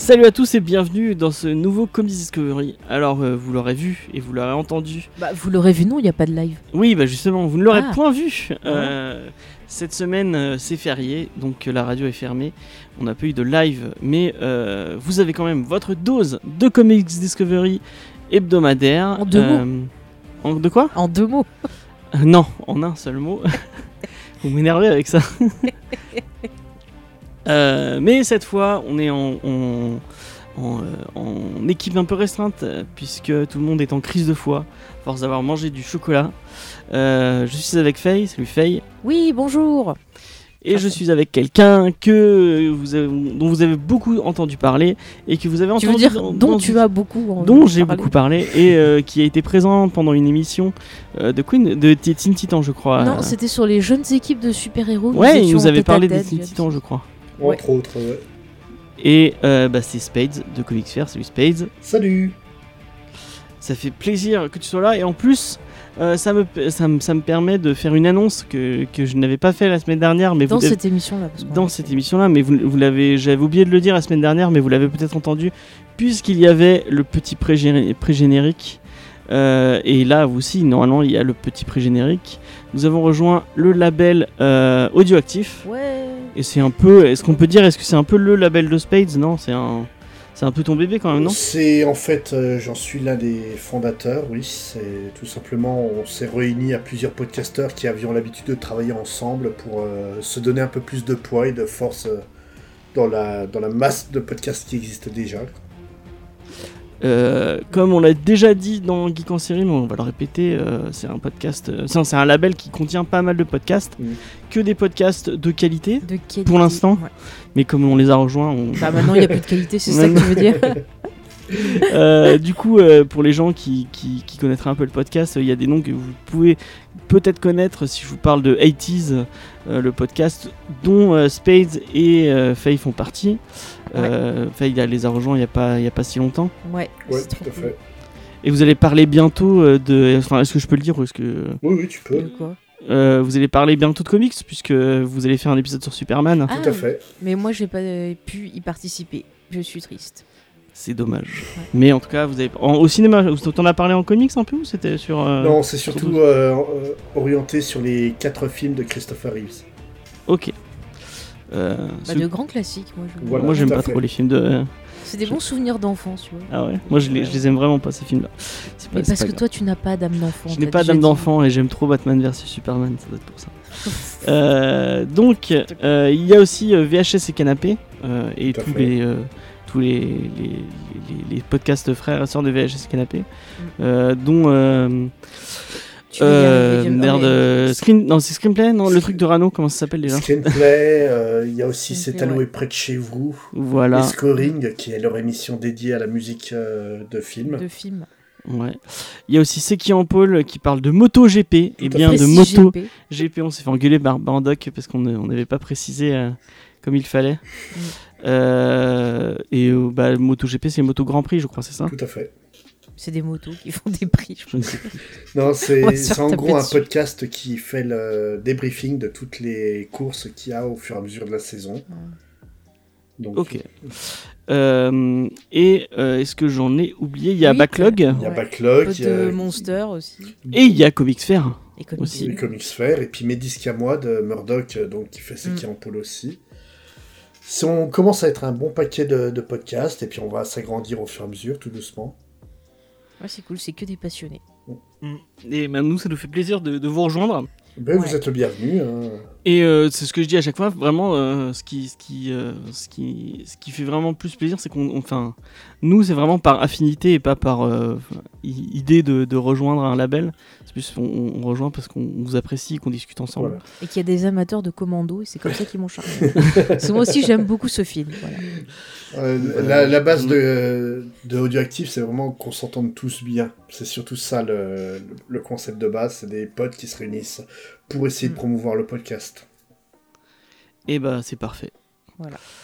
Salut à tous et bienvenue dans ce nouveau Comics Discovery. Alors, euh, vous l'aurez vu et vous l'aurez entendu. Bah, vous l'aurez vu, non, il n'y a pas de live. Oui, bah justement, vous ne l'aurez Ah. point vu. Euh, cette semaine, euh, c'est férié, donc la radio est fermée. On n'a pas eu de live, mais vous avez quand même votre dose de Comics Discovery hebdomadaire. En deux mots. En, de quoi? En deux mots. Non, en un seul mot. Vous m'énervez avec ça. Euh, mais cette fois, on est en, en, en, euh, en équipe un peu restreinte, puisque tout le monde est en crise de foi, à force d'avoir mangé du chocolat. Euh, je suis avec Faye, salut Faye. Oui, bonjour. Et je suis avec quelqu'un que vous avez- dont vous avez beaucoup entendu parler et que vous avez Tu entendu veux dire dans- dont dans- tu as beaucoup dont j'ai beaucoup parlé et euh, qui a été présent pendant une émission euh, de Queen de Teen Titan je crois. Non, c'était sur les jeunes équipes de super-héros. Ouais, il nous avait parlé des Teen Titans, je crois. Ouais. Entre autres, ouais. Et euh, bah, c'est Spades de Comics Fair, salut Spades. Salut Ça fait plaisir que tu sois là et en plus, euh, ça, me, ça, me, ça me permet de faire une annonce que, que je n'avais pas fait la semaine dernière, mais Dans vous cette émission-là. dans cette fait. émission-là, mais vous, vous l'avez, j'avais oublié de le dire la semaine dernière, mais vous l'avez peut-être entendu, puisqu'il y avait le petit pré-géné- pré-générique. euh, et là aussi, normalement, il y a le petit pré-générique. Nous avons rejoint le label euh, Audioactif. Ouais. Et c'est un peu, est-ce qu'on peut dire, est-ce que c'est un peu le label de Spades Non, c'est un, c'est un peu ton bébé quand même, non? C'est en fait, euh, j'en suis l'un des fondateurs, oui. C'est tout simplement, on s'est réunis à plusieurs podcasteurs qui avions l'habitude de travailler ensemble pour euh, se donner un peu plus de poids et de force euh, dans, la, dans la masse de podcasts qui existent déjà. Euh, comme on l'a déjà dit dans Geek en série, mais on va le répéter, euh, c'est un podcast, euh, c'est un label qui contient pas mal de podcasts, Mhm. que des podcasts de qualité. De qualité. Pour l'instant. Ouais. Mais comme on les a rejoints, on... Bah maintenant, il n'y a plus de qualité, c'est ça que tu veux dire Euh, du coup, euh, pour les gens qui, qui, qui connaîtraient un peu le podcast, il y a des noms que vous pouvez peut-être connaître si je vous parle de 80s, euh, le podcast dont euh, Spades et euh, Faye font partie. Euh, Faye elle les a rejoints il n'y a, pas- il y a pas si longtemps. Ouais, Ouais, tout à fait. Et vous allez parler bientôt euh, de. Enfin, est-ce que je peux le dire ou est-ce que. Oui, oui, tu peux. Quoi? Euh, vous allez parler bientôt de comics puisque vous allez faire un épisode sur Superman. Ah, Tout à fait. Mais moi, j'ai pas euh, pu y participer. Je suis triste. C'est dommage. Mais en tout cas, vous avez en- au cinéma, t'en as parlé en comics un peu ou c'était sur euh, Non, c'est surtout euh, euh, orienté sur les quatre films de Christopher Reeves. Ok. Euh, Bah, ce- de grands classiques, moi. Je... Voilà. moi j'aime pas fait. trop les films de. euh, C'est des bons souvenirs d'enfance, tu vois. Ah ouais? Moi je les, je les aime vraiment pas ces films-là. Mais parce pas que grave. toi, tu n'as pas d'âme d'enfant. Je n'ai pas d'âme d'enfant et j'aime trop Batman vs Superman, ça doit être pour ça. Euh, donc, euh, il y a aussi VHS et Canapé euh, et Tout tous fait. les euh, tous les, les, les- les podcasts frères et sœurs de VHS et Canapé, Mm. euh, dont euh, euh, j'aime- merde, mais- euh, screen, non c'est Screenplay, non le truc de Rano, comment ça s'appelle déjà? Screenplay, euh, il y a aussi C'est alloué ouais. près de chez vous. Voilà. Et Scoring, qui est leur émission dédiée à la musique euh, de film. De films. Ouais. Il y a aussi Seki en Paul qui parle de moto GP et bien de Précis moto GP. GP. On s'est fait engueuler par Bardock parce qu'on n'avait pas précisé euh, comme il fallait. Euh, et euh, bah, moto GP c'est moto Grand Prix, je crois, c'est ça Tout à fait. C'est des motos qui font des prix. je ne sais plus. Non, c'est en gros un dessus. podcast qui fait le débriefing de toutes les courses qu'il y a au fur et à mesure de la saison. Donc, Ok. Euh, et euh, est-ce que j'en ai oublié? Il y a Oui, Backlog Il y a Ouais. Backlog, il y a de Monster aussi. et il y a Comics Fair. Et Aussi. Comics Fair, et puis Medisca moi de Murdoch, donc, qui fait ce Mm. qui est en pôle aussi. Si on commence à être un bon paquet de, de podcasts, et puis on va s'agrandir au fur et à mesure, tout doucement. Ouais, c'est cool, c'est que des passionnés. Et ben, nous, ça nous fait plaisir de, de vous rejoindre. Ben, Vous êtes le bienvenu. hein. Et euh, c'est ce que je dis à chaque fois, vraiment, euh, ce, qui, ce, qui, euh, ce, qui, ce qui fait vraiment plus plaisir, c'est qu'on. Enfin, nous, c'est vraiment par affinité et pas par euh, idée de, de rejoindre un label. C'est plus, on, on rejoint parce qu'on vous apprécie, qu'on discute ensemble. Voilà. Et qu'il y a des amateurs de commando, et c'est comme ça qu'ils m'ont charmé. Parce que moi aussi, j'aime beaucoup ce film. Voilà. Euh, la, la base de, de Audioactive, c'est vraiment qu'on s'entende tous bien. C'est surtout ça le, le concept de base, c'est des potes qui se réunissent pour essayer de Mm. promouvoir le podcast. Et bah, c'est parfait.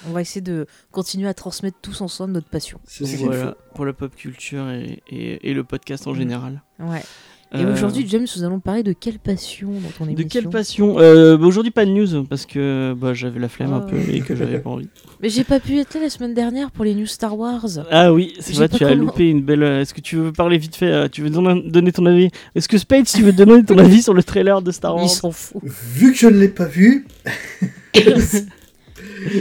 On va essayer de continuer à transmettre tous ensemble notre passion. C'est voilà, faut. pour la pop culture et, et, et le podcast en Mm. général. Ouais. Et Euh, aujourd'hui, James, nous allons parler de quelle passion dans ton De émission quelle passion Euh, bah, Aujourd'hui, pas de news parce que bah, j'avais la flemme un Ah. peu et que j'avais pas envie. Mais j'ai pas pu être là la semaine dernière pour les news Star Wars. Ah oui, c'est vrai, tu as comment- loupé une belle. euh, Est-ce que tu veux parler vite fait euh, Tu veux don- donner ton avis? Est-ce que Spade, tu veux donner ton avis sur le trailer de Star Wars? Il s'en fout. Vu que je ne l'ai pas vu,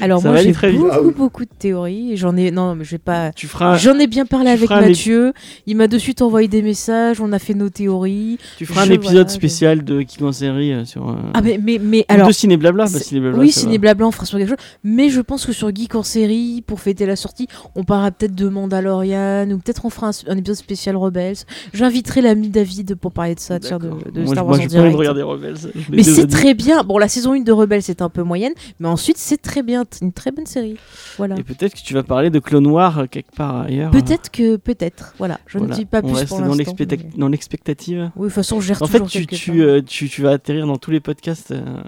Alors Ça moi j'ai beaucoup Ah oui. beaucoup de théories j'en ai non mais je vais pas Tu feras, j'en ai bien parlé tu avec Mathieu il m'a de suite envoyé des messages on a fait nos théories tu feras un épisode voilà, je- spécial de Kiko en série euh, sur. euh, ah mais mais mais alors de Ciné Blabla. bah, c'est- Ciné Blabla, oui ciné blabla on fera sur quelque chose mais je pense que sur Geek en série pour fêter la sortie on parlera peut-être de Mandalorian ou peut-être on fera un, un épisode spécial Rebels j'inviterai l'ami David pour parler de ça tiens, de, de moi, Star Wars moi, en direct regarder Rebels. mais c'est très bien bon la saison 1 de Rebels c'est un peu moyenne mais ensuite c'est très bien une très bonne série voilà Et peut-être que tu vas parler de Clone Noir euh, quelque part ailleurs. Peut-être que, peut-être. Voilà, je Voilà. ne dis pas On plus reste pour dans l'instant. mais- dans l'expectative. Oui, de toute façon, je gère En fait, tu, euh, tu, tu vas atterrir dans tous les podcasts. euh,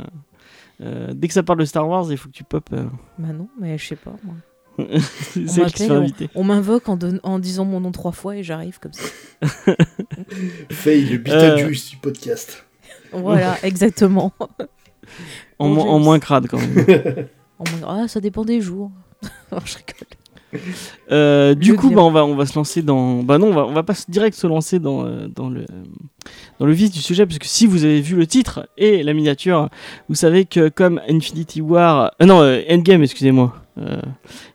euh, dès que ça parle de Star Wars, il faut que tu pop. euh, Bah non, mais je sais pas. moi. c'est On. On m'invoque en, don- en disant mon nom trois fois et j'arrive comme ça. Faye, le Beetlejuice du podcast. Voilà, exactement. En, Bon, mo- en James. moins crade quand même. En mode, ah, ça dépend des jours. Je rigole. Euh, du coup, bah, on, va, on va se lancer dans. Bah non, on va, on va pas direct se lancer dans, euh, dans, le, dans le vif du sujet, parce que si vous avez vu le titre et la miniature, vous savez que comme Infinity War. euh, non, euh, Endgame, excusez-moi. Euh,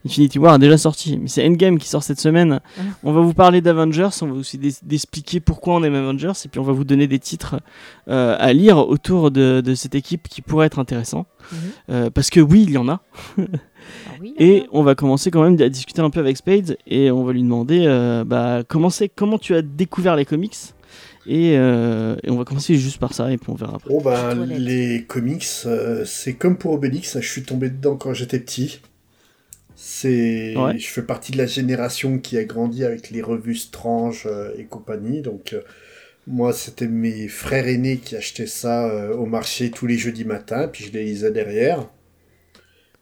Infinity War a déjà sorti, mais c'est Endgame qui sort cette semaine. Ah. On va vous parler d'Avengers, on va aussi d'expliquer pourquoi on aime Avengers, et puis on va vous donner des titres euh, à lire autour de, de cette équipe qui pourrait être intéressant. Mhm. Euh, parce que oui, il y en a. Ah oui, Et on va commencer quand même à discuter un peu avec Spades et on va lui demander euh, bah, comment, comment tu as découvert les comics. Et, euh, et on va commencer juste par ça et puis on verra après. Ben, Toilette. les comics, euh, c'est comme pour Obélix, je suis tombé dedans quand j'étais petit. C'est, Ouais. je fais partie de la génération qui a grandi avec les revues Strange euh, et compagnie. Donc, euh, moi, c'était mes frères aînés qui achetaient ça euh, au marché tous les jeudis matins, puis je les lisais derrière.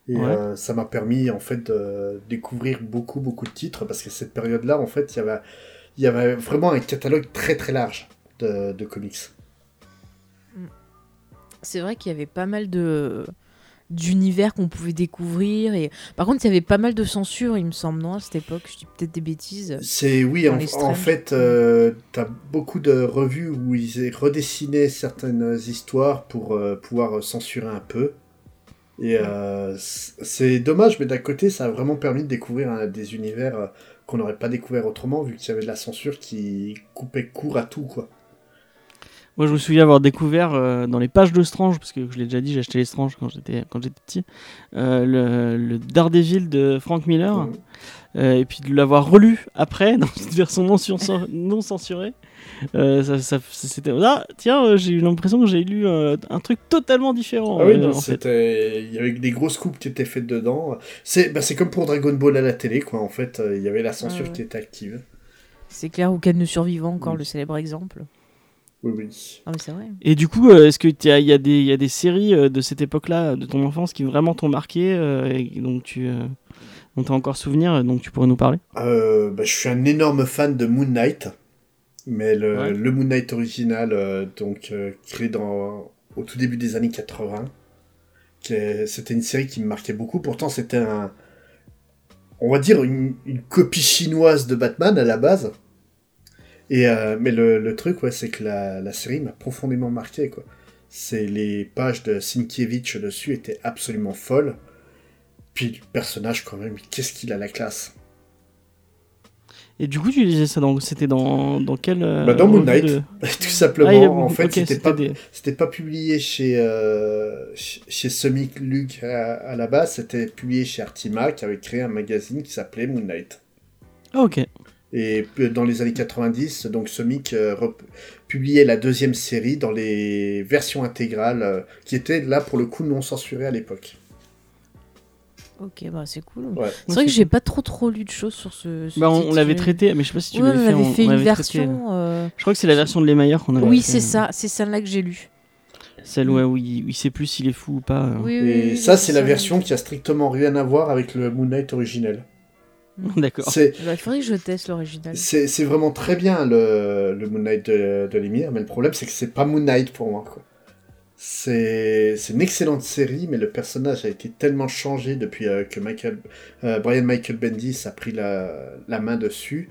Et Ouais. euh, ça m'a permis en fait de découvrir beaucoup beaucoup de titres parce que cette période-là, en fait, il y avait, il y avait vraiment un catalogue très très large de, de comics. C'est vrai qu'il y avait pas mal de d'univers qu'on pouvait découvrir et par contre il y avait pas mal de censure il me semble non à cette époque? Je dis peut-être des bêtises C'est oui, en, fait, euh, t'as beaucoup de revues où ils redessinaient certaines histoires pour euh, pouvoir censurer un peu. Et euh, c'est dommage, mais d'un côté, ça a vraiment permis de découvrir un- des univers euh, qu'on n'aurait pas découvert autrement, vu qu'il y avait de la censure qui coupait court à tout, quoi. Moi je me souviens avoir découvert euh, dans les pages de Strange, parce que je l'ai déjà dit, j'ai acheté les Strange quand j'étais, quand j'étais petit, euh, le, le Daredevil de Frank Miller. Euh, et puis de l'avoir relu après dans une version non, sur- non censurée. Euh, ça, ça- c'était ah tiens euh, j'ai eu l'impression que j'ai lu euh, un truc totalement différent. Ah oui, euh, non, en fait. c'était... Il y avait des grosses coupes qui étaient faites dedans. C'est bah, c'est comme pour Dragon Ball à la télé, quoi. En fait, euh, il y avait la censure Ah ouais. qui était active. c'est clair ou Canne survivant encore Oui. le célèbre exemple Oui, oui. ah mais c'est vrai Et du coup, euh, est-ce qu'il y, y, a des- séries euh, de cette époque-là, de ton enfance, qui vraiment t'ont marqué euh, et dont tu dont as encore souvenir, et dont tu pourrais nous parler? Euh, bah, je suis un énorme fan de Moon Knight, mais le, Ouais. le Moon Knight original, euh, donc euh, créé dans, au tout début des années 80, qui est- c'était une série qui me marquait beaucoup. Pourtant, c'était un, on va dire une, une copie chinoise de Batman à la base. Et euh, mais le, le truc, ouais, c'est que la, la série m'a profondément marqué, quoi. C'est les pages de Sienkiewicz dessus étaient absolument folles. Puis le personnage, quand même, qu'est-ce qu'il a la classe. Et du coup, tu disais ça dans, c'était dans, dans quel euh, Bah, dans Moon Knight. de- Tout simplement, Ah, a- en fait, c'était pas, des- c'était pas publié chez, euh, chez- chez Semic Luke à, à la base, c'était publié chez Artima qui avait créé un magazine qui s'appelait Moon Knight. Ah, ok. Et dans les années 90, donc Semic euh, publiait la deuxième série dans les versions intégrales, euh, qui étaient là pour le coup non censurées à l'époque. Ok, bah c'est cool. Ouais. C'est vrai que j'ai pas trop trop lu de choses sur ce. ce Bah, on, on l'avait traité, mais je sais pas si tu Ouais, l'avais on fait. avait fait on une traité. version. euh, Je crois que c'est la version de Lemayer qu'on avait Oui, c'est ça, c'est celle-là que j'ai lu. Celle où, où il, où il sait plus s'il est fou ou pas. Oui, oui, Et oui, ça, c'est la version qui a strictement rien à voir avec le Moon Knight originel. D'accord. C'est Bah, il faudrait que je teste l'original. C'est vraiment très bien le, le Moon Knight de, de Lemire, mais le problème c'est que c'est pas Moon Knight pour moi. quoi. C'est une excellente série, mais le personnage a été tellement changé depuis euh, que Michael, euh, Brian Michael Bendis a pris la, la main dessus,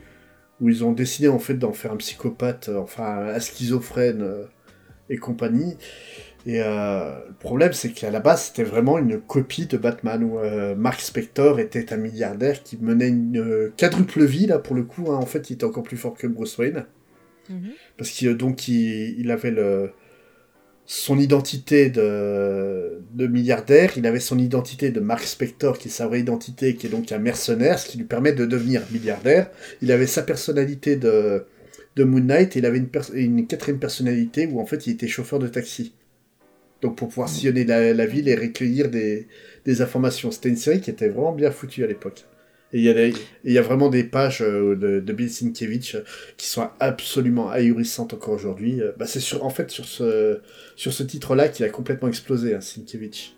où ils ont décidé en fait d'en faire un psychopathe, euh, enfin un schizophrène euh, et compagnie. Et euh, le problème, c'est qu'à la base, c'était vraiment une copie de Batman, où euh, Mark Spector était un milliardaire qui menait une euh, quadruple vie, là, pour le coup. hein. En fait, il était encore plus fort que Bruce Wayne. Mhm. Parce qu'il donc, il, il avait le, son identité de, de milliardaire, il avait son identité de Mark Spector, qui est sa vraie identité, qui est donc un mercenaire, ce qui lui permet de devenir milliardaire. Il avait sa personnalité de, de Moon Knight, et il avait une quatrième personnalité où en fait il était chauffeur de taxi. Donc pour pouvoir sillonner la, la ville et recueillir des, des informations. C'était une série qui était vraiment bien foutue à l'époque. Et il y, a y vraiment des pages euh, de, de Bill Sienkiewicz euh, qui sont absolument ahurissantes encore aujourd'hui. Euh, Bah, c'est sur, en fait sur ce, sur ce titre-là qu'il a complètement explosé, hein, Sienkiewicz.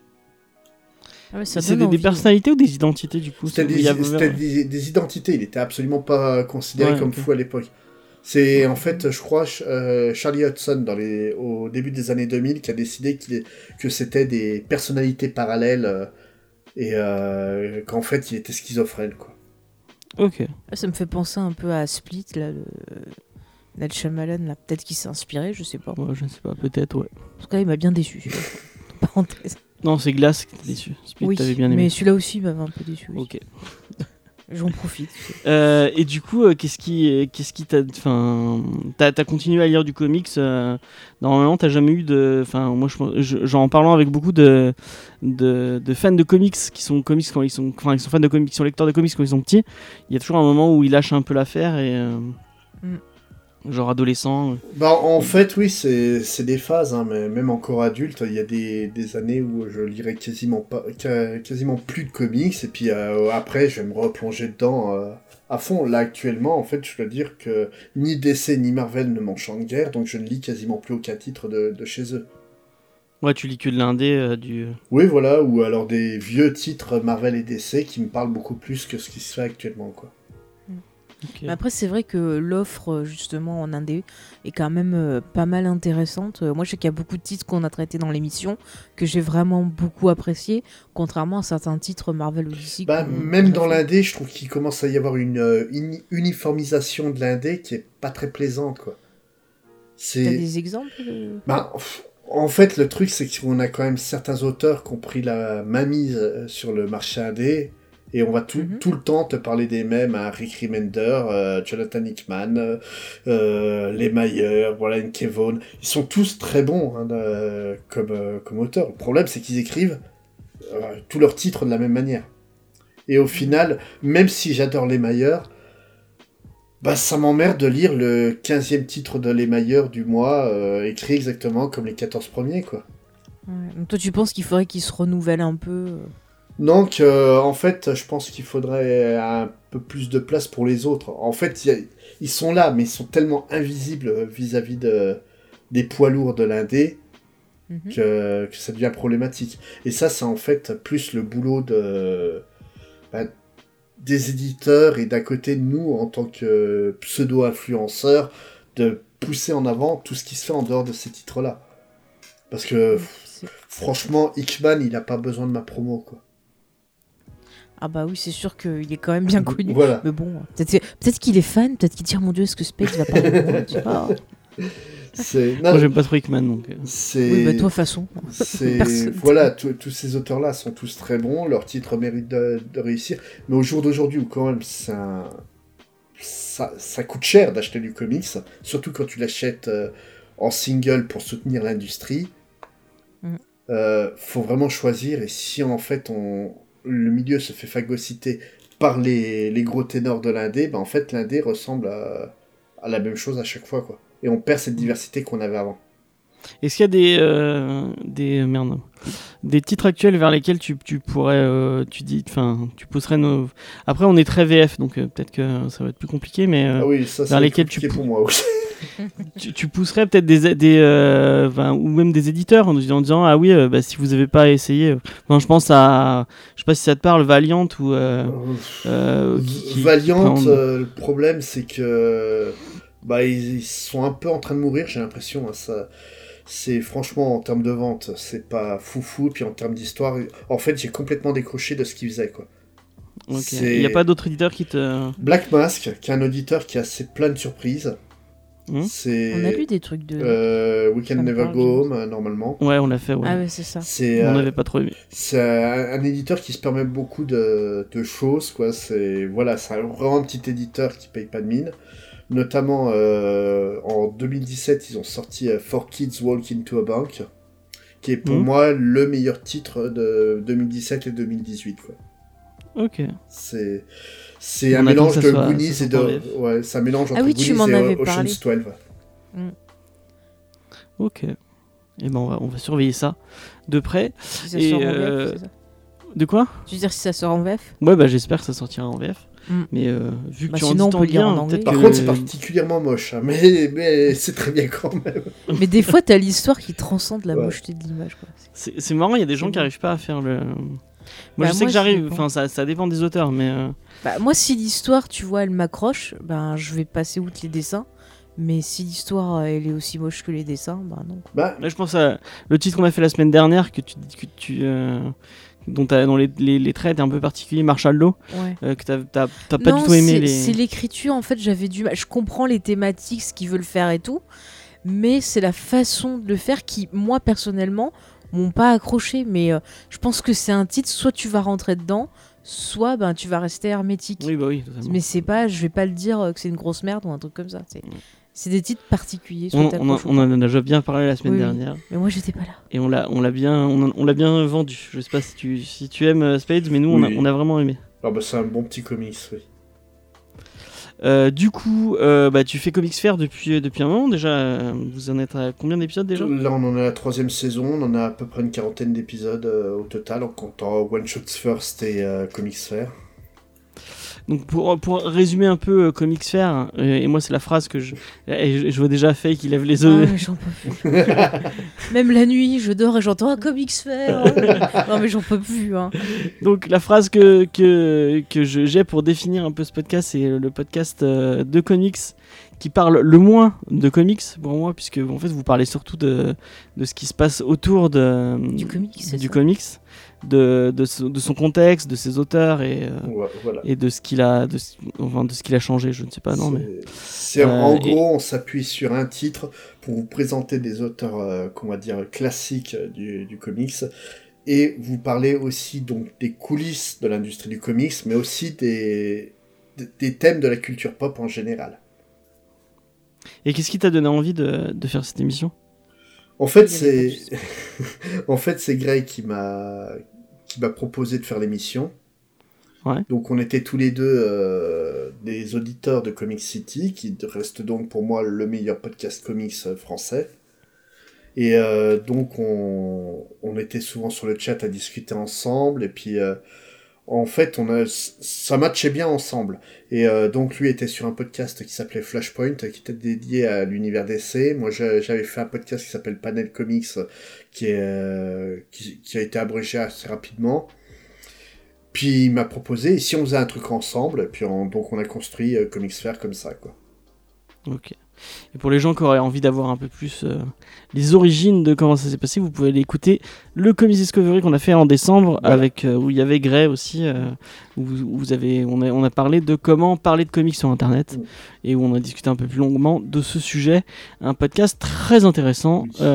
Ah ouais, C'est des, personnalités ou des identités du coup C'était des, identités, il était absolument pas considéré Ouais, comme fou à l'époque. C'est en fait, je crois, euh, Charlie Hudson, dans les, au début des années 2000, qui a décidé que c'était des personnalités parallèles euh, et euh, qu'en fait, il était schizophrène. Quoi. Ok. Ah, Ça me fait penser un peu à Split, là, le... Night Shyamalan, là. Peut-être qu'il s'est inspiré, je sais pas. Ouais, je ne sais pas, peut-être, ouais. En tout cas, il m'a bien déçu. Parenthèse. Non, c'est Glace qui était déçu. Split, Oui, t'avais bien aimé. mais celui-là aussi m'avait un peu déçu. oui. Ok. J'en profite. Euh, et du coup, euh, qu'est-ce qui, qu'est-ce qui t'a, enfin, t'as, t'as continué à lire du comics. Euh, normalement, t'as jamais eu de, enfin, moi, je, pense- je- genre, en parlant avec beaucoup de, de, de fans de comics qui sont comics quand ils sont, enfin, ils sont fans de comics, qui sont lecteurs de comics quand ils sont petits. Il y a toujours un moment où ils lâchent un peu l'affaire et, euh, genre adolescent. Bah, en fait, oui, c'est des phases, hein, mais même encore adulte, il y a des, des années où je lirais quasiment, pas, quasiment plus de comics, et puis euh, après, je vais me replonger dedans euh, à fond. Là, actuellement, en fait, je dois dire que ni DC ni Marvel ne m'enchantent guère, donc je ne lis quasiment plus aucun titre de, de chez eux. Ouais, tu lis que de l'indé euh, du. Oui, voilà, ou alors des vieux titres Marvel et DC qui me parlent beaucoup plus que ce qui se fait actuellement, quoi. Mais après, c'est vrai que l'offre, euh, justement, en indé est quand même euh, pas mal intéressante. Euh, Moi, je sais qu'il y a beaucoup de titres qu'on a traités dans l'émission que j'ai vraiment beaucoup apprécié, contrairement à certains titres Marvel ou DC. Bah, même dans l'indé, je trouve qu'il commence à y avoir une euh, uni- uniformisation de l'indé qui est pas très plaisante, quoi. T'as des exemples Bah, pff, en fait, le truc, c'est qu'on a quand même certains auteurs qui ont pris la mainmise sur le marché indé, et on va tout, Mhm. tout le temps te parler des mêmes, hein, Rick Remender, euh, Jonathan Hickman, euh, euh, les Mayer, voilà, Kevon. Ils sont tous très bons hein, de- comme, comme auteurs. Le problème, c'est qu'ils écrivent tous leurs titres de la même manière. Et au final, même si j'adore les Mayer, bah, ça m'emmerde de lire le 15e titre de Les Mailleurs du mois, euh, écrit exactement comme les 14 premiers, quoi. Ouais. Donc toi, tu penses qu'il faudrait qu'ils se renouvellent un peu Donc, euh, en fait, je pense qu'il faudrait un peu plus de place pour les autres. En fait, a- ils sont là, mais ils sont tellement invisibles euh, vis-à-vis de, des poids lourds de l'indé mhm. que, que ça devient problématique. Et ça, c'est en fait plus le boulot de, bah, des éditeurs et d'à côté de nous, en tant que pseudo-influenceurs, de pousser en avant tout ce qui se fait en dehors de ces titres-là. Parce que, franchement, Hickman, il n'a pas besoin de ma promo, quoi. Ah bah oui, c'est sûr qu'il est quand même bien connu. Voilà. Mais bon, peut-être peut qu'il est fan, peut-être qu'il dit oh mon dieu, est-ce que Space va pas. Moi, non, j'aime pas trop Hickman, donc. euh. c'est... Oui, bah toi, façon. Voilà, tous ces auteurs-là sont tous très bons, leurs titres méritent de, de réussir. Mais au jour d'aujourd'hui, où quand même ça, ça coûte cher d'acheter du comics, surtout quand tu l'achètes euh, en single pour soutenir l'industrie. Mm. Euh, faut vraiment choisir, et si en fait on, le milieu se fait phagocyter par les, les gros ténors de l'indé, ben en fait l'indé ressemble à, à la même chose à chaque fois, quoi. Et on perd cette diversité qu'on avait avant. Est-ce qu'il y a des, euh, des, merde, des titres actuels vers lesquels tu, tu pourrais, euh, tu dis, enfin, tu pousserais nos. Après, on est très VF, donc euh, peut-être que ça va être plus compliqué, mais ah oui, ça vers c'est lesquels tu pour moi aussi. Tu, tu pousserais peut-être des, des euh, ou même des éditeurs en, disant- en disant ah oui, euh, bah, si vous n'avez pas essayé, euh, enfin, je pense à, je sais pas si ça te parle, Valiant ou qui- qui- Valiant, le problème c'est que bah ils, ils sont un peu en train de mourir, j'ai l'impression. hein, ça, c'est franchement en termes de vente, c'est pas foufou. Puis en termes d'histoire, en fait, j'ai complètement décroché de ce qu'ils faisaient quoi. Il n'y a pas d'autres éditeurs qui te. Black Mask, qui est un auditeur qui a assez plein de surprises. Hmm. c'est On a lu des trucs de. euh, We Can Ça Never Go Home euh, normalement. Ouais, on l'a fait. Ouais. Ah ouais, c'est ça. C'est on euh, n'avait pas trop aimé. C'est un, un éditeur qui se permet beaucoup de, de choses, quoi. C'est voilà, c'est un- vraiment un petit éditeur qui paye pas de mine. Notamment euh, en 2017, ils ont sorti euh, For Kids Walk into a Bank, qui est pour Mhm. moi le meilleur titre de 2017 et 2018, quoi. Ok. C'est c'est un mélange ça de soit- Goonies ça et en de ouais, c'est un mélange Ah entre oui, tu Goonies m'en et avais Ocean's parlé. 12. Ok. Et ben on va, on va surveiller ça de près. Si ça Et, sort en euh, VF, c'est ça De quoi Tu veux dire si ça sort en VF Ouais, bah j'espère que ça sortira en VF. Mm. Mais euh, vu que Bah, tu en sinon, dis on tant en bien, anglais. peut-être Par que- contre, c'est particulièrement moche, hein, mais, mais c'est très bien quand même. Mais des fois, t'as l'histoire qui transcende la Ouais. mocheté de l'image. quoi. C'est marrant, il y a des gens qui n'arrivent pas à faire le. Moi, Bah, je sais moi, que j'arrive, enfin, ça, ça dépend des auteurs, mais. euh, Bah, moi, si l'histoire, tu vois, elle m'accroche, ben, je vais passer outre les dessins. Mais si l'histoire, euh, elle est aussi moche que les dessins, bah non. Bah, Là, je pense à le titre qu'on a fait la semaine dernière, que tu. Que tu euh, dont, dont les, les, les traits étaient un peu particuliers, Marshall Law, Ouais. euh, que t'as pas non, du tout aimé les. c'est l'écriture, en fait, j'avais du mal. Je comprends les thématiques, ce qu'ils veulent faire et tout. Mais c'est la façon de le faire qui, moi, personnellement, m'ont pas accroché. Mais euh, je pense que c'est un titre, soit tu vas rentrer dedans, soit ben, tu vas rester hermétique. Oui, bah oui, totalement. Mais c'est pas, je vais pas le dire euh, que c'est une grosse merde ou un truc comme ça. C'est, Mm. c'est des titres particuliers. On, ou on en a déjà bien parlé la semaine Oui, oui. dernière Mais moi, j'étais pas là. et on l'a on l'a bien on, en- on l'a bien vendu. Je sais pas si tu si tu aimes euh, Spades, mais nous on, a, on a vraiment aimé. ah bah, c'est un bon petit comics, oui. Euh, du coup, euh, bah, tu fais Comics Fair depuis, depuis un moment déjà. euh, Vous en êtes à combien d'épisodes déjà? Là, on en est à la troisième saison, on en a à peu près une quarantaine d'épisodes euh, au total, en comptant One Shots First et euh, Comics Fair. Donc pour, pour résumer un peu euh, Comics Fair, euh, et moi c'est la phrase que je, et je, je vois déjà Faye qui lève les Ah, œufs. mais j'en peux plus. Même la nuit, je dors et j'entends un comics faire. non, mais j'en peux plus. Hein. Donc la phrase que, que, que je- j'ai pour définir un peu ce podcast, c'est le podcast euh, de comics qui parle le moins de comics pour moi, puisque en fait vous parlez surtout de, de ce qui se passe autour de, Du comics, c'est du ça. comics, de, de, ce- de son contexte, de ses auteurs et, euh, voilà. et de ce qu'il a, de, enfin, de ce qu'il a changé, je ne sais pas, non mais. Euh, en et- gros, on s'appuie sur un titre pour vous présenter des auteurs, euh, qu'on va dire, classiques euh, du, du comics, et vous parler aussi donc des coulisses de l'industrie du comics, mais aussi des, des- thèmes de la culture pop en général. Et qu'est-ce qui t'a donné envie de, de faire cette émission? En fait, c'est en fait c'est Grey qui m'a qui m'a proposé de faire l'émission. Ouais. Donc on était tous les deux euh, des auditeurs de Comic City, qui reste donc pour moi le meilleur podcast comics euh, français. Et euh, donc on, on était souvent sur le chat à discuter ensemble et puis euh, en fait on a ça matchait bien ensemble. Et euh, donc lui était sur un podcast qui s'appelait Flashpoint, qui était dédié à l'univers DC. Moi j'avais fait un podcast qui s'appelle Panel Comics, qui, est, euh, qui, qui a été abrégé assez rapidement. Puis il m'a proposé, et si on faisait un truc ensemble, puis on- donc on a construit euh, Comics Fair comme ça, quoi. Ok. Et pour les gens qui auraient envie d'avoir un peu plus euh, les origines de comment ça s'est passé, vous pouvez aller écouter le Comics Discovery qu'on a fait en décembre Voilà. avec euh, où il y avait Gray aussi, euh, où, vous- où vous avez, on a, on a parlé de comment parler de comics sur Internet et où on a discuté un peu plus longuement de ce sujet. Un podcast très intéressant Oui.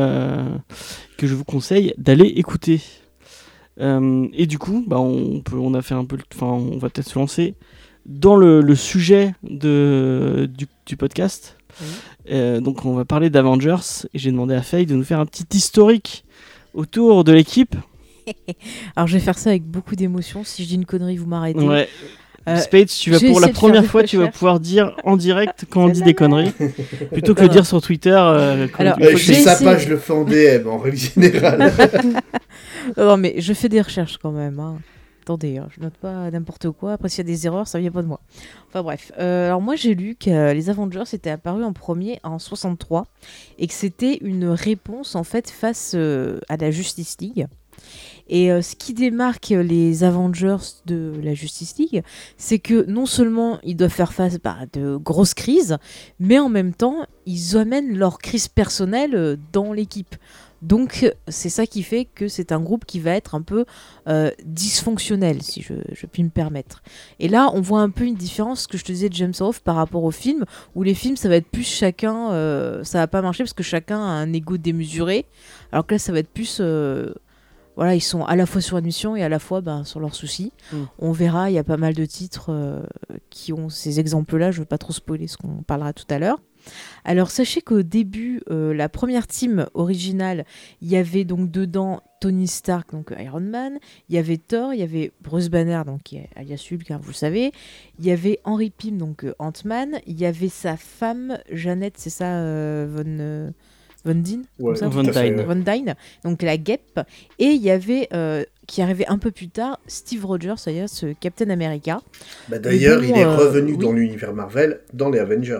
que je vous conseille d'aller écouter. Et du coup, bah, on, peut, on a fait un peu, enfin, on va peut-être se lancer dans le, le sujet de, du, du podcast. Euh, donc on va parler d'Avengers et j'ai demandé à Faye de nous faire un petit historique autour de l'équipe. Alors je vais faire ça avec beaucoup d'émotion. Si je dis une connerie, vous m'arrêtez. Ouais. Euh, Spades, tu vas pour la première fois, tu vas pouvoir dire en direct quand on dit des conneries, plutôt que le dire sur Twitter. euh, quand Alors, Euh, faut je essayé. pas, je le fais en DM en règle générale. Non, mais je fais des recherches quand même. hein. Attendez, hein, je note pas n'importe quoi. Après, s'il y a des erreurs, ça vient pas de moi. Enfin bref. Euh, alors moi, j'ai lu que les Avengers étaient apparus en premier en 63 et que c'était une réponse en fait face euh, à la Justice League. Et euh, ce qui démarque les Avengers de la Justice League, c'est que non seulement ils doivent faire face bah, à de grosses crises, mais en même temps, ils amènent leur crise personnelle dans l'équipe. Donc c'est ça qui fait que c'est un groupe qui va être un peu euh, dysfonctionnel, si je, je puis me permettre. Et là, on voit un peu une différence, ce que je te disais de James Off par rapport aux films, où les films, ça va être plus chacun, euh, ça va pas marcher parce que chacun a un ego démesuré, alors que là, ça va être plus... euh, voilà, ils sont à la fois sur une mission et à la fois ben, sur leurs soucis. Mm. On verra, il y a pas mal de titres euh, qui ont ces exemples-là. Je ne veux pas trop spoiler ce qu'on parlera tout à l'heure. Alors sachez qu'au début, euh, la première team originale, il y avait donc dedans Tony Stark, donc Iron Man, il y avait Thor, il y avait Bruce Banner, donc qui est alias Hulk, hein, vous le savez, il y avait Henry Pym, donc euh, Ant-Man, il y avait sa femme Jeannette, c'est ça, euh, Von, euh, Von Dyne Ouais, comme ça, Von ouais. Von Dyne, donc la guêpe, et il y avait, euh, qui arrivait un peu plus tard, Steve Rogers, c'est-à-dire ce Captain America. Bah, D'ailleurs, il est euh, revenu oui. dans l'univers Marvel dans les Avengers.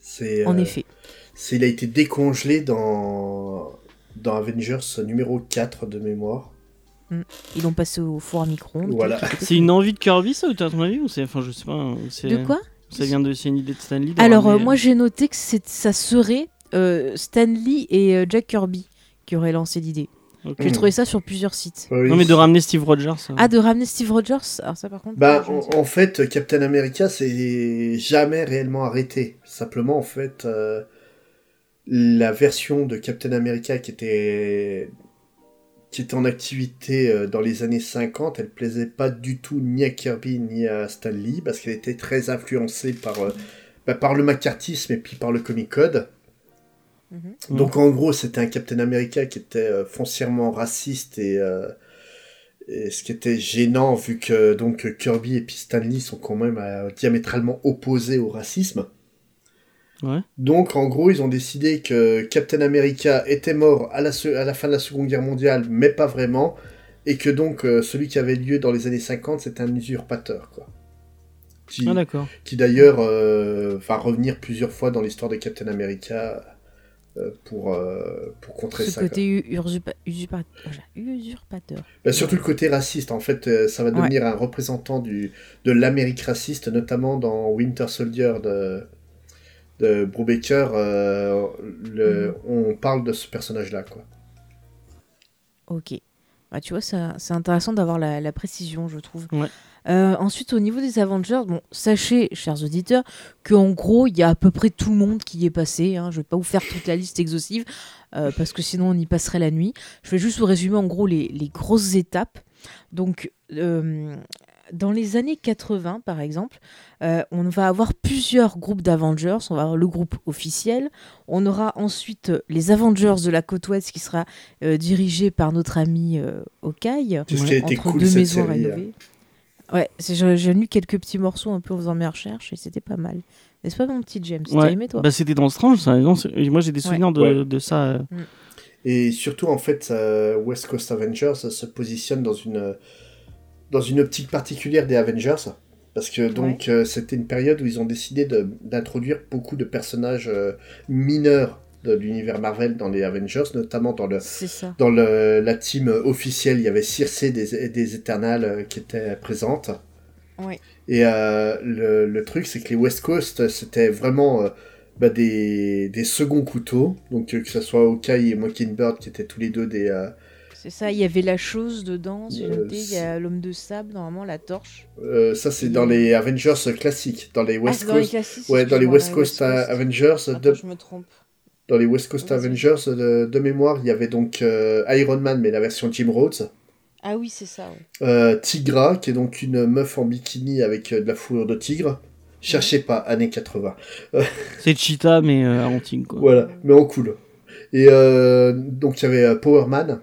C'est, En euh, effet. c'est- il a été décongelé dans, dans Avengers numéro 4 de mémoire. Ils l'ont passé au four à micro-ondes. Voilà. C'est une envie de Kirby, ça, ou t'as ton avis ou c'est, enfin, je sais pas. c'est- De quoi? Ça vient de, c'est une idée de Stanley. Alors, euh, moi, j'ai noté que c'est- ça serait euh, Stan Lee et euh, Jack Kirby qui auraient lancé l'idée. Ok. J'ai trouvé ça sur plusieurs sites. Oui. Non, mais de ramener Steve Rogers. ça. Ah, de ramener Steve Rogers? Alors, ça, par contre. Bah, en, en fait, Captain America, c'est jamais réellement arrêté. Simplement, en fait, euh, la version de Captain America qui était qui était en activité euh, dans les années 50, elle plaisait pas du tout ni à Kirby ni à Stan Lee parce qu'elle était très influencée par euh, bah, par le macartisme et puis par le comic code. Mhm. Donc en gros, c'était un Captain America qui était euh, foncièrement raciste et, euh, et ce qui était gênant vu que donc Kirby et puis Stan Lee sont quand même euh, diamétralement opposés au racisme. Ouais. Donc en gros, ils ont décidé que Captain America était mort à la, à la fin de la Seconde Guerre mondiale, mais pas vraiment, et que donc celui qui avait lieu dans les années 50, c'était un usurpateur, quoi. Qui, Ah, qui d'ailleurs va revenir plusieurs fois dans l'histoire de Captain America pour, euh, pour contrer Ce ça. quoi. côté usurpa- usurpa- usurpateur. Bah, surtout le côté raciste, en fait, euh, ça va Ouais. devenir un représentant du, de l'Amérique raciste, notamment dans Winter Soldier de, de Brubaker. euh, le, Mhm. On parle de ce personnage-là, quoi. Ok. Bah, tu vois, c'est intéressant d'avoir la, la précision, je trouve. Ouais. Euh, ensuite, au niveau des Avengers, bon, sachez, chers auditeurs, qu'en gros, il y a à peu près tout le monde qui y est passé. hein. Je vais pas vous faire toute la liste exhaustive, euh, parce que sinon on y passerait la nuit. Je vais juste vous résumer en gros les, les grosses étapes. Donc, euh, dans les années 80, par exemple, euh, on va avoir plusieurs groupes d'Avengers. On va avoir le groupe officiel. On aura ensuite les Avengers de la côte ouest qui sera euh, dirigé par notre ami euh, ce qui a été entre cool, deux cette maisons série, rénovées. Ouais, j'ai lu quelques petits morceaux un peu en faisant mes recherches et c'était pas mal. N'est-ce pas mon petit James T'as Ouais. aimé toi? Bah, c'était dans Strange, ça. Non, moi, j'ai des souvenirs de, Ouais. de ça. euh. Et surtout, en fait, euh, West Coast Avengers se positionne dans une, dans une optique particulière des Avengers. Parce que donc euh, c'était une période où ils ont décidé d'introduire beaucoup de personnages euh, mineurs de l'univers Marvel dans les Avengers, notamment dans le, dans le, la team officielle, il y avait Circe des, des Eternals euh, qui était présente. Ouais. Et euh, le, le truc, c'est que les West Coast, c'était vraiment euh, bah, des, des seconds couteaux. Donc euh, que ce soit Hawkeye et Mockingbird, qui étaient tous les deux des... C'est ça, il y avait la chose dedans, noté, il y a l'homme de sable, normalement la torche. ça, c'est dans les Avengers classiques. Dans les ah, West c'est dans les Coast... Ouais, dans les West Coast, West Avengers, Attends, de, je me trompe. Dans les West Coast Vas-y. Avengers de, de mémoire, il y avait donc euh, Iron Man, mais la version Jim Rhodes. Ah oui, c'est ça. ouais. Euh, Tigra, qui est donc une meuf en bikini avec euh, de la fourrure de tigre. Cherchez pas, années 80. C'est Cheetah, mais euh, en tigre, quoi. Voilà, mais en cool. Et euh, donc il y avait euh, Power Man.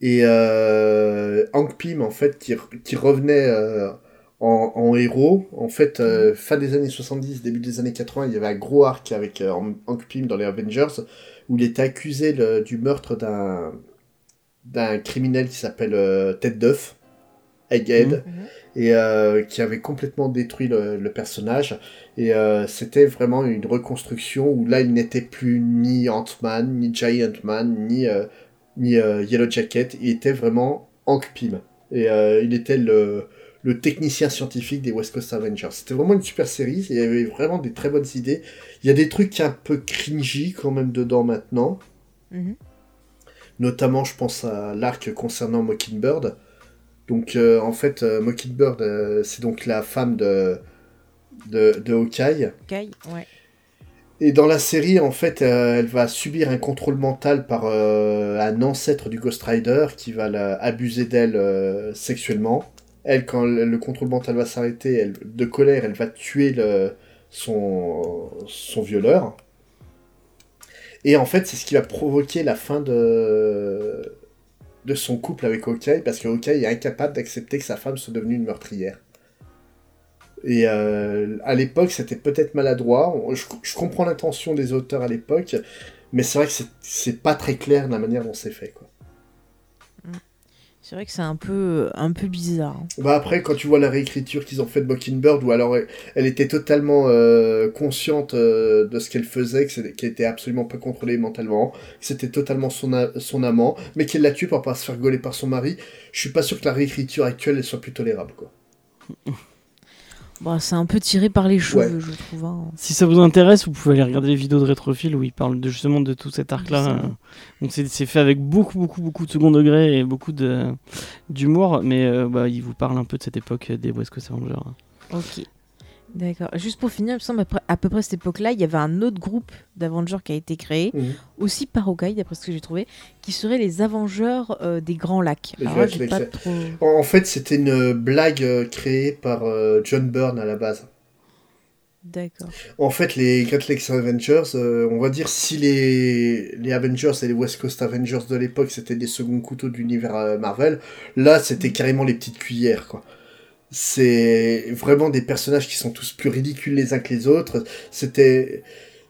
Et euh, Hank Pym, en fait, qui, qui revenait euh, en, en héros. En fait, euh, fin des années 70, début des années 80, il y avait un gros arc avec euh, Hank Pym dans les Avengers, où il était accusé le- du meurtre d'un d'un criminel qui s'appelle euh, Ted Duff, Egghead, Mhm. et euh, qui avait complètement détruit le, le personnage. Et c'était vraiment une reconstruction où là, il n'était plus ni Ant-Man, ni Giant Man, ni, ni Yellow Jacket. Il était vraiment Hank Pym. Et il était le, le technicien scientifique des West Coast Avengers. C'était vraiment une super série. Il y avait vraiment des très bonnes idées. Il y a des trucs un peu cringy quand même dedans maintenant. Mhm. Notamment, je pense à l'arc concernant Mockingbird. Donc, euh, en fait, euh, Mockingbird, euh, c'est donc la femme de, de, de Hawkeye. Ouais. Et dans la série, en fait, euh, elle va subir un contrôle mental par un ancêtre du Ghost Rider qui va la, abuser d'elle sexuellement. Elle, quand le, le contrôle mental va s'arrêter, de colère, elle va tuer son, violeur. Et en fait, c'est ce qui va provoquer la fin de, son couple avec Hawkeye, parce que Hawkeye est incapable d'accepter que sa femme soit devenue une meurtrière. Et euh, à l'époque, c'était peut-être maladroit. Je, comprends l'intention des auteurs à l'époque, mais c'est vrai que c'est- pas très clair la manière dont c'est fait. C'est vrai que c'est un peu, un peu bizarre. hein. Bah après, quand tu vois la réécriture qu'ils ont fait de Mockingbird, où alors elle, était totalement euh, consciente euh, de ce qu'elle faisait, qu'elle était absolument pas contrôlée mentalement, que c'était totalement son, a- son amant, mais qu'elle l'a tué pour pas se faire gauler par son mari, je suis pas sûr que la réécriture actuelle elle soit plus tolérable. Quoi. Bon, c'est un peu tiré par les cheveux, Ouais. je trouve. hein. Si ça vous intéresse, vous pouvez aller regarder les vidéos de Rétrophile où il parle de, justement de tout cet arc-là. euh. Donc c'est fait avec beaucoup, beaucoup, beaucoup de second degré et beaucoup de- d'humour, mais euh, bah, il vous parle un peu de cette époque des West Coast Avengers. Ok. D'accord. Juste pour finir, il me semble à peu près à cette époque-là, il y avait un autre groupe d'Avengers qui a été créé, Mhm. aussi par Hawkeye, d'après ce que j'ai trouvé, qui serait les Avengers euh, des Grands Lacs. Alors là, pas trop. En fait, c'était une blague euh, créée par euh, John Byrne à la base. D'accord. En fait, les Great Lakes Avengers, euh, on va dire si les, les Avengers et les West Coast Avengers de l'époque c'était des seconds couteaux de l'univers Marvel, là c'était carrément les petites cuillères quoi. C'est vraiment des personnages qui sont tous plus ridicules les uns que les autres. C'était,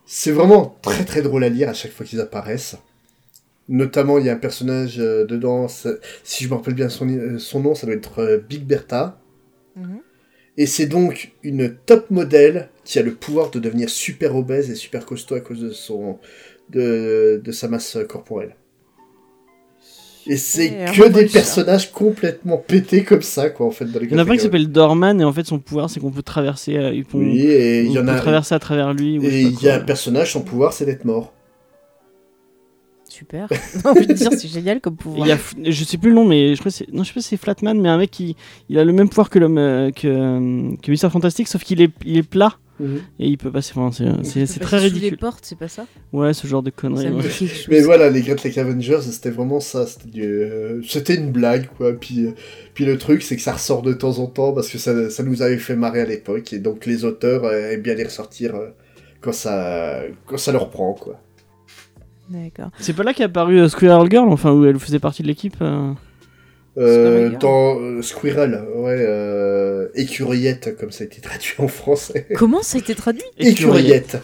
c'est vraiment très très drôle à lire à chaque fois qu'ils apparaissent. Notamment, il y a un personnage euh, dedans, si je me rappelle bien son, euh, son nom, ça doit être euh, Big Bertha. Mhm. Et c'est donc une top modèle qui a le pouvoir de devenir super obèse et super costaud à cause de son de, de sa masse corporelle. Et c'est que des personnages complètement pétés comme ça, quoi, en fait, dans les Il y en a pas un qui s'appelle Dorman et en fait son pouvoir c'est qu'on peut traverser, euh, il peut- Oui, et il y on en peut a. traverser à travers lui. je Et il y a un personnage, son pouvoir, c'est d'être mort. Super. Envie de dire, c'est génial comme pouvoir. il y a, je sais plus le nom, mais je crois que c'est, non, je sais pas si c'est Flatman, mais un mec qui, il a le même pouvoir que l'homme, euh, que, euh, que Mister Fantastic, sauf qu'il est, il est plat et il peut passer. Enfin, c'est, c'est, très passer sous les ridicule. portes, c'est pas ça? Ouais, ce genre de conneries. ouais. Mais voilà, les Great Lake Avengers, c'était vraiment ça. C'était du, euh, c'était une blague, quoi. Puis, euh, puis le truc, c'est que ça ressort de temps en temps parce que ça, ça nous avait fait marrer à l'époque. Et donc les auteurs euh, aiment bien les ressortir euh, quand, ça, quand ça leur prend, quoi. D'accord. C'est pas là qu'est apparu euh, Squirrel Girl, enfin où elle faisait partie de l'équipe. Euh. Squirrel. dans euh, Squirrel, ouais, euh, comme ça a été traduit en français. Comment ça a été traduit écurriette.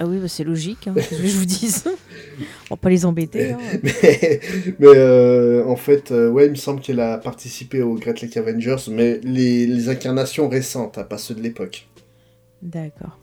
Ah oui, bah, c'est logique, hein, que je vous dise. On va pas les embêter. hein. mais mais euh, en fait, ouais, il me semble qu'elle a participé aux Great Lake Avengers, mais les, les incarnations récentes, hein, pas ceux de l'époque. D'accord.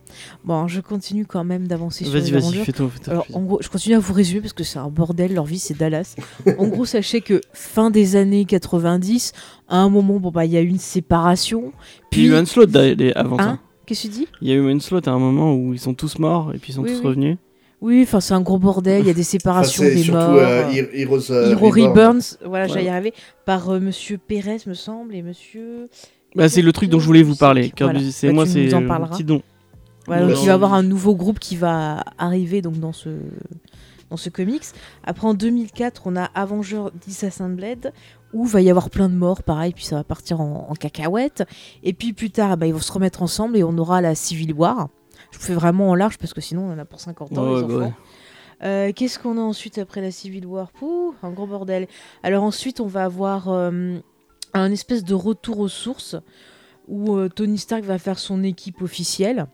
Bon, je continue quand même d'avancer sur Vas-y, vas-y, fais-toi. Alors, en gros, je continue à vous résumer parce que c'est un bordel, leur vie c'est Dallas. en gros, sachez que fin des années 90, à un moment, bon bah il y a eu une séparation. Puis il y a eu un slot d'ailleurs, avant ça. Hein? Qu'est-ce que tu dis? Il y a eu un slot à un moment où ils sont tous morts et puis ils sont Oui, tous oui. revenus. Oui, enfin c'est un gros bordel, il y a des Enfin, séparations, c'est des surtout morts. euh, He- Heroes, euh, Hero Reborn. Reburns, voilà, Ouais. j'allais y arriver, par euh, Monsieur Pérez, me semble, et Monsieur. Bah, c'est le truc dont je voulais vous parler. Cœur Voilà. du- C'est Bah, moi, c'est parleras. petit don. Voilà, donc il va y avoir un nouveau groupe qui va arriver donc dans ce dans ce comics. Après, en 2004, on a Avenger Disassembled, Blade, où va y avoir plein de morts, pareil, puis ça va partir en, en cacahuète. Et puis plus tard, bah, ils vont se remettre ensemble et on aura la Civil War. Je vous fais vraiment en large parce que sinon on en a pour 50 ans, Ouais, les bah enfants. ouais. Euh, Qu'est-ce qu'on a ensuite après la Civil War? Pouh, un gros bordel. Alors ensuite, on va avoir euh, un espèce de retour aux sources où euh, Tony Stark va faire son équipe officielle.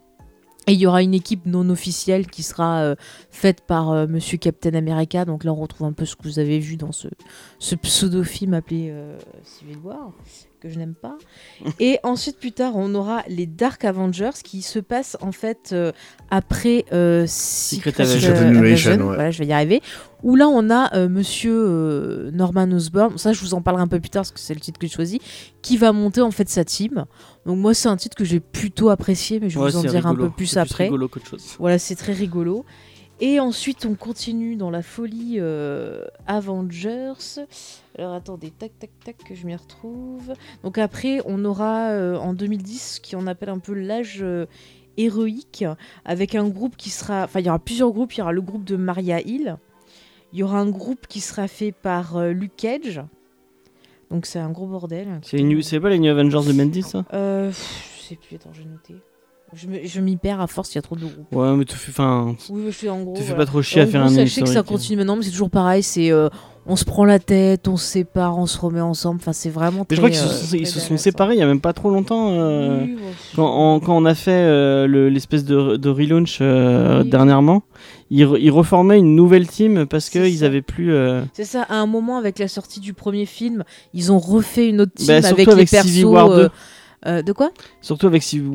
Et il y aura une équipe non officielle qui sera euh, faite par euh, Monsieur Captain America. Donc là, on retrouve un peu ce que vous avez vu dans ce, ce pseudo-film appelé Civil War, que je n'aime pas. Et ensuite, plus tard, on aura les Dark Avengers qui se passent en fait euh, après euh, Secret, euh, Secret Invasion, ouais. Voilà, je vais y arriver. Où là, on a euh, Monsieur euh, Norman Osborn. Ça, je vous en parlerai un peu plus tard parce que c'est le titre que j'ai choisi. Qui va monter en fait sa team. Donc moi, c'est un titre que j'ai plutôt apprécié, mais je vais Ouais, vous en dire un rigolo. peu plus C'est après. rigolo qu'autre chose. Voilà, c'est très rigolo. Et ensuite, on continue dans la folie euh, Avengers. Alors attendez, tac, tac, tac, que je m'y retrouve. Donc après, on aura euh, en 2010 ce qu'on appelle un peu l'âge euh, héroïque, avec un groupe qui sera... Enfin, il y aura plusieurs groupes. Il y aura le groupe de Maria Hill. Il y aura un groupe qui sera fait par euh, Luke Cage. Donc c'est un gros bordel. C'est new- pas les New Avengers de Bendis ça? Euh, je sais plus, attends, j'ai noté. Je je m'y perds à force, il y a trop de groupes. Ouais, mais tu fais, enfin, Oui, je suis en gros. tu fais pas trop chier à faire un sachez que ça historique. continue maintenant, mais c'est toujours pareil. C'est euh, on se prend la tête, on se sépare, on se remet ensemble. Enfin, c'est vraiment. Mais je crois très, qu'ils se, euh, très se sont séparés il y a même pas trop longtemps. euh, Oui, Quand on, quand on a fait euh, le- l'espèce de, de relaunch euh, Oui. dernièrement, ils, re- ils reformaient une nouvelle team parce qu'ils avaient plus. euh, C'est ça. À un moment, avec la sortie du premier film, ils ont refait une autre team Bah, surtout avec, les avec persos. Civil War 2. euh, de quoi? Surtout avec Civil,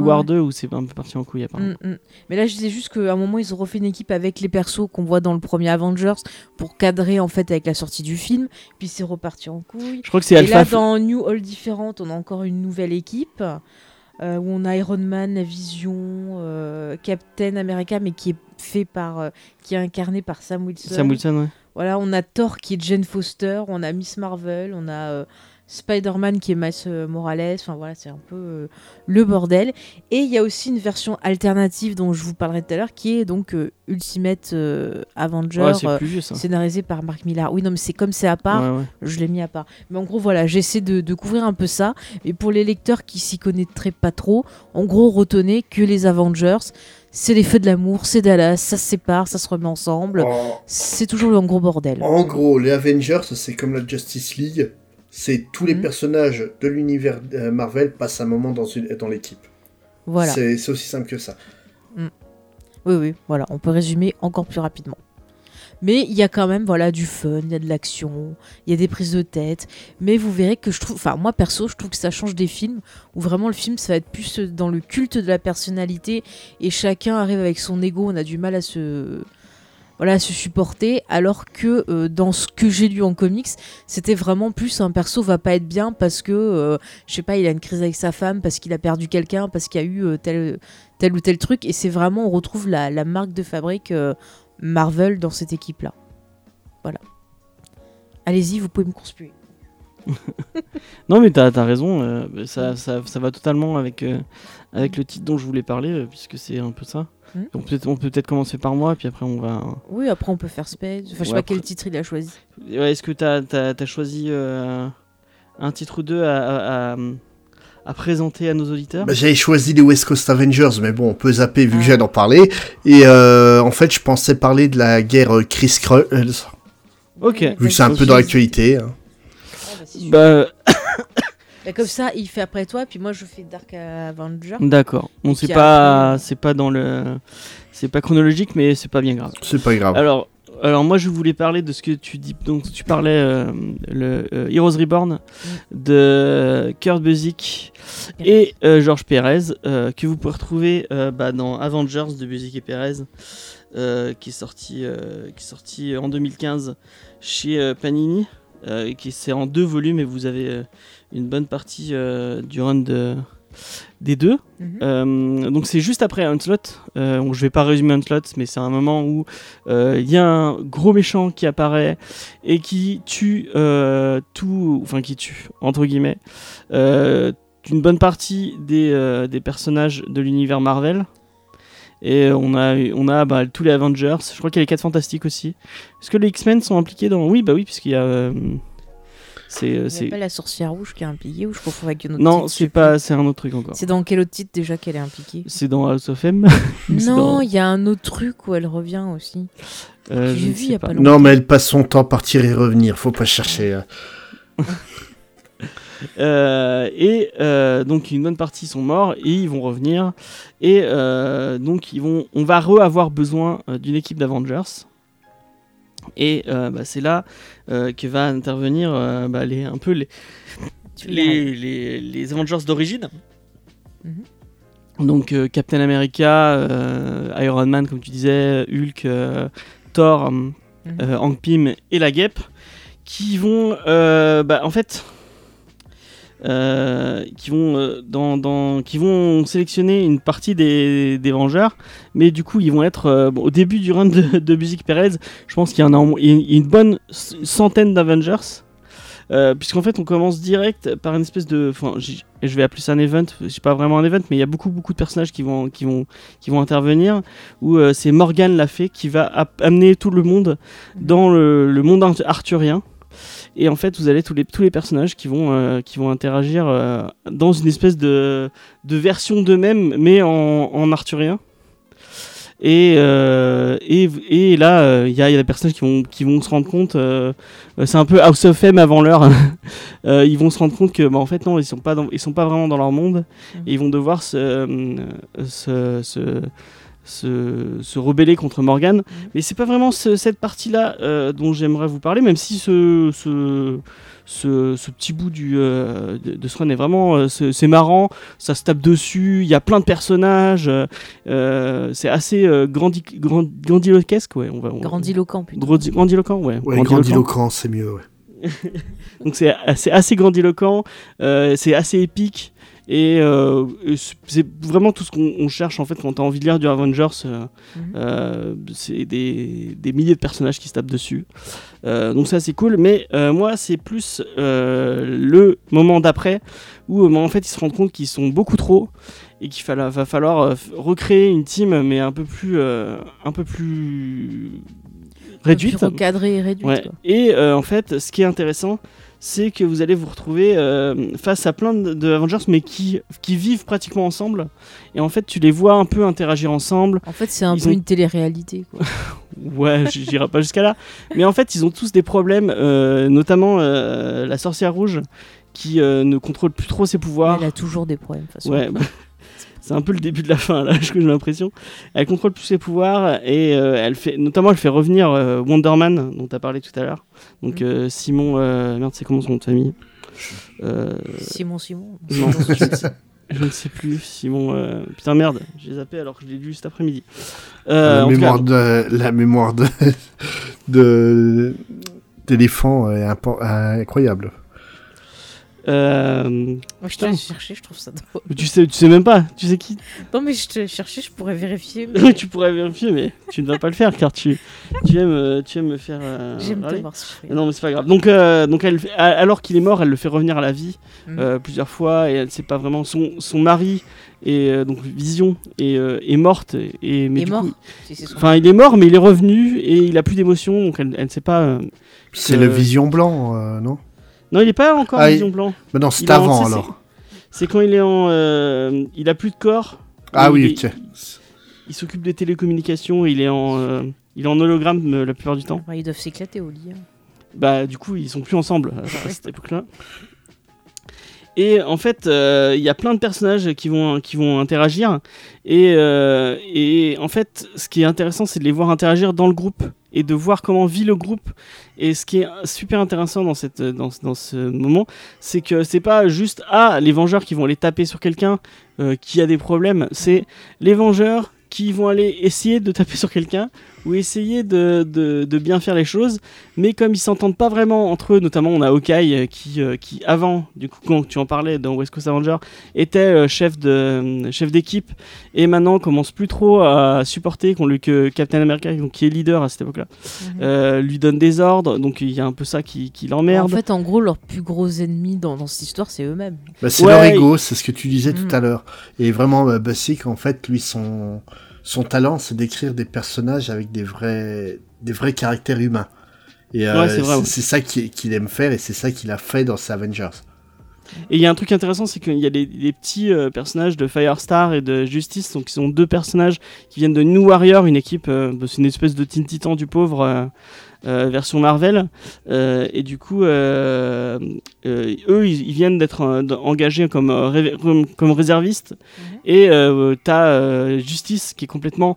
Ouais. War 2 où c'est un peu parti en couille apparemment. Mm, mm. Mais là, je disais juste qu'à un moment, ils ont refait une équipe avec les persos qu'on voit dans le premier Avengers pour cadrer en fait avec la sortie du film. Puis c'est reparti en couille. Je crois que c'est Et Alpha. là, dans New All Different, on a encore une nouvelle équipe euh, où on a Iron Man, la Vision, euh, Captain America, mais qui est fait par, euh, qui est incarné par Sam Wilson. Sam Wilson, ouais. Voilà, on a Thor qui est Jane Foster, on a Miss Marvel, on a Spider-Man qui est Miles euh, Morales. Enfin voilà, c'est un peu euh, le bordel. Et il y a aussi une version alternative dont je vous parlerai tout à l'heure, qui est donc euh, Ultimate euh, Avenger. Ouais, euh, vieux. Scénarisé par Mark Millar. Oui, non, mais c'est comme c'est à part, Ouais, ouais. je l'ai mis à part. Mais en gros, voilà, j'essaie de, de couvrir un peu ça. Et pour les lecteurs qui s'y connaîtraient pas trop, en gros, retenez que les Avengers, c'est les feux de l'amour, c'est Dallas, ça se sépare, ça se remet ensemble. En, C'est toujours le gros bordel. en gros, les Avengers, c'est comme la Justice League. C'est tous les Mhm. personnages de l'univers euh, Marvel passent un moment dans, une, dans l'équipe. Voilà. C'est aussi simple que ça. Oui, oui, voilà. On peut résumer encore plus rapidement. Mais il y a quand même voilà du fun, il y a de l'action, il y a des prises de tête. Mais vous verrez que je trouve, enfin moi perso, je trouve que ça change des films où vraiment le film ça va être plus dans le culte de la personnalité et chacun arrive avec son ego, on a du mal à se voilà se supporter alors que euh, dans ce que j'ai lu en comics c'était vraiment plus un perso va pas être bien parce que euh, je sais pas il a une crise avec sa femme parce qu'il a perdu quelqu'un parce qu'il y a eu euh, tel ou tel truc et c'est vraiment on retrouve la, marque de fabrique Marvel dans cette équipe là voilà allez-y vous pouvez me conspuer Non, mais t'as as raison. ça, ça, ça va totalement avec, avec le titre dont je voulais parler, puisque c'est un peu ça. Mm. Donc peut-être on peut peut-être commencer par moi, puis après on va. oui après on peut faire Spade enfin je sais Ouais, pas après- quel titre il a choisi Ouais, Est-ce que t'as as, choisi euh, un titre ou deux à, à, à- à présenter à nos auditeurs? Bah, J'avais choisi les West Coast Avengers, mais bon, on peut zapper vu que Ah. je viens d'en parler. Et euh, en fait, je pensais parler de la guerre euh, Chris Krull, Ok. vu que c'est un peu dans l'actualité. hein. Ah, bah. Bah, comme ça il fait après toi puis moi je fais Dark Avenger d'accord. C'est puis pas, après- c'est pas dans le, c'est pas chronologique, mais c'est pas bien grave. C'est pas grave. Alors, alors moi je voulais parler de ce que tu dis. Donc tu parlais euh, le euh, Heroes Reborn de Kurt Busiek et euh, Georges Pérez euh, que vous pouvez retrouver euh, bah, dans Avengers de Busiek et Pérez euh, qui est sorti euh, qui est sorti en 2015 chez euh, Panini euh, et qui c'est en deux volumes et vous avez euh, une bonne partie euh, du run de des deux. Mhm. Euh, donc c'est juste après Onslaught. Euh, je vais pas résumer Onslaught, mais c'est un moment où il y a un gros méchant qui apparaît et qui tue tout, enfin qui tue entre guillemets une bonne partie des, euh, des personnages de l'univers Marvel. Et on a, on a bah, tous les Avengers. Je crois qu'il y a les 4 Fantastiques aussi. Est-ce que les X-Men sont impliqués dans. Oui, bah oui, puisqu'il y a. euh, c'est. euh, c'est- pas la sorcière rouge qui est impliquée ou je confonds avec une autre Non, c'est pas, c'est un autre truc encore. C'est dans quel autre titre déjà qu'elle est impliquée C'est dans House of M. Non, dans- il y a un autre truc où elle revient aussi. euh, j'ai vu il y a pas. pas longtemps. Non, mais elle passe son temps à partir et revenir. Faut pas chercher. Euh, et euh, donc une bonne partie sont morts et ils vont revenir et euh, donc ils vont on va re avoir besoin d'une équipe d'Avengers et euh, bah, c'est là euh, que va intervenir euh, bah, les un peu les les, les, les Avengers d'origine Mhm. donc Captain America Iron Man comme tu disais Hulk Thor Mhm. Hank Pym et la Guêpe qui vont bah, en fait euh, qui vont euh, qui vont sélectionner une partie des, des Vengeurs mais du coup ils vont être euh, au début du run de, de Music Perez je pense qu'il y en a une bonne centaine d'Avengers. Puisqu'en fait on commence direct par une espèce de enfin je vais appeler ça un event c'est pas vraiment un event mais il y a beaucoup beaucoup de personnages qui vont qui vont qui vont intervenir où c'est Morgan la fée qui va amener tout le monde dans le, le monde art- arthurien et en fait vous avez tous les tous les personnages qui vont euh, qui vont interagir euh, dans une espèce de de version d'eux-mêmes mais en, en arthurien. Et, euh, et, et là, euh, il y, a y a des personnages qui vont, qui vont se rendre compte, euh, c'est un peu House of M avant l'heure, Euh, ils vont se rendre compte que bah, en fait non, ils sont pas, dans- ils sont pas vraiment dans leur monde, et ils vont devoir se, se, se, se, se rebeller contre Morgan. Mais c'est pas vraiment ce- cette partie-là euh, dont j'aimerais vous parler, même si ce, ce, ce, ce petit bout du, euh, de, de ce run est vraiment euh, c'est marrant, ça se tape dessus, il y a plein de personnages, c'est assez euh, grandi, grand- grandiloquesque, ouais. On va, on- Grandiloquent plutôt. Grandi- grandiloquent, ouais. Ouais, grandiloquent. grandiloquent, c'est mieux. Ouais. Donc c'est assez, assez grandiloquent, euh, c'est assez épique. Et euh, et c'est- vraiment tout ce qu'on on cherche en fait quand t'as envie de lire du Avengers. euh, Mhm. euh, c'est des, des milliers de personnages qui se tapent dessus. Donc ça c'est cool. Mais moi c'est plus le moment d'après où en fait ils se rendent compte qu'ils sont beaucoup trop et qu'il va falloir recréer une team mais un peu plus un peu plus réduite. Plus et réduite. Ouais. quoi. Et en fait, ce qui est intéressant, c'est que vous allez vous retrouver euh, face à plein de, de Avengers, mais qui, qui vivent pratiquement ensemble. Et en fait, tu les vois un peu interagir ensemble. En fait, c'est un Ils peu ont- une télé-réalité. quoi. Ouais, j'irai pas jusqu'à là. Mais en fait, ils ont tous des problèmes, euh, notamment euh, la sorcière rouge, qui euh, ne contrôle plus trop ses pouvoirs. Elle a toujours des problèmes. de toute façon. Ouais, c'est un peu le début de la fin là, j'ai l'impression. Elle contrôle plus ses pouvoirs et euh, elle fait, notamment, elle fait revenir euh, Wonder Man dont tu as parlé tout à l'heure. Donc Mhm. euh, Simon, euh, merde, c'est comment son nom de famille? Euh, Simon Simon. Non, je, ne sais- je ne sais plus. Simon, euh, putain merde, j'ai zappé alors que je l'ai lu cet après-midi. Euh, la, cas, mémoire de, la mémoire de, de d'éléphant est impo- incroyable. Euh, Moi, je t'ai cherché, je trouve ça drôle. tu sais, tu sais même pas. Tu sais qui Non, mais je te cherchais, je pourrais vérifier. mais Tu pourrais vérifier, mais tu ne vas pas le faire car tu, tu aimes, euh, tu aimes me faire. euh, J'aime te voir. Non, mais c'est pas grave. Donc, euh, donc elle, alors qu'il est mort, elle le fait revenir à la vie euh, plusieurs fois et elle sait pas vraiment. Son, son mari et euh, donc Vision est, euh, est morte et mais Il est du mort. Si Enfin, il est mort, mais il est revenu et il a plus d'émotion, donc elle, elle ne sait pas. euh, C'est que- le Vision Blanc, euh, non? Non, il est pas encore Ah, Vision blanc. Mais non, c'est en- avant c'est- alors. C'est quand il est en, euh, il a plus de corps. Ah oui, est- ok. Il s'occupe des télécommunications. Il est en, euh, il est en hologramme euh, la plupart du temps. Ils doivent s'éclater au lit. hein. Bah du coup ils sont plus ensemble à, à cette époque-là. Et en fait, euh, il y a plein de personnages qui vont, qui vont interagir. Et, euh, et en fait, ce qui est intéressant, c'est de les voir interagir dans le groupe et de voir comment vit le groupe. Et ce qui est super intéressant dans, cette, dans, dans ce moment, c'est que c'est pas juste ah les Vengeurs qui vont aller taper sur quelqu'un euh, qui a des problèmes. C'est les Vengeurs qui vont aller essayer de taper sur quelqu'un ou essayer de, de, de bien faire les choses mais comme ils s'entendent pas vraiment entre eux, notamment on a Hawkeye euh, qui, euh, qui avant, du coup quand tu en parlais dans West Coast Avenger, était euh, chef de euh, chef d'équipe et maintenant commence plus trop à supporter qu'on lui que Captain America donc, qui est leader à cette époque-là Mhm. euh, lui donne des ordres, donc il y a un peu ça qui, qui En l'emmerde. fait, en gros, leurs plus gros ennemis dans, dans cette histoire, c'est eux-mêmes. Bah, c'est Ouais, leur il- ego, c'est ce que tu disais Mm. tout à l'heure. Et vraiment, bah, Busick, en fait, lui, son, son talent, c'est d'écrire des personnages avec des vrais, des vrais caractères humains. Et Ouais, c'est vrai, ouais. c'est ça qu'il aime faire et c'est ça qu'il a fait dans ses Avengers. Et il y a un truc intéressant, c'est qu'il y a des, petits euh, personnages de Firestar et de Justice, donc ils sont deux personnages qui viennent de New Warrior, une équipe, euh, c'est une espèce de Teen Titan du pauvre euh, euh, version Marvel. Euh, et du coup, euh, euh, eux, ils, ils viennent d'être euh, engagés comme, euh, comme, comme réservistes. Mhm. Et euh, t'as euh, Justice qui est complètement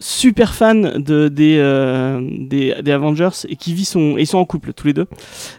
super fan de, des, euh, des, des Avengers et qui vit son et ils sont en couple tous les deux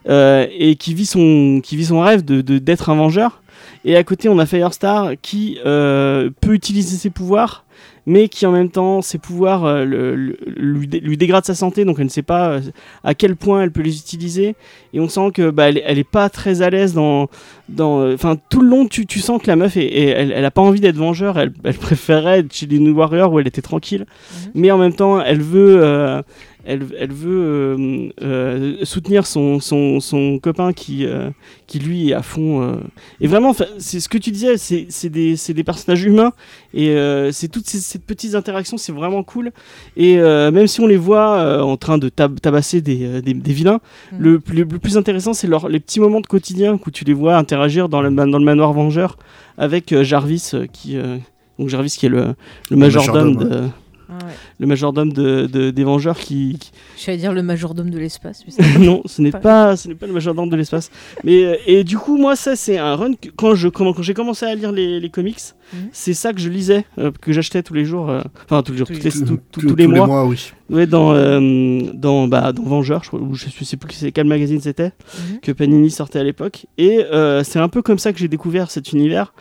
euh, et qui vit son qui vit son rêve de de- d'être un Vengeur et à côté on a Firestar qui euh, peut utiliser ses pouvoirs mais qui en même temps ses pouvoirs euh, le- le- lui, dé- lui dégradent sa santé donc elle ne sait pas euh, à quel point elle peut les utiliser et on sent que bah elle, est- elle est pas très à l'aise dans dans euh, enfin tout le long tu, tu sens que la meuf est, est- elle, elle a pas envie d'être vengeur elle, elle préférait être chez les New Warriors où elle était tranquille Mhm. mais en même temps elle veut euh, elle, elle veut euh, euh, soutenir son, son, son copain qui, euh, qui lui est à fond. euh. Et vraiment, c'est ce que tu disais, c'est c'est des, c'est des personnages humains et euh, c'est toutes ces, ces petites interactions, c'est vraiment cool. Et euh, même si on les voit euh, en train de tab- tabasser des, des, des vilains, Mhm. le, plus- le plus intéressant, c'est les petits moments de quotidien où tu les vois interagir dans le, dans le manoir Vengeur avec euh, Jarvis, euh, qui, euh, donc Jarvis qui est le, le majordome, majordome, de, Ah ouais. le majordome de, de- des Vengeurs qui, qui- J'allais dire le majordome de l'espace. non, ce n'est Pas- pas, ce n'est pas le majordome de l'espace. Mais euh, et du coup, moi, ça, c'est un run que- quand je quand, quand j'ai commencé à lire les, les comics, Mhm. c'est ça que je lisais, euh, que j'achetais tous les jours, euh, enfin tous les jours, Tous les- les- tout- tout- tous les mois, oui. ouais, dans euh, dans bah dans Vengeurs, je crois, ou je sais plus c'est quel magazine c'était Mhm. que Panini sortait à l'époque. Et euh, c'est un peu comme ça que j'ai découvert cet univers.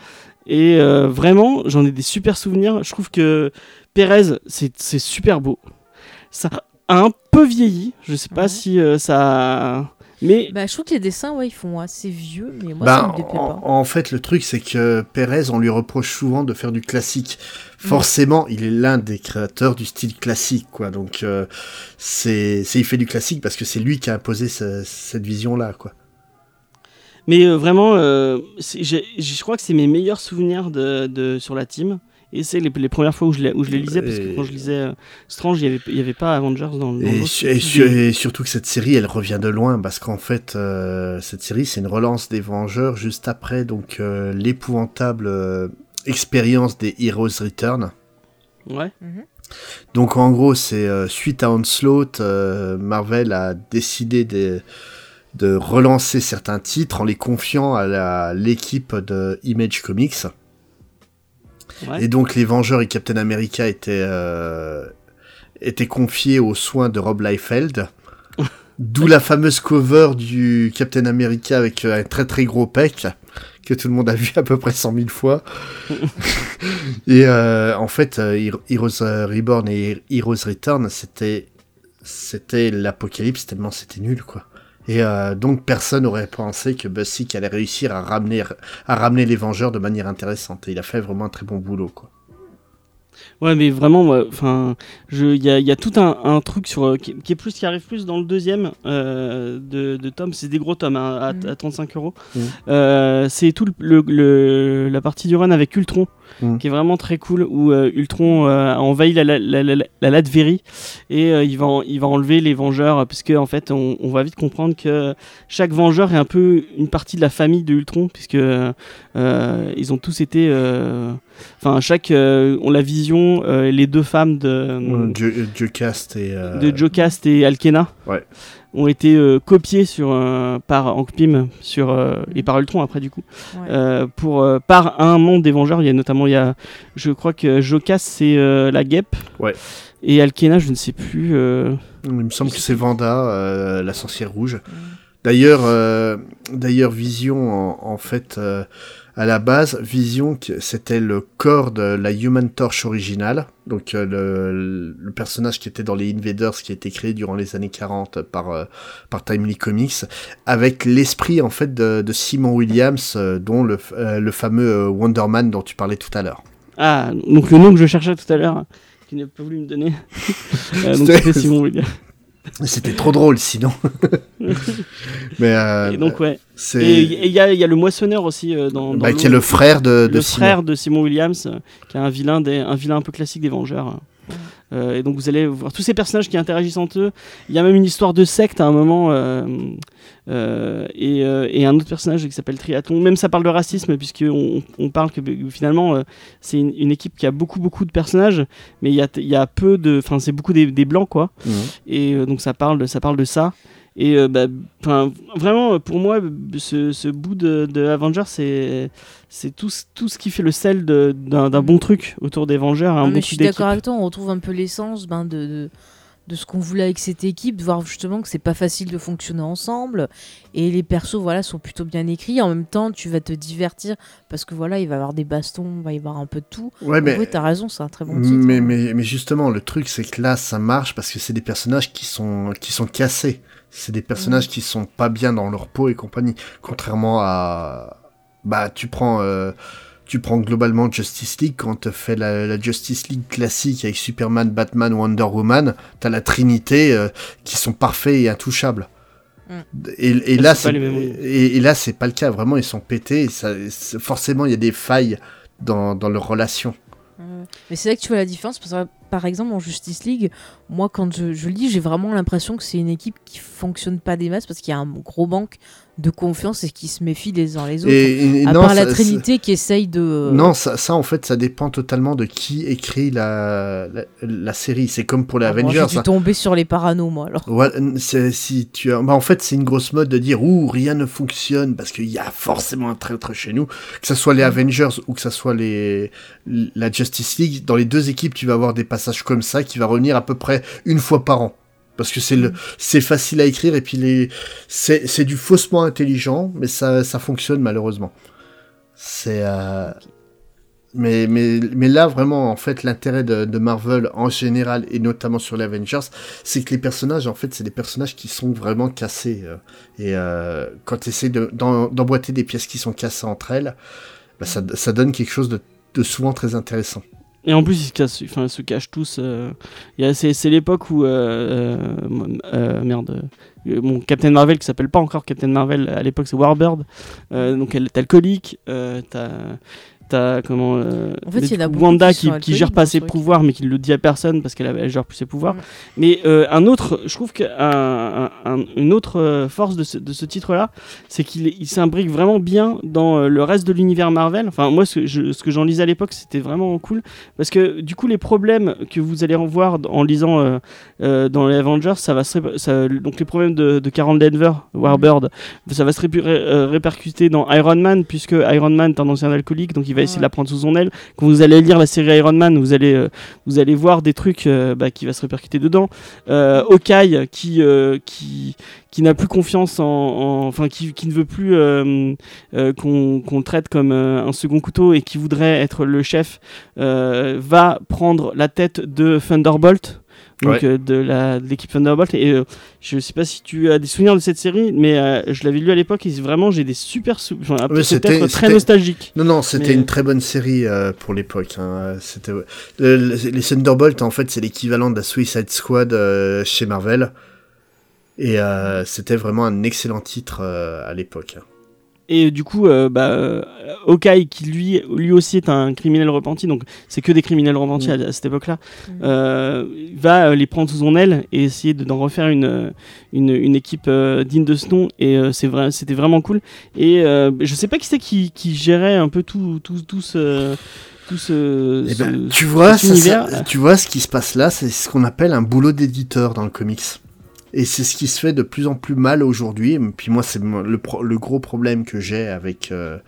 Et euh, vraiment, j'en ai des super souvenirs. Je trouve que Pérez, c'est c'est super beau. Ça a un peu vieilli. Je sais pas Ouais. si euh, ça. Mais Bah, je trouve que les dessins, ouais, ils font assez vieux, mais moi, Bah, ça me déplaît en, pas. en fait, le truc, c'est que Pérez, on lui reproche souvent de faire du classique. Forcément, il est l'un des créateurs du style classique, quoi. Donc, euh, c'est, c'est- il fait du classique parce que c'est lui qui a imposé ce- cette vision-là, quoi. Mais euh, vraiment, euh, je crois que c'est mes meilleurs souvenirs de, de- sur la team. Et c'est les, les premières fois où je, les- où je les lisais, parce que quand je lisais euh, Strange, il n'y avait, il y avait pas Avengers dans, dans Et, l'autre su- et style su- de- et surtout que cette série, elle revient de loin parce qu'en fait, euh, cette série, c'est une relance des Vengeurs juste après donc euh, l'épouvantable euh, expérience des Heroes Return. Ouais. Mhm. Donc en gros, c'est euh, suite à Onslaught, euh, Marvel a décidé de, de relancer certains titres en les confiant à la- l'équipe de Image Comics. Ouais. Et donc les Vengeurs et Captain America étaient, euh, étaient confiés aux soins de Rob Liefeld. D'où la fameuse cover du Captain America avec euh, un très très gros pec que tout le monde a vu à peu près 100 000 fois. et euh, en fait, Hero- Heroes Reborn et Heroes Return, c'était c'était l'apocalypse tellement c'était nul quoi. Et euh, donc personne n'aurait pensé que Busick allait réussir à ramener à ramener les Vengeurs de manière intéressante. Et il a fait vraiment un très bon boulot quoi. Ouais, mais vraiment, enfin, il y a, il y a tout un, un truc sur euh, qui, qui est plus, qui arrive plus dans le deuxième euh, de, de tomes. C'est des gros tomes hein, à, Mhm. à 35 euros. Mhm. Euh, c'est tout le, le- le- la partie du run avec Ultron, Mhm. qui est vraiment très cool, où euh, Ultron euh, a envahi la, la, la, la, la Latverie et euh, il va, en- il va enlever les Vengeurs, puisque en fait, on, on va vite comprendre que chaque Vengeur est un peu une partie de la famille de Ultron, puisque euh, ils ont tous été, euh, enfin, chaque, euh, ont la vision, euh, les deux femmes de Dieu, Dieu Cast et euh, de Jocast et Alkena Ouais. Ont été euh, copiés sur, euh, par Hank Pym sur, euh, et par Ultron après du coup Ouais. euh, pour, euh, par un monde des Vengeurs. Il y a notamment, il y a, je crois que Jocast c'est euh, la guêpe Ouais. et Alkena je ne sais plus. euh, Il me semble que c'est Vanda, euh, la sorcière rouge. Mhm. D'ailleurs, euh, d'ailleurs, Vision, en, en fait, euh, à la base, Vision, c'était le corps de la Human Torch originale, donc euh, le, le personnage qui était dans les Invaders, qui a été créé durant les années 40 par euh, par Timely Comics, avec l'esprit en fait de, de Simon Williams, euh, dont le, le fameux euh, Wonder Man dont tu parlais tout à l'heure. Ah, donc le nom que je cherchais tout à l'heure, qui n'a pas voulu me donner. Euh, donc c'était Simon Williams. C'était trop drôle sinon. Mais euh, Et donc, ouais. c'est Et il y, a il y a le moissonneur aussi euh, dans, dans bah, qui est le frère de, de le Simon. frère de Simon Williams, euh, qui est un vilain, des, un vilain un peu classique des Vengeurs. Euh, et donc vous allez voir tous ces personnages qui interagissent entre eux. Il y a même une histoire de secte à un moment. euh, euh, et, euh, et un autre personnage qui s'appelle Triathlon. Même ça parle de racisme, puisqu'on on parle que finalement euh, c'est une, une équipe qui a beaucoup beaucoup de personnages, mais il y a, il y a peu de. Enfin, c'est beaucoup des, des blancs, quoi. Mhm. Et donc ça parle, de, ça parle de ça. Et euh, bah, vraiment, pour moi, ce, ce bout de, de Avengers, c'est c'est tout, ce- tout ce qui fait le sel de- d'un bon truc autour des Vengeurs. Un Non, bon mais je suis d'accord avec toi, on retrouve un peu l'essence ben, de, de, de ce qu'on voulait avec cette équipe, de voir justement que c'est pas facile de fonctionner ensemble. Et les persos voilà, sont plutôt bien écrits. En même temps, tu vas te divertir parce que voilà, il va y avoir des bastons, il va y avoir un peu de tout. Ouais, mais, Oui, t'as raison, c'est un très bon titre. mais, hein. mais, mais justement, le truc, c'est que là, ça marche parce que c'est des personnages qui sont, qui sont cassés. C'est des personnages qui sont pas bien dans leur peau et compagnie. Contrairement à. Bah, tu prends. euh, Tu prends globalement Justice League, quand tu fais la, la Justice League classique avec Superman, Batman, Wonder Woman, t'as la Trinité euh, qui sont parfaits et intouchables. Mm. Et, et là, c'est pas c'est les mêmes, oui. et, et là, c'est pas le cas. Vraiment, ils sont pétés. et ça, c'est- forcément, il y a des failles dans, dans leurs relations. Mais c'est là que tu vois la différence. Parce que, par exemple, en Justice League, moi, quand je, je lis, j'ai vraiment l'impression que c'est une équipe qui fonctionne pas des masses parce qu'il y a un gros manque de confiance et qui se méfient les uns les autres. Et, et à non, part la ça- Trinité qui essaye de. Non, ça, ça, en fait, ça dépend totalement de qui écrit la, la, la série. C'est comme pour les Ah, Avengers. J'ai dû hein. tomber sur les paranos, moi, alors. Ouais, c'est- si tu as- bah, en fait, c'est une grosse mode de dire ouh rien ne fonctionne parce qu'il y a forcément un traître chez nous. Que ce soit les Avengers ou que ce soit les la Justice League, dans les deux équipes, tu vas avoir des passages comme ça qui va revenir à peu près une fois par an. Parce que c'est le c'est facile à écrire et puis les c'est c'est du faussement intelligent, mais ça ça fonctionne malheureusement. C'est euh, mais, mais, mais là, vraiment, en fait, l'intérêt de, de Marvel en général, et notamment sur les Avengers, c'est que les personnages, en fait, c'est des personnages qui sont vraiment cassés. euh, et euh, quand tu essaies de- d'emboîter des pièces qui sont cassées entre elles, bah, ça, ça donne quelque chose de, de souvent très intéressant. Et en plus, ils se, cassent, cachent tous. euh, C'est l'époque où. euh, euh, euh, merde. euh, Mon Captain Marvel, qui s'appelle pas encore Captain Marvel, à l'époque c'est Warbird. Donc elle- colique, euh, t'as. T'as comment euh, En fait, en Wanda qui qui, gère pas ses pouvoirs mais qui le dit à personne parce qu'elle elle gère plus ses pouvoirs. Mm. Mais euh, un autre, je trouve qu'une un, un- une autre euh, force de ce, de ce titre-là, c'est qu'il il s'imbrique vraiment bien dans le reste de l'univers Marvel. Enfin, moi, ce que, je- ce que j'en lisais à l'époque, c'était vraiment cool. Parce que du coup, les problèmes que vous allez en lisant euh, euh, dans les Avengers, ça va se ça- donc les problèmes de, de Carol Denver, Warbird, ça va se ré- répercuter dans Iron Man, puisque Iron Man est un ancien alcoolique, donc il va essayer Ouais. de la prendre sous son aile. Quand vous allez lire la série Iron Man, vous allez, euh, vous allez voir des trucs euh, bah, qui va se répercuter dedans. Euh, Hawkeye qui, euh, qui, qui n'a plus confiance en, en- enfin qui, qui ne veut plus euh, euh, qu'on le traite comme euh, un second couteau et qui voudrait être le chef, va prendre la tête de Thunderbolt. Donc Ouais. euh, de la- de l'équipe Thunderbolt et euh, je sais pas si tu as des souvenirs de cette série mais euh, je l'avais lu à l'époque et vraiment j'ai des super sou- enfin, Ouais, c'était- très nostalgique Non, non, c'était Mais- une très bonne série euh, pour l'époque. hein. C'était les Thunderbolts, en fait, c'est l'équivalent de la Suicide Squad chez Marvel. Et c'était vraiment un excellent titre à l'époque. Et du coup, euh, bah, euh, Hawkeye, qui lui, lui aussi est un criminel repenti, donc c'est que des criminels repentis à, à cette époque-là, Mm. euh, va euh, les prendre sous son aile et essayer de- d'en refaire une, une, une équipe euh, digne de ce nom. Et euh, c'est vrai, c'était vraiment cool. Et euh, je sais pas qui c'est qui, qui gérait un peu tout, tout, tout ce. Tout ce, Eh ben, ce- tu vois, cet ça, univers, ça- là. tu vois ce qui se passe là, c'est ce qu'on appelle un boulot d'éditeur dans le comics. Et c'est ce qui se fait de plus en plus mal aujourd'hui. Puis moi, c'est le, gros problème que j'ai avec, euh,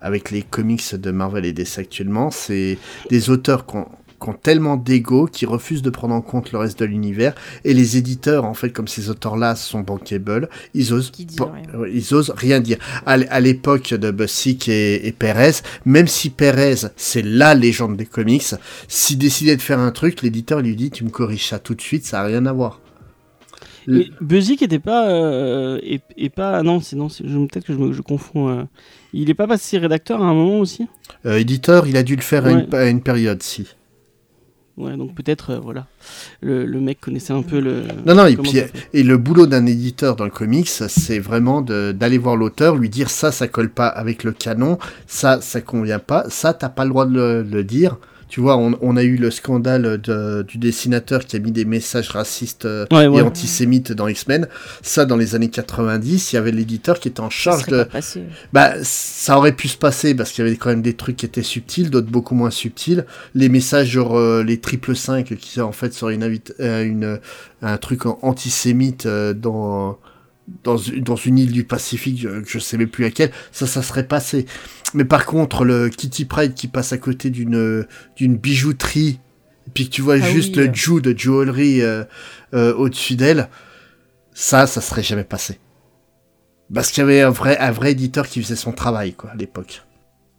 avec les comics de Marvel et DC actuellement, c'est des auteurs qui ont, qui ont tellement d'ego qui refusent de prendre en compte le reste de l'univers. Et les éditeurs, en fait, comme ces auteurs-là sont bankable, ils osent, ouais, ils osent rien dire. À, l'époque de Busick et, et Perez, même si Perez, c'est la légende des comics, s'il décidait de faire un truc, l'éditeur lui dit Tu me corriges ça tout de suite, ça n'a rien à voir. Mais Buzik était pas. Euh, et, et pas. Non, c'est non, c'est- peut-être que je, me- je confonds. euh. il est pas passé rédacteur à un moment aussi? Euh, éditeur, il a dû le faire à, une, à une période, si. Ouais, donc peut-être, euh, voilà, le, le mec connaissait un peu le. Non, non, et puis et le boulot d'un éditeur dans le comics, c'est vraiment d'aller voir l'auteur, lui dire ça, ça colle pas avec le canon, ça, ça convient pas, ça, t'as pas le droit de le, le dire. Tu vois, on, on a eu le scandale de- du dessinateur qui a mis des messages racistes euh, Ouais, et ouais. antisémites dans X-Men. Ça, dans les années 90, il y avait l'éditeur qui était en Ça charge serait de, bah, ça aurait pu se passer parce qu'il y avait quand même des trucs qui étaient subtils, d'autres beaucoup moins subtils. Les messages genre euh, les triple 5 qui en fait une, invite- euh, une un truc antisémite euh, dans dans une, île du Pacifique, je, je sais même plus laquelle, ça, ça serait passé. Mais par contre, le Kitty Pride qui passe à côté d'une d'une bijouterie, et puis que tu vois Ah juste oui, le euh. Jew de jewelry euh, euh, au-dessus d'elle, ça, ça serait jamais passé. Parce qu'il y avait un vrai, un vrai éditeur qui faisait son travail, quoi, à l'époque.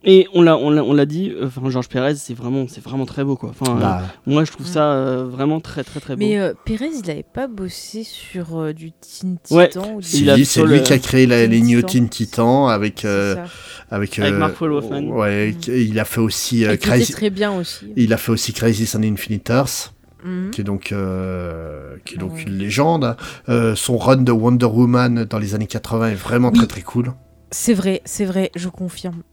Et on l'a, on l'a, on l'a dit, euh, enfin, Georges Pérez, c'est vraiment, c'est vraiment très beau, quoi. Enfin, Bah, euh, moi, je trouve Mm. ça euh, vraiment très, très, très beau. Mais euh, Pérez, il avait pas bossé sur euh, du Teen Ouais. Titan ou du- si, il a c'est lui qui a créé la, Teen les New Titan. Teen Titans avec, euh, avec, Avec Mark Wolfman. Ouais, Mm. il a fait aussi euh, Crazy. très bien aussi. Il a fait aussi Crisis on Infinite Earth, Mhm. qui est donc, euh, qui est donc Ouais. une légende. Euh, son run de Wonder Woman dans les années 80 est vraiment Oui. très très cool. C'est vrai, c'est vrai, je confirme.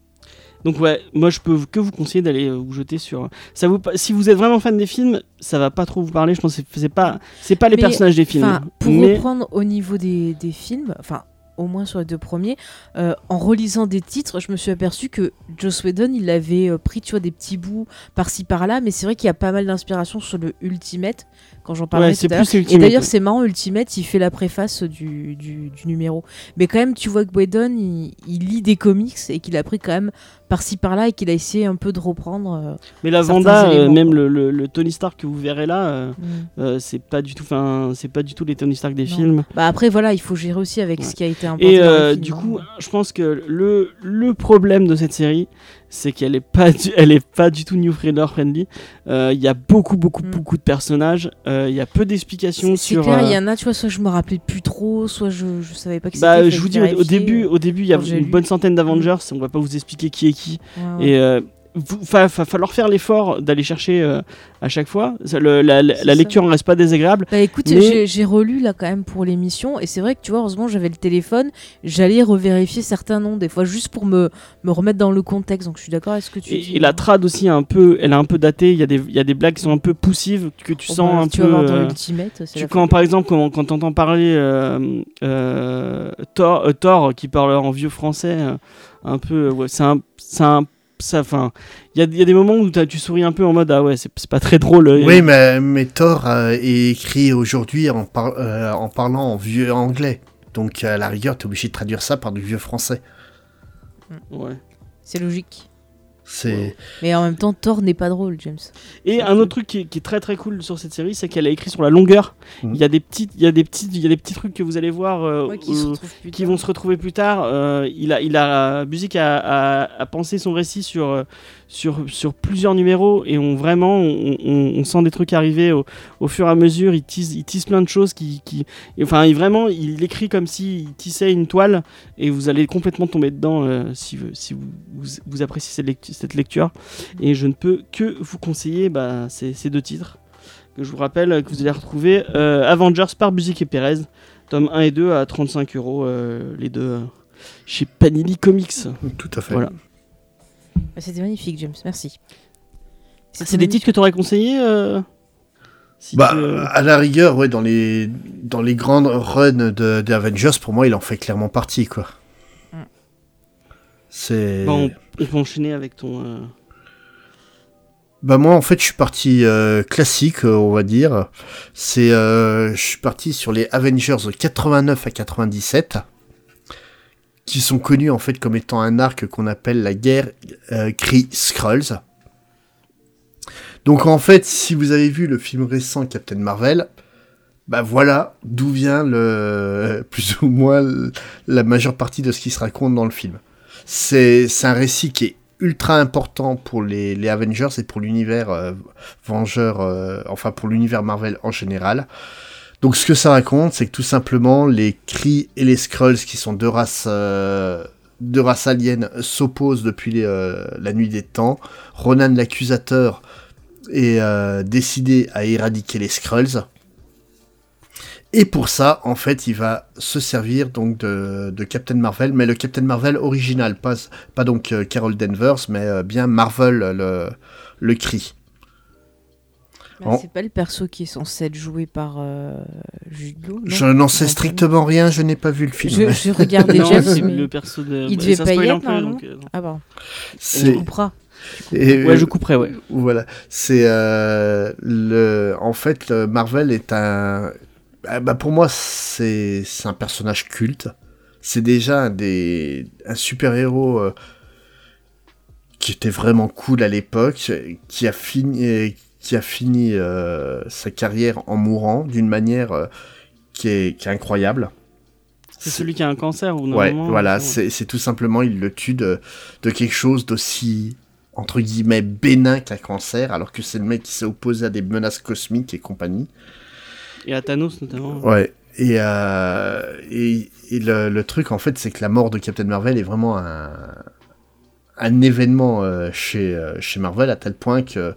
Donc ouais, moi je peux que vous conseiller d'aller euh, vous jeter sur. Ça vous, si vous êtes vraiment fan des films, ça va pas trop vous parler. Je pense que c'est- pas, c'est pas les Mais, personnages des films. Pour mais reprendre au niveau des, des films, enfin au moins sur les deux premiers, euh, en relisant des titres, je me suis aperçu que Joss Whedon, il avait euh, pris tu vois des petits bouts par-ci par-là, mais c'est vrai qu'il y a pas mal d'inspiration sur le Ultimate quand j'en parlais ouais, plus Et Ultimate. d'ailleurs, c'est marrant, Ultimate, il fait la préface du, du, du numéro. Mais quand même, tu vois que Whedon, il, il lit des comics et qu'il a pris quand même par-ci par-là et qu'il a essayé un peu de reprendre. euh, Mais la Vanda, euh, même le, le- le Tony Stark que vous verrez là, euh, mm. euh, c'est pas du tout, enfin, c'est pas du tout les Tony Stark des Non. films. Bah après, voilà, il faut gérer aussi avec Ouais. ce qui a été importé Et dans euh, les films, du hein. coup, je pense que le, le problème de cette série, c'est qu'elle est pas, du, elle est pas du tout new reader friendly. Euh, Il y a beaucoup, beaucoup, Mm. beaucoup de personnages. Euh, Il y a peu d'explications C'est c'est sur. clair, il euh, y en a, tu vois, soit je me rappelais plus trop, soit je, je savais pas que c'était. Bah, je vous dis, au, début, euh, au début, il y a une bonne centaine d'Avengers. On va pas vous expliquer qui est qui. ouais. Et euh, va, va falloir faire l'effort d'aller chercher euh, à chaque fois. Le- la, lecture ne reste pas désagréable. Bah écoute, Mais- j'ai- relu là quand même pour l'émission et c'est vrai que tu vois, heureusement j'avais le téléphone, j'allais revérifier certains noms des fois juste pour me, me remettre dans le contexte. Donc je suis d'accord avec ce que tu dis. Et, la trad aussi, un peu, elle est un peu datée. Il y, a des- y a des blagues qui sont un peu poussives que tu Bon, sens bah, un tu peu. vas dans euh, Tu- quand par exemple quand, quand t'entends parler euh, euh, Thor, Thor qui parle en vieux français un peu ouais, c'est un c'est un ça enfin il y a, il y a des moments où tu souris un peu en mode ah ouais c'est c'est pas très drôle euh, Oui, mais, mais Thor euh, est écrit aujourd'hui en, par- euh, en parlant en vieux anglais. Donc à la rigueur, t'es obligé de traduire ça par du vieux français. ouais. C'est logique. C'est Mais en même temps, Thor n'est pas drôle, James. et un autre truc qui est, qui est très très cool sur cette série c'est qu'elle a écrit sur la longueur Mhm. il y a des petites il y a des petites il y a des petits trucs que vous allez voir euh, Ouais, qui euh, qui vont se retrouver plus tard. Euh, il a, il a, Buzik a, a, a pensé son récit sur, euh, sur, sur plusieurs numéros et on vraiment, on, on- on sent des trucs arriver au, au fur et à mesure. Il tisse, il tisse plein de choses qui, qui et enfin, il, vraiment, il écrit comme s'il tissait une toile et vous allez complètement tomber dedans euh, si, vous, si vous, vous, vous appréciez cette lecture, cette lecture. Et je ne peux que vous conseiller bah, ces, ces deux titres que je vous rappelle que vous allez retrouver euh, Avengers par Buzik et Perez. Tome 1 et 2 à 35 euros, euh, les deux, chez Panini Comics. tout à fait. Voilà. Bah, C'était magnifique, James. Merci. C'était C'est des titres que tu aurais conseillés euh, si Bah, tu, euh, à la rigueur, ouais, dans les, dans les grandes runs de, des Avengers, pour moi, il en fait clairement partie, quoi. Mm. C'est. bah, on, peut enchaîner avec ton. euh, Bah moi en fait je suis parti euh, classique on va dire. C'est euh, je suis parti sur les Avengers de 89 à 97 qui sont connus en fait comme étant un arc qu'on appelle la guerre euh, Kree Skrulls. Donc en fait si vous avez vu le film récent Captain Marvel, bah voilà d'où vient le plus ou moins la majeure partie de ce qui se raconte dans le film. C'est un récit qui est ultra important pour les, les Avengers et pour l'univers euh, Vengeur, euh, enfin pour l'univers Marvel en général. Donc ce que ça raconte, c'est que tout simplement les Kree et les Skrulls, qui sont deux races, euh, s'opposent depuis euh, la nuit des temps. Ronan l'accusateur est euh, décidé à éradiquer les Skrulls. Et pour ça, en fait, il va se servir donc de, Captain Marvel, mais le Captain Marvel original, pas, donc euh, Carol Danvers, mais bien Marvel le, le. Bah, C'est pas le perso qui est censé être joué par euh, Jude Law, non Je n'en sais Non, strictement rien, je n'ai pas vu le film. Je, je regardais Non, James, c'est mais... le perso de. Il bah, devait pas y être, peu, normalement donc, euh, non. Ah tu C'est couperas. et- Ouais, je couperai, ouais. Voilà, c'est euh, le. En fait, Marvel est un. Ah bah pour moi, c'est c'est un personnage culte. C'est déjà un des un super héros qui était vraiment cool à l'époque, qui a fini qui a fini euh, sa carrière en mourant d'une manière euh, qui est qui est incroyable. C'est celui qui a un cancer ou Ouais, normalement, voilà, c'est- tout simplement, il le tue de, de quelque chose d'aussi, entre guillemets, bénin qu'un cancer, alors que c'est le mec qui s'est opposé à des menaces cosmiques et compagnie. Et à Thanos notamment. Ouais. Et, euh, et, et le, le truc, en fait, c'est que la mort de Captain Marvel est vraiment un, un événement euh, chez, euh, chez Marvel, à tel point que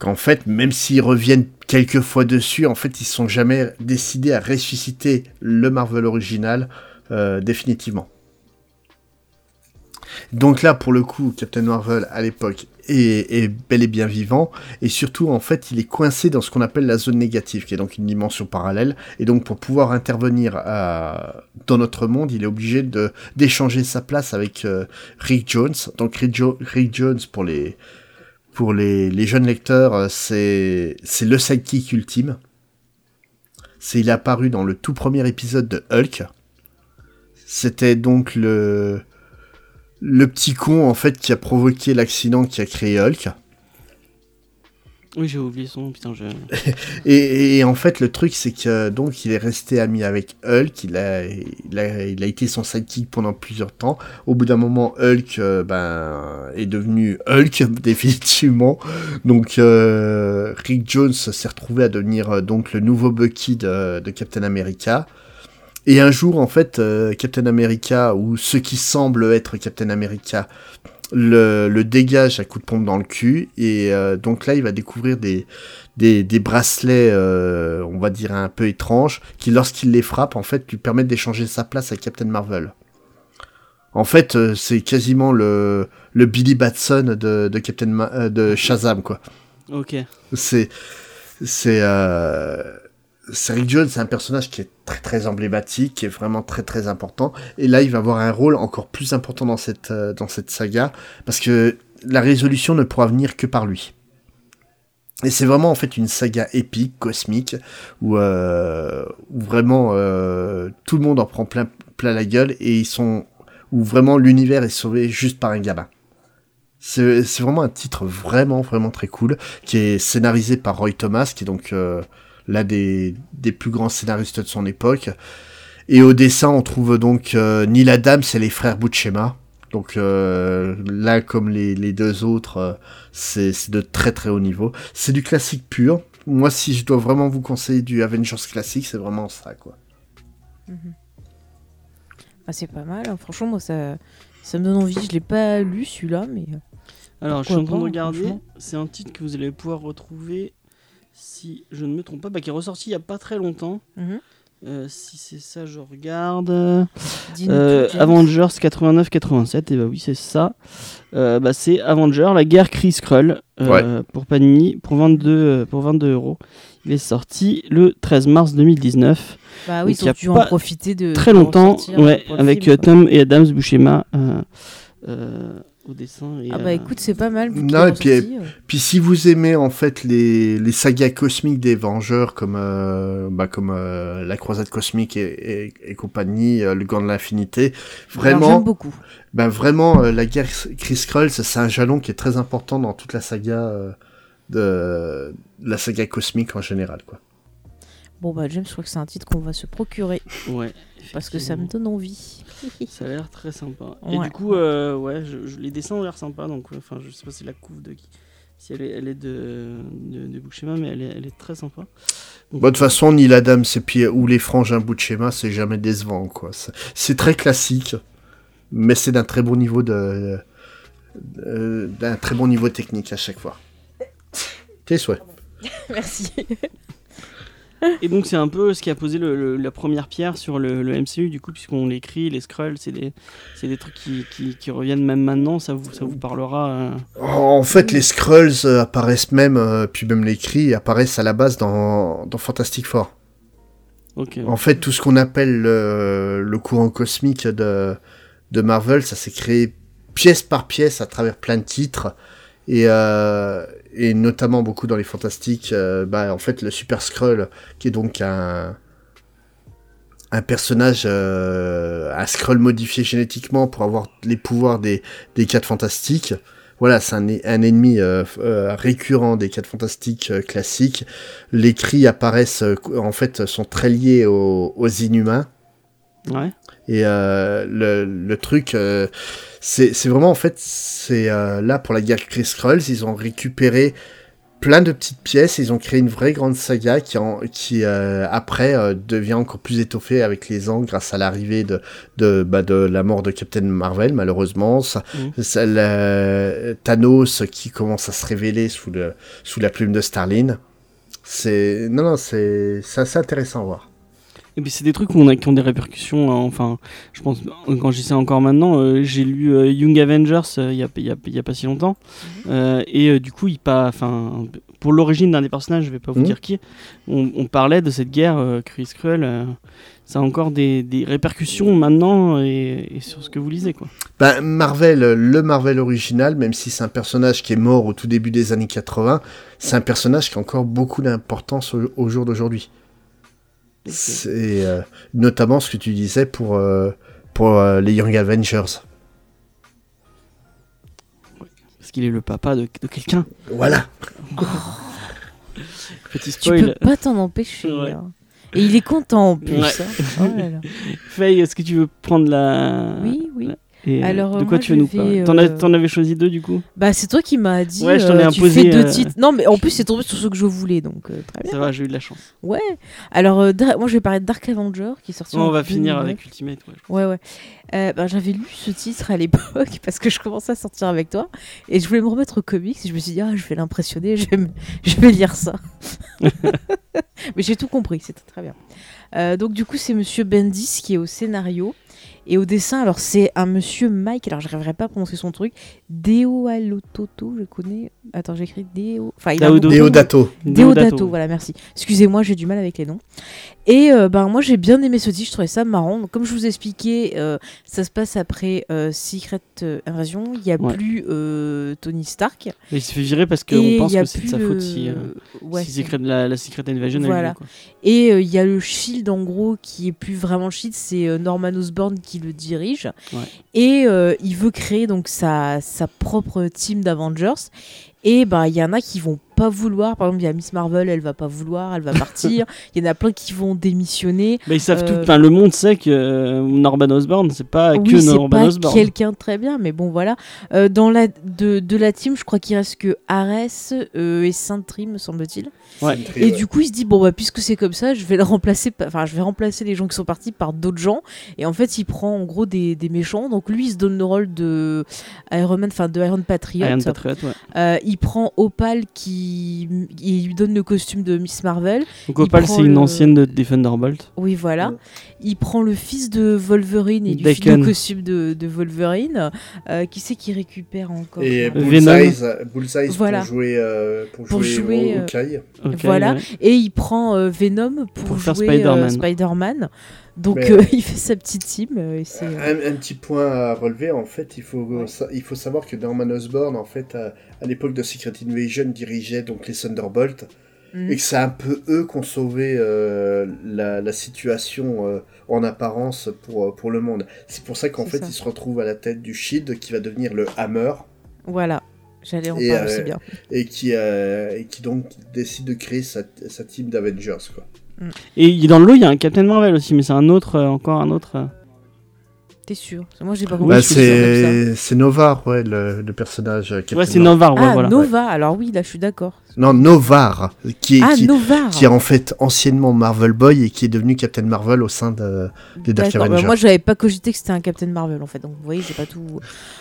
qu'en fait, même s'ils reviennent quelques fois dessus, en fait, ils sont jamais décidés à ressusciter le Marvel original euh, définitivement. Donc là, pour le coup, Captain Marvel à l'époque est, bel et bien vivant, et surtout, en fait, il est coincé dans ce qu'on appelle la zone négative, qui est donc une dimension parallèle, et donc pour pouvoir intervenir à- dans notre monde, il est obligé d'échanger sa place avec euh, Rick Jones. Donc Rick Jones, pour les pour les, jeunes lecteurs, euh, c'est c'est le sidekick ultime. C'est il est apparu dans le tout premier épisode de Hulk. C'était donc le le petit con en fait qui a provoqué l'accident qui a créé Hulk. Oui, j'ai oublié son putain. Je... Et, en fait, le truc, c'est que donc il est resté ami avec Hulk. Il a, il a, été son sidekick pendant plusieurs temps. Au bout d'un moment, Hulk euh, ben, est devenu Hulk définitivement. Donc euh, Rick Jones s'est retrouvé à devenir euh, donc le nouveau Bucky de, Captain America. Et un jour, en fait, euh, Captain America, ou ce qui semble être Captain America, le, le dégage à coup de pompe dans le cul. Et euh, donc là, il va découvrir des, des, des bracelets, euh, on va dire un peu étranges, qui lorsqu'il les frappe, en fait, lui permettent d'échanger sa place à Captain Marvel. En fait, euh, c'est quasiment le, le Billy Batson de, de Captain Ma- euh, de Shazam, quoi. Ok. C'est c'est euh, c'est Rick Jones, c'est un personnage qui est très très emblématique, qui est vraiment très très important. Et là, il va avoir un rôle encore plus important dans cette euh, saga parce que la résolution ne pourra venir que par lui. Et c'est vraiment en fait une saga épique, cosmique, où, euh, vraiment euh, tout le monde en prend plein, la gueule et ils sont où vraiment l'univers est sauvé juste par un gamin. C'est vraiment un titre vraiment vraiment très cool qui est scénarisé par Roy Thomas, qui est donc l'un des, des plus grands scénaristes de son époque. Et au dessin, on trouve donc euh, Neil Adams et les frères Buscema. Donc euh, là, comme les, les deux autres, euh, c'est c'est de très très haut niveau. C'est du classique pur. Moi, si je dois vraiment vous conseiller du Avengers classique, c'est vraiment ça, quoi. Ah, c'est pas mal. hein. Franchement, moi, ça, ça me donne envie. Je l'ai pas lu celui-là, mais euh, Alors, je suis en train de pas, regarder. C'est un titre que vous allez pouvoir retrouver, si je ne me trompe pas, bah, qui est ressorti il y a pas très longtemps. Mhm. Euh, si c'est ça, je regarde. Euh. Avengers 89-87, et bah oui, c'est ça. Euh, bah, c'est Avenger, la guerre Chris Krull, euh, pour Panini, pour 22, euh, pour 22 euros. Il est sorti le 13 mars 2019. Bah oui, ils ont dû en profiter de. Très de longtemps, ouais, avec film. Tom et Adams Buscema euh, euh, au dessin. Et, Ah euh, bah écoute, c'est pas mal. Non, et puis, euh. Puis si vous aimez en fait les, les sagas cosmiques des Vengeurs comme euh, bah, comme euh, la Croisade cosmique et, et, et compagnie, euh, le Gant de l'infinité, Alors, J'aime vraiment, beaucoup. ben vraiment euh, la guerre Chris Krull, ça, c'est un jalon qui est très important dans toute la saga euh, de la saga cosmique en général quoi. Bon bah James, je crois que c'est un titre qu'on va se procurer Ouais, parce que ça me donne envie. ça a l'air très sympa. Et du coup, euh, ouais, je- je- les dessins ont l'air sympas. Donc, ouais, enfin, je sais pas si la couve de qui. Si elle est, elle est de, de, de Buscema, mais elle est, elle est très sympa. Bon, de toute façon, Neil Adams et puis ou les frangins bout de schéma, c'est jamais décevant quoi. C'est- très classique, mais c'est d'un très bon niveau de, de- d'un très bon niveau technique à chaque fois. Tes souhaits. Merci. Et donc c'est un peu ce qui a posé le- le- la première pierre sur le, le MCU du coup puisqu'on l'écrit, les scrolls, c'est des, c'est des trucs qui, qui, qui reviennent même maintenant, ça vous, ça vous parlera. euh, En fait, les Skrulls euh, apparaissent même, euh, puis même les cris apparaissent à la base dans, dans Fantastic Four. En fait, tout ce qu'on appelle le, le courant cosmique de, de Marvel, ça s'est créé pièce par pièce à travers plein de titres. Et, euh, et notamment beaucoup dans les fantastiques, euh, bah, en fait, le Super Skrull, qui est donc un, un personnage, euh, un Skrull modifié génétiquement pour avoir les pouvoirs des, des 4 fantastiques. Voilà, c'est un, ennemi euh, récurrent des 4 fantastiques classiques. Les cris apparaissent, en fait, sont très liés aux inhumains. Ouais. Et euh, le, le truc, euh, c'est vraiment en fait, c'est euh, là pour la guerre Chris Skrulls, ils ont récupéré plein de petites pièces, ils ont créé une vraie grande saga qui, en, qui euh, après devient encore plus étoffée avec les ans grâce à l'arrivée de, de, bah, de la mort de Captain Marvel malheureusement, ça, ça, la- Thanos qui commence à se révéler sous, le, sous la plume de Starlin. C'est non non c'est c'est assez intéressant à voir. Et puis c'est des trucs a, qui ont des répercussions. hein, enfin, je pense, quand j'y sais encore maintenant, euh, j'ai lu euh, Young Avengers euh, il y, a, y a- il y a pas si longtemps. Euh, et euh, du coup, il pas, enfin, pour l'origine d'un des personnages, je vais pas vous Mhm. dire qui, on, on parlait de cette guerre euh, Chris euh, ça a encore des, des répercussions maintenant et, et sur ce que vous lisez. Quoi. Ben, Marvel, le Marvel original, même si c'est un personnage qui est mort au tout début des années 80, c'est un personnage qui a encore beaucoup d'importance au, au jour d'aujourd'hui. C'est euh, notamment ce que tu disais pour, euh, pour euh, les Young Avengers. Parce qu'il est le papa de, de quelqu'un. Voilà. Petit Tu peux spoil. pas t'en empêcher. Ouais. hein. Et il est content en plus. Ouais. hein. Oh là là. Faye, est-ce que tu veux prendre la. Oui, oui. la- et, Alors, de euh, quoi moi, tu veux nous parler T'en euh, T'en avais choisi deux du coup Bah, c'est toi qui m'as dit. Ouais, je t'en ai euh, tu imposé, fais deux titres. Non, mais en plus, c'est tombé sur ce que je voulais, donc très bien. Ça va, j'ai eu de la chance. Ouais. Alors, moi, je vais parler de Dark Avenger qui est sorti. on va finir 2009. avec Ultimate. Ouais. Ouais, ouais. Bah, J'avais lu ce titre à l'époque parce que je commençais à sortir avec toi et je voulais me remettre au comics et je me suis dit, ah, je vais l'impressionner, je, vais je vais lire ça. Mais j'ai tout compris, c'était très bien. Euh, donc, du coup, c'est monsieur Bendis qui est au scénario et au dessin. Alors, c'est un monsieur Mike, alors je n'arriverai pas à prononcer son truc. Deo Alototo, je connais. Attends, j'ai écrit Deo. Enfin, il a Deodato. Deodato, voilà, merci. Excusez-moi, j'ai du mal avec les noms. Et euh, ben moi j'ai bien aimé ce titre, je trouvais ça marrant. Donc, comme je vous expliquais, euh, ça se passe après euh, Secret euh, Invasion. Il n'y a Ouais. plus euh, Tony Stark. Mais il se fait virer parce Et qu'on pense y a que c'est de sa faute si, euh, Ouais, si c'est- Secret- la, la Secret Invasion a eu Voilà. lieu, quoi. Et euh, il y a le Shield en gros qui est plus vraiment le Shield, c'est euh, Norman Osborn qui le dirige. Ouais. Et euh, il veut créer donc sa, sa propre team d'Avengers. Et ben il y en a qui vont pas vouloir. Par exemple, il y a Miss Marvel, elle va pas vouloir, elle va partir. Il y en a plein qui vont démissionner. Mais ils savent tout. Euh, Enfin, le monde sait que euh, Norman Osborn, c'est pas oui, que Norman pas Osborn. quelqu'un de très bien, mais bon voilà. Euh, dans la de, de la team, je crois qu'il reste que Ares euh, et Sentry, me semble-t-il. Ouais. Et du coup, il se dit bon bah puisque c'est comme ça, je vais le remplacer. Enfin, je vais remplacer les gens qui sont partis par d'autres gens. Et en fait, il prend en gros des, des méchants. Donc lui, il se donne le rôle de Iron Man, enfin de Iron Patriot. Iron Patriot, ouais. Euh, il prend Opal qui il lui donne le costume de Miss Marvel. Donc il Opal, prend c'est une le- ancienne de Thunderbolt. Oui, voilà. Ouais. Il prend le fils de Wolverine et lui Daken. le costume de, de Wolverine. Euh, qui c'est qui récupère encore Et ça Venom. Bullseye, Bullseye Voilà. pour jouer, euh, pour Pour jouer, euh, Voilà. ouais. Et il prend euh, Venom pour, Pour faire jouer Spider-Man. euh, Spider-Man. Donc Mais- euh, il fait sa petite team. euh, et euh, Un, un petit point à relever, en fait, il faut, il faut savoir que Norman Osborn, en fait, à, à l'époque de Secret Invasion, dirigeait donc les Thunderbolts, mm. et que c'est un peu eux qui ont sauvé euh, la, la situation euh, en apparence pour, pour le monde. C'est pour ça qu'en fait, ça. il se retrouve à la tête du Shield, qui va devenir le Hammer, Voilà. J'allais en Et, parler aussi bien. et qui, et qui donc décide de créer sa, sa team d'Avengers, quoi. Et dans le lot, il y a un Captain Marvel aussi, mais c'est un autre, euh, encore un autre. T'es sûr Moi, j'ai pas compris. Bah, Oui, je suis sûr, c'est c'est Novar, ouais, le, le personnage. euh, Captain Ouais, c'est Marvel. Novar, ouais, ah, voilà. Nova. Alors oui, là, je suis d'accord. Non, Novar, qui est, Ah, qui, est en fait anciennement Marvel Boy et qui est devenu Captain Marvel au sein de, des Dark D'accord, bah, Avengers. moi, j'avais pas cogité que c'était un Captain Marvel en fait. Donc, vous voyez, j'ai pas tout.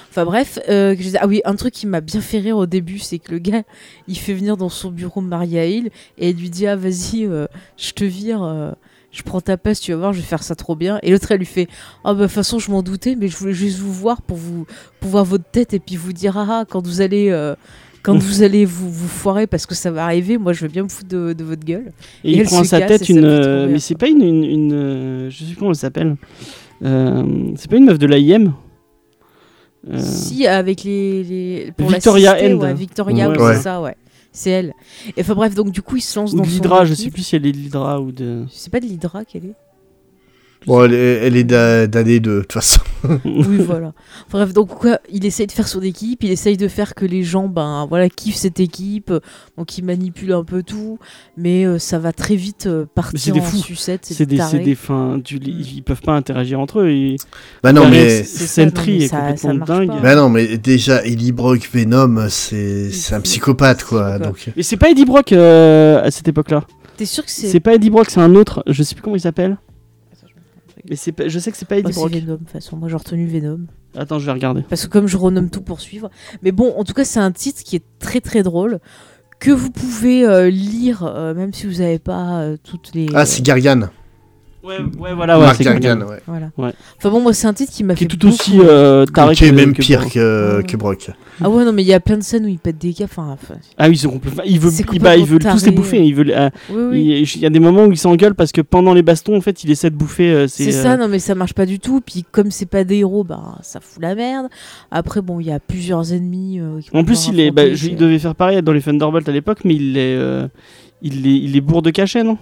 Enfin, bref. euh, que je disais- Ah oui, un truc qui m'a bien fait rire au début, c'est que le gars, il fait venir dans son bureau Maria Hill et il lui dit Ah, vas-y, euh, je te vire. euh, je prends ta place, tu vas voir, je vais faire ça trop bien. Et l'autre, elle lui fait Ah, bah, de toute façon, je m'en doutais, mais je voulais juste vous voir pour vous pour voir votre tête et puis vous dire Ah, ah, quand vous allez. euh, quand vous allez vous, vous foirer parce que ça va arriver, moi je veux bien me foutre de, de votre gueule. Et Et il elle prend sa tête une. euh, mais c'est pas une. une, une, euh, je sais plus comment elle s'appelle. Euh, c'est pas une meuf de l'AIM Euh, Si, avec les. les pour Victoria End. Ouais, Victoria, Ouais. c'est ça, ouais. C'est elle. Et enfin bref, donc du coup, il se lance Ou dans de son l'Hydra, je sais plus si elle est de l'Hydra ou de. C'est pas de l'Hydra qu'elle est Bon, elle est, elle est des deux, de toute façon. Oui, voilà. Bref, donc quoi, il essaye de faire son équipe, il essaye de faire que les gens, ben voilà, kiffent cette équipe, euh, donc il manipule un peu tout, mais euh, ça va très vite euh, c'est partir des en fous. sucette, C'est des, c'est des fins. tu- ils peuvent pas interagir entre eux. Et... Bah non, mais. c'est- est complètement ça dingue. pas. Bah non, mais déjà, Eddie Brock, Venom, c'est un psychopathe, quoi. psychopathe. Donc, Et c'est pas Eddie Brock euh, à cette époque-là. T'es sûr que c'est. C'est pas Eddie Brock, c'est un autre. Je sais plus comment il s'appelle. Mais c'est pas- je sais que c'est pas Oh, Eddie c'est Brock. Venom, de toute façon, moi j'ai retenu Venom. Attends, je vais regarder. Parce que comme je renomme tout pour suivre. Mais bon, en tout cas, c'est un titre qui est très très drôle. Que vous pouvez euh, lire, euh, même si vous n'avez pas euh, toutes les. Ah, c'est Gargan. Ouais, ouais, voilà, ouais, Mark c'est Gargan, ouais. Voilà. Ouais. Enfin bon, moi, c'est un titre qui m'a Qui fait. est tout aussi euh, taré Qui est que- même que pire que, que Brock. Ah ouais, non, mais il y a plein de scènes où il pète des. Enfin, enfin, Ah oui, ils sont complètement. Veulent, C'est ils- bah, ils veulent complètement tous les taré. bouffer. Ils veulent. euh, oui, oui. il il y a des moments où ils s'engueulent parce que pendant les bastons, en fait, il essaie de bouffer. euh, C'est ça, euh, non, mais ça marche pas du tout. Puis comme c'est pas des héros, bah ça fout la merde. Après, bon, il y a plusieurs ennemis. euh, qui En plus, il est. Bah, je- il c'est- devait faire pareil dans les Thunderbolts à l'époque, mais il est. euh, il est, il est bourre de cachet, non?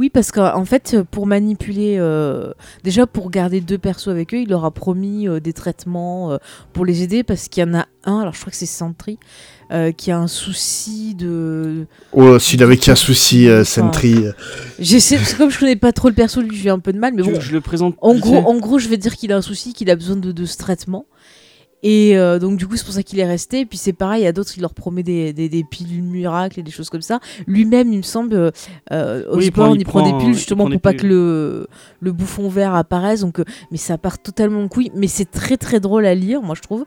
Oui, parce qu'en fait, pour manipuler, euh, déjà pour garder deux persos avec eux, il leur a promis euh, des traitements euh, pour les aider parce qu'il y en a un, alors je crois que c'est Sentry, euh, qui a un souci de. Oh, s'il avait qu'un souci, euh, Enfin, Sentry. euh, J'essaie, parce que comme je connais pas trop le perso, lui, j'ai un peu de mal, mais bon. je le présente. En gros, en gros, je vais dire qu'il a un souci, qu'il a besoin de, de ce traitement. Et euh, donc, du coup, c'est pour ça qu'il est resté. Et puis, c'est pareil, il y a d'autres, il leur promet des, des, des pilules miracles et des choses comme ça. Lui-même, il me semble, euh, euh, Oui, il prend- il, prend, des pilules il justement pour pas que le, le bouffon vert apparaisse. Donc, euh, mais ça part totalement en couille. Mais c'est très, très drôle à lire, moi, je trouve.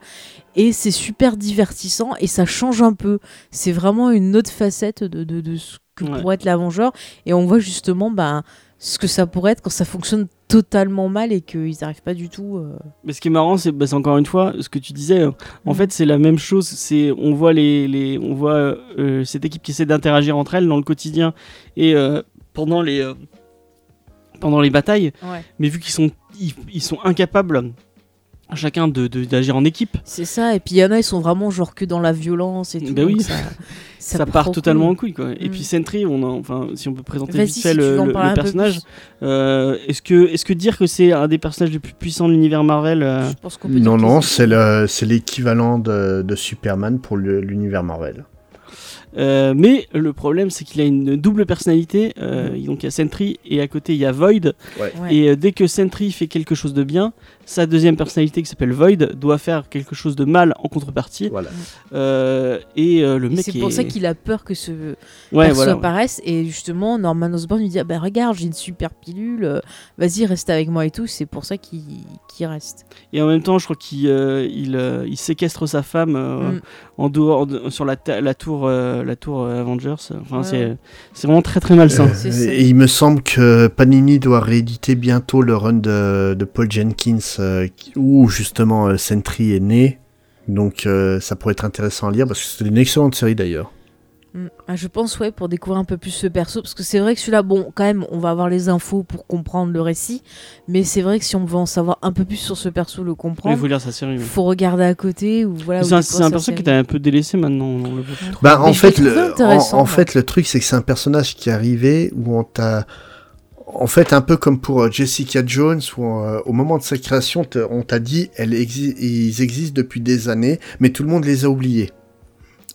Et c'est super divertissant et ça change un peu. C'est vraiment une autre facette de, de, de ce que Ouais. pourrait être l'Avengeur. Et on voit justement ben, ce que ça pourrait être quand ça fonctionne totalement mal et qu'ils n'arrivent pas du tout. euh, Mais ce qui est marrant, c'est bah, c'est encore une fois ce que tu disais. euh, En Mm. fait, c'est la même chose. C'est on voit les, les on voit euh, cette équipe qui essaie d'interagir entre elles dans le quotidien et euh, pendant les pendant les batailles. Mais vu qu'ils sont ils, ils sont incapables chacun de d'agir en équipe, C'est ça, et puis il y en a, ils sont vraiment genre que dans la violence et tout. Bah oui. ça, ça, part totalement en couille. quoi. Et Mm. puis Sentry, on a, enfin si on peut présenter vite si fait tu le, personnage. Euh, est-ce que est-ce que dire que c'est un des personnages les plus puissants de l'univers Marvel euh, Je pense qu'on peut Non, dire non, c'est le- c'est l'équivalent de, de Superman pour l'univers Marvel. Euh, mais le problème, c'est qu'il a une double personnalité. Euh, Donc il y a Sentry et à côté il y a Void. Ouais. Et euh, dès que Sentry fait quelque chose de bien, sa deuxième personnalité qui s'appelle Void doit faire quelque chose de mal en contrepartie. Voilà. Euh, et euh, le mec c'est est... pour ça qu'il a peur que ce ouais, perso voilà. apparaisse. Et justement, Norman Osborn lui dit ah, bah, Regarde, j'ai une super pilule, euh, vas-y, reste avec moi et tout. C'est pour ça qu'il qu'il reste. Et en même temps, je crois qu'il euh, il, il séquestre sa femme euh, Mm. en dehors de- sur la, la tour, euh, la tour euh, Avengers. Enfin, Ouais, c'est vraiment très très malsain. Euh, et il me semble que Panini doit rééditer bientôt le run de, de Paul Jenkins euh, où justement euh, Sentry est né. Donc euh, ça pourrait être intéressant à lire parce que c'est une excellente série d'ailleurs. Mm. Ah, je pense, ouais, pour découvrir un peu plus ce perso. Parce que c'est vrai que celui-là, bon, quand même, on va avoir les infos pour comprendre le récit. Mais c'est vrai que si on veut en savoir un peu plus sur ce perso, le Il comprendre, faut lire sa série. oui. faut regarder à côté ou voilà. C'est un, un perso qui est un peu délaissé maintenant. on le voit plus trop. Bah, Mais en fait, le en, en fait, le truc, c'est que c'est un personnage qui est arrivé où on t'a. En fait, un peu comme pour euh, Jessica Jones, où euh, au moment de sa création, on t'a dit elle exi- ils existent depuis des années, mais tout le monde les a oubliés.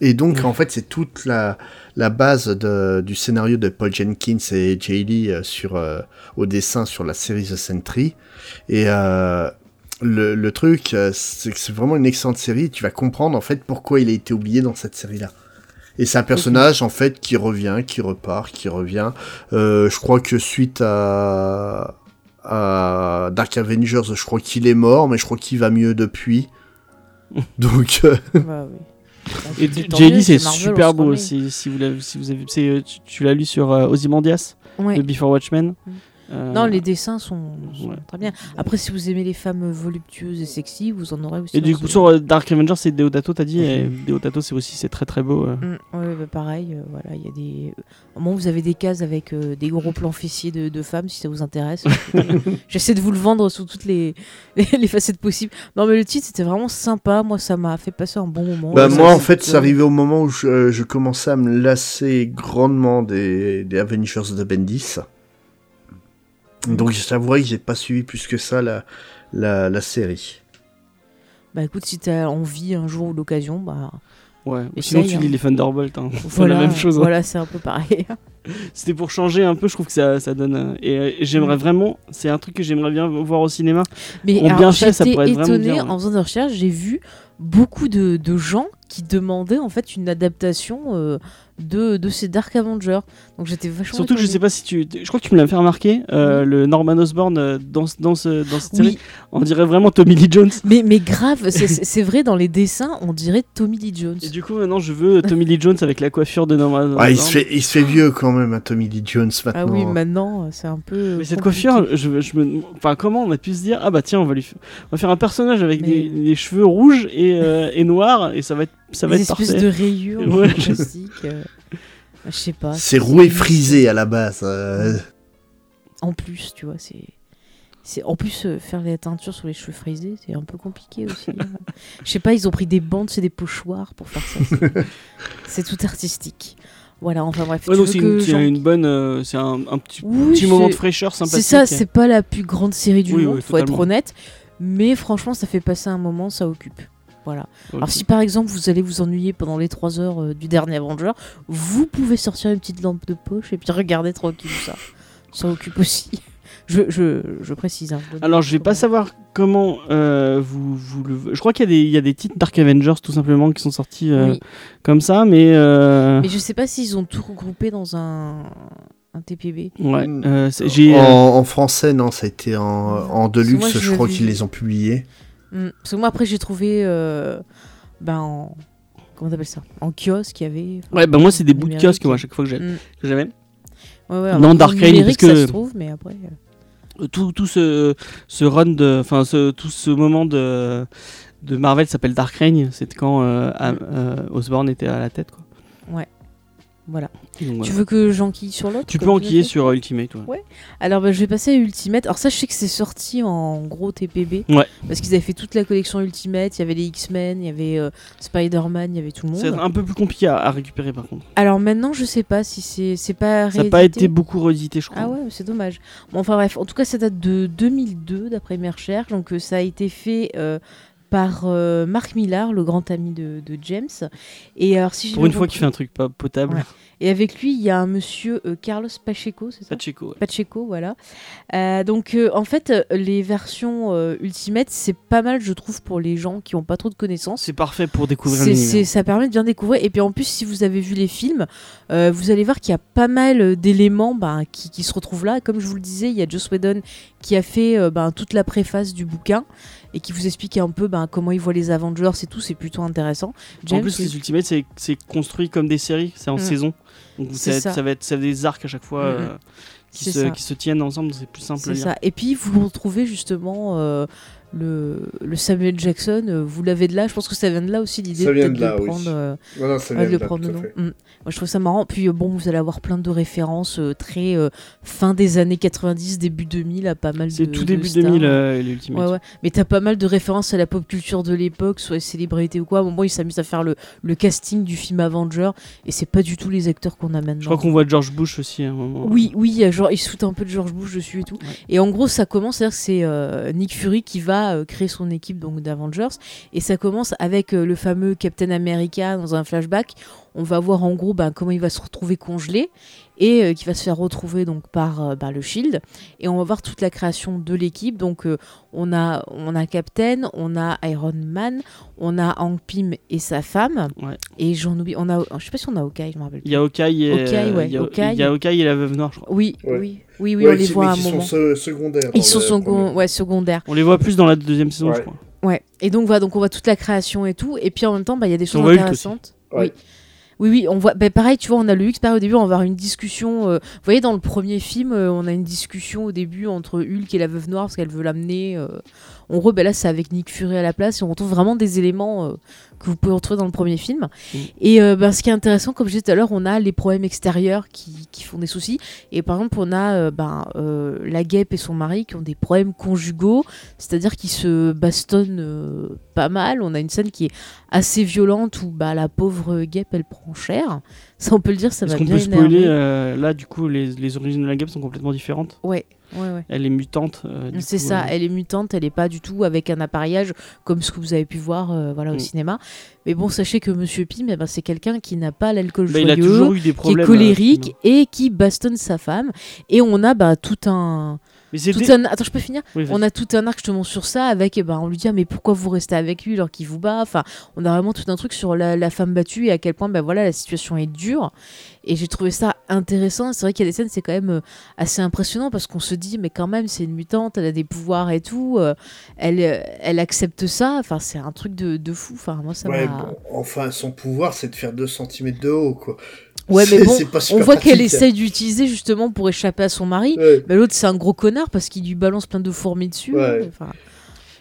Et donc, en fait, c'est toute la, la base de- du scénario de Paul Jenkins et Jay Lee euh, sur, euh, au dessin sur la série The Sentry. Et, euh, le, le truc, c'est que c'est vraiment une excellente série. Tu vas comprendre en fait pourquoi il a été oublié dans cette série-là. Et c'est un personnage en fait qui revient, qui repart, qui revient. Euh, je crois que suite à, à Dark Avengers, je crois qu'il est mort, mais je crois qu'il va mieux depuis. Donc, euh, Bah oui. Bah, Et JD, mieux, c'est super beau aussi. Si vous l'avez, si vous avez, euh, tu, tu l'as lu sur euh, Ozymandias, Ouais. de Before Watchmen. Mm. Euh, Non, les dessins sont, sont ouais. très bien. Après, si vous aimez les femmes voluptueuses et sexy, vous en aurez aussi. Et du coup, sur euh, Dark Avengers, c'est Deodato, t'as dit. Et Deodato, c'est aussi c'est très très beau. euh. Mm, ouais, bah, pareil, euh, voilà, il y a des. Au moment où vous avez des cases avec euh, des gros plans fessiers de, de femmes, si ça vous intéresse. J'essaie de vous le vendre sous toutes les, les, facettes possibles. Non, mais le titre, c'était vraiment sympa. Moi, ça m'a fait passer un bon moment. bah moi ça, en fait, c'est- c'est arrivé au moment où je, je commençais à me lasser grandement des, des Avengers de Bendis. Donc j'avouerais que j'ai pas suivi plus que ça la, la, la série. Bah écoute, si t'as envie un jour ou l'occasion, bah Ouais. Sinon, tu a- lis les Thunderbolts. Hein. C'est voilà, la même chose. hein. Voilà, c'est un peu pareil. C'était pour changer un peu. Je trouve que ça, ça donne. euh, Et, euh, et j'aimerais Mm. vraiment. C'est un truc que j'aimerais bien voir au cinéma. Mais En alors, bien fait, ça pourrait être vraiment étonnée bien, ouais. en faisant des recherches, j'ai vu beaucoup de, de gens qui demandaient en fait une adaptation euh, de, de ces Dark Avengers. Donc j'étais vachement. Surtout que je sais pas si tu. Je crois que tu me l'as fait remarquer. euh, Le Norman Osborn euh, dans, ce- dans, ce, dans cette série, Oui, on dirait vraiment Tommy Lee Jones. mais, mais grave, c'est- vrai, dans les dessins, on dirait Tommy Lee Jones. Et du coup, maintenant, je veux Tommy Lee Jones avec la coiffure de Norman Ah, il, se Osborn. fait, il se fait vieux quand même, hein, Tommy Lee Jones maintenant. Ah oui, maintenant, c'est un peu. Mais cette coiffure, je, je me, enfin, comment on a pu se dire, ah bah tiens, on va lui, f- on va faire un personnage avec Mais- des, des cheveux rouges et, euh, et noirs et ça va être, ça va Des être espèces parfait. de rayures Ouais, en je- plastique. euh, Je sais pas. C'est roué frisé à la base. euh. En plus, tu vois, c'est. C'est en plus euh, faire les teintures sur les cheveux frisés, c'est un peu compliqué aussi. hein. Je sais pas, ils ont pris des bandes, c'est des pochoirs pour faire ça. c'est- C'est tout artistique. Voilà, enfin bref. Ouais, tu donc veux c'est que une, c'est j'en- une bonne, euh, c'est un, un petit, Oui, petit moment de c'est- fraîcheur sympathique. C'est ça, c'est pas la plus grande série du Oui, monde, oui, faut être totalement. honnête. Mais franchement, ça fait passer un moment, ça occupe. Voilà. Alors si par exemple vous allez vous ennuyer pendant les 3 heures euh, du dernier Avenger, vous pouvez sortir une petite lampe de poche et puis regarder tranquille ça. Ça occupe aussi. Je, je, je précise. hein, donne- Alors, je vais pas savoir comment euh, vous, vous le. Je crois qu'il y, a des- il y a des titres Dark Avengers tout simplement qui sont sortis euh, Oui. comme ça, mais. euh, Mais je sais pas s'ils ont tout regroupé dans un, un TPB. Ouais. Mm. euh. En, en français, non, ça a été en, en moi, deluxe, je je crois qu'ils les ont publiés. Hmm. Parce que moi après j'ai trouvé euh, ben en comment t'appelles ça? En kiosque il y avait. Ouais, bah moi, c'est des bouts de kiosque moi, à chaque fois que Mm. j'avais. Ouais, ouais, Non, Dark Reign, parce que- ça se trouve, mais après. euh, tout, tout ce, ce run de enfin ce, tout ce moment de de Marvel s'appelle Dark Reign c'est quand euh, Mm. euh, Osborn était à la tête quoi Voilà. Donc, voilà. Tu veux que j'enquille sur l'autre tu peux enquiller sur euh, Ultimate ouais. Ouais. Alors bah, je vais passer à Ultimate. Alors ça je sais que c'est sorti en gros TPB. Ouais. Parce qu'ils avaient fait toute la collection Ultimate. Il y avait les X-Men, il y avait euh, Spider-Man, il y avait tout le c'est monde. un peu plus compliqué à, à récupérer par contre Alors maintenant je sais pas si c'est c'est pas ça n'a pas réédité. été beaucoup réédité je crois Ah ouais, c'est dommage. Bon, enfin bref, en tout cas, ça date de 2002, d'après mes recherches. Donc, euh, ça a été fait euh, par Marc Millar, le grand ami de, de James. Et alors, si pour une fois qu'il fait un truc pas potable Ouais. Et avec lui, il y a un monsieur euh, Carlos Pacheco, c'est ça? Pacheco ouais. Pacheco, voilà. Euh, donc, euh, en fait, les versions Ultimate, c'est pas mal, je trouve, pour les gens qui ont pas trop de connaissances. c'est parfait pour découvrir l'univers ça permet de bien découvrir. Et puis en plus, si vous avez vu les films, vous allez voir qu'il y a pas mal d'éléments ben, qui, qui se retrouvent là. Comme je vous le disais, il y a Joss Whedon qui a fait ben, toute la préface du bouquin et qui vous explique un peu ben, comment il voit les Avengers et tout. C'est plutôt intéressant. en James, plus les Ultimate c'est c'est construit comme des séries c'est en Mm. saison donc ça, ça. ça va être ça va être des arcs à chaque fois Mm, euh, qui, se, ça. qui se tiennent ensemble c'est plus simple à C'est lire ça. Et puis vous retrouvez justement euh, le, le Samuel Jackson. euh, vous l'avez de là. Je pense que ça vient de là aussi l'idée de là, le oui. prendre. euh, Voilà, ça Ouais, de le prendre dedans. Mm. Moi, je trouve ça marrant. Puis, euh, bon, vous allez avoir plein de références euh, très euh, fin des années 90, début 2000, à pas mal de. c'est tout début stars. 2000 euh, l'Ultimate Ouais, ouais. Mais t'as pas mal de références à la pop culture de l'époque, soit les célébrités ou quoi. Bon, bon ils s'amusent à faire le, le casting du film Avenger, et c'est pas du tout les acteurs qu'on a maintenant. je crois qu'on voit George Bush aussi à un moment Oui, oui, il y a genre, ils se foutent un peu de George Bush dessus et tout. Ouais. Et en gros, ça commence, c'est-à-dire que c'est euh, Nick Fury qui va euh, créer son équipe donc d'Avengers, et ça commence avec euh, le fameux Captain America dans un flashback. On va voir en gros bah, comment il va se retrouver congelé et euh, qui va se faire retrouver donc par euh, bah, le Shield. Et on va voir toute la création de l'équipe. Donc euh, on a on a Captain, on a Iron Man, on a Hank Pym et sa femme. Ouais. Et j'en oublie. On a je sais pas si on a Hawkeye, je me rappelle. Il y a Hawkeye et, Hawkeye, ouais, il y a, Hawkeye. il y a Hawkeye et la Veuve Noire, je crois. Oui, Ouais. oui, oui, oui, Ouais, on les voit à un moment. sont se- secondaires. Ils sont second- secondaires. On les voit plus dans la deuxième saison, je crois. Ouais. Et donc voilà, donc on voit toute la création et tout. Et puis en même temps, bah, il y a des choses intéressantes. Oui. Oui, oui, on voit. bah, pareil, tu vois, on a le Hulk. Pareil, au début, on va avoir une discussion. euh, vous voyez, dans le premier film, euh, on a une discussion au début entre Hulk et la Veuve Noire parce qu'elle veut l'amener. euh, en gros, bah, là, c'est avec Nick Fury à la place et on retrouve vraiment des éléments que vous pouvez retrouver dans le premier film. Mm. Et euh, bah, ce qui est intéressant, comme je disais tout à l'heure, on a les problèmes extérieurs qui, qui font des soucis. Et par exemple, on a euh, ben, euh, la guêpe et son mari qui ont des problèmes conjugaux, c'est-à-dire qu'ils se bastonnent euh, pas mal. On a une scène qui est assez violente où bah, la pauvre guêpe elle prend cher. Ça, on peut le dire, ça Est-ce qu'on bien peut spoiler Là, du coup, les, les origines de la guêpe sont complètement différentes? Ouais, ouais, ouais. Elle est mutante. euh, C'est ça, euh, elle est mutante, elle est pas du tout avec un appareillage comme ce que vous avez pu voir euh, voilà, au Mm. cinéma. Mais bon, sachez que Monsieur Pym, eh ben, c'est quelqu'un qui n'a pas l'alcool bah, il a joyeux, toujours eu des qui est problèmes. colérique et qui bastonne sa femme. Et on a bah, tout un, mais tout c'était. un... Attends, je peux finir Oui, On a tout un arc justement sur ça avec, eh ben, on lui dit ah, mais pourquoi vous restez avec lui alors qu'il vous bat? Enfin, on a vraiment tout un truc sur la, la femme battue et à quel point ben voilà la situation est dure. Et j'ai trouvé ça intéressant. C'est vrai qu'il y a des scènes, c'est quand même euh, assez impressionnant parce qu'on se dit mais quand même c'est une mutante, elle a des pouvoirs et tout, euh, elle, euh, elle accepte ça. Enfin, c'est un truc de, de fou. Enfin, moi ça Ouais, m'a. bon, enfin, son pouvoir, c'est de faire 2 cm de haut, quoi. Ouais, mais bon, on voit qu'elle essaye d'utiliser justement pour échapper à son mari. Ouais. Mais l'autre c'est un gros connard parce qu'il lui balance plein de fourmis dessus. Ouais. Enfin,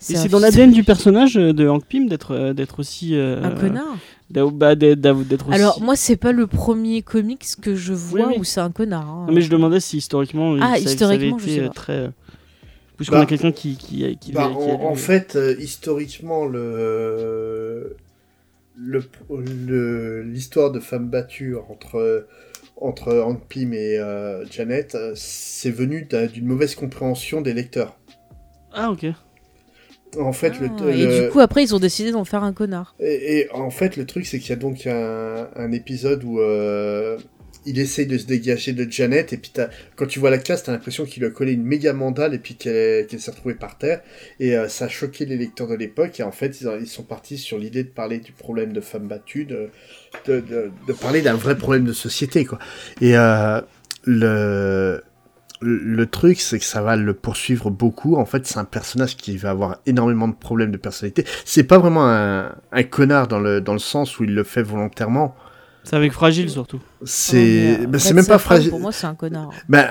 Et un c'est dans l'ADN du personnage euh, de Hank Pym d'être euh, d'être aussi. euh, Un connard. bah, d'être d'être aussi. Alors moi c'est pas le premier comics que je vois oui. où c'est un connard. hein. Non, mais je demandais si historiquement. Ah, ça, ça historiquement, avait je été sais euh, pas. très. Puisqu'on Bah, a quelqu'un qui. qui, qui, Bah, qui- qui a en, fait, euh, historiquement, le le- le- l'histoire de femme battue entre entre Hank Pym et euh, Janet, euh, c'est venu d'un- d'une mauvaise compréhension des lecteurs. Ah, ok. En fait, le, Ah, et le- du coup après ils ont décidé d'en faire un connard. Et, et en fait, le truc, c'est qu'il y a donc un, un épisode où euh, il essaye de se dégager de Janet, et puis quand tu vois la classe, t'as l'impression qu'il a collé une méga mandale, et puis qu'elle s'est retrouvée par terre. Et euh, ça a choqué les lecteurs de l'époque, et en fait, ils, ont- ils sont partis sur l'idée de parler du problème de femmes battues, de, parler d'un vrai problème de société, quoi. Et euh, le, le truc, c'est que ça va le poursuivre beaucoup. En fait, c'est un personnage qui va avoir énormément de problèmes de personnalité. C'est pas vraiment un, un connard dans le, dans le sens où il le fait volontairement. C'est avec Fragile surtout. C'est ben, euh, c'est même pas fragile. Pour moi c'est un connard. Ben,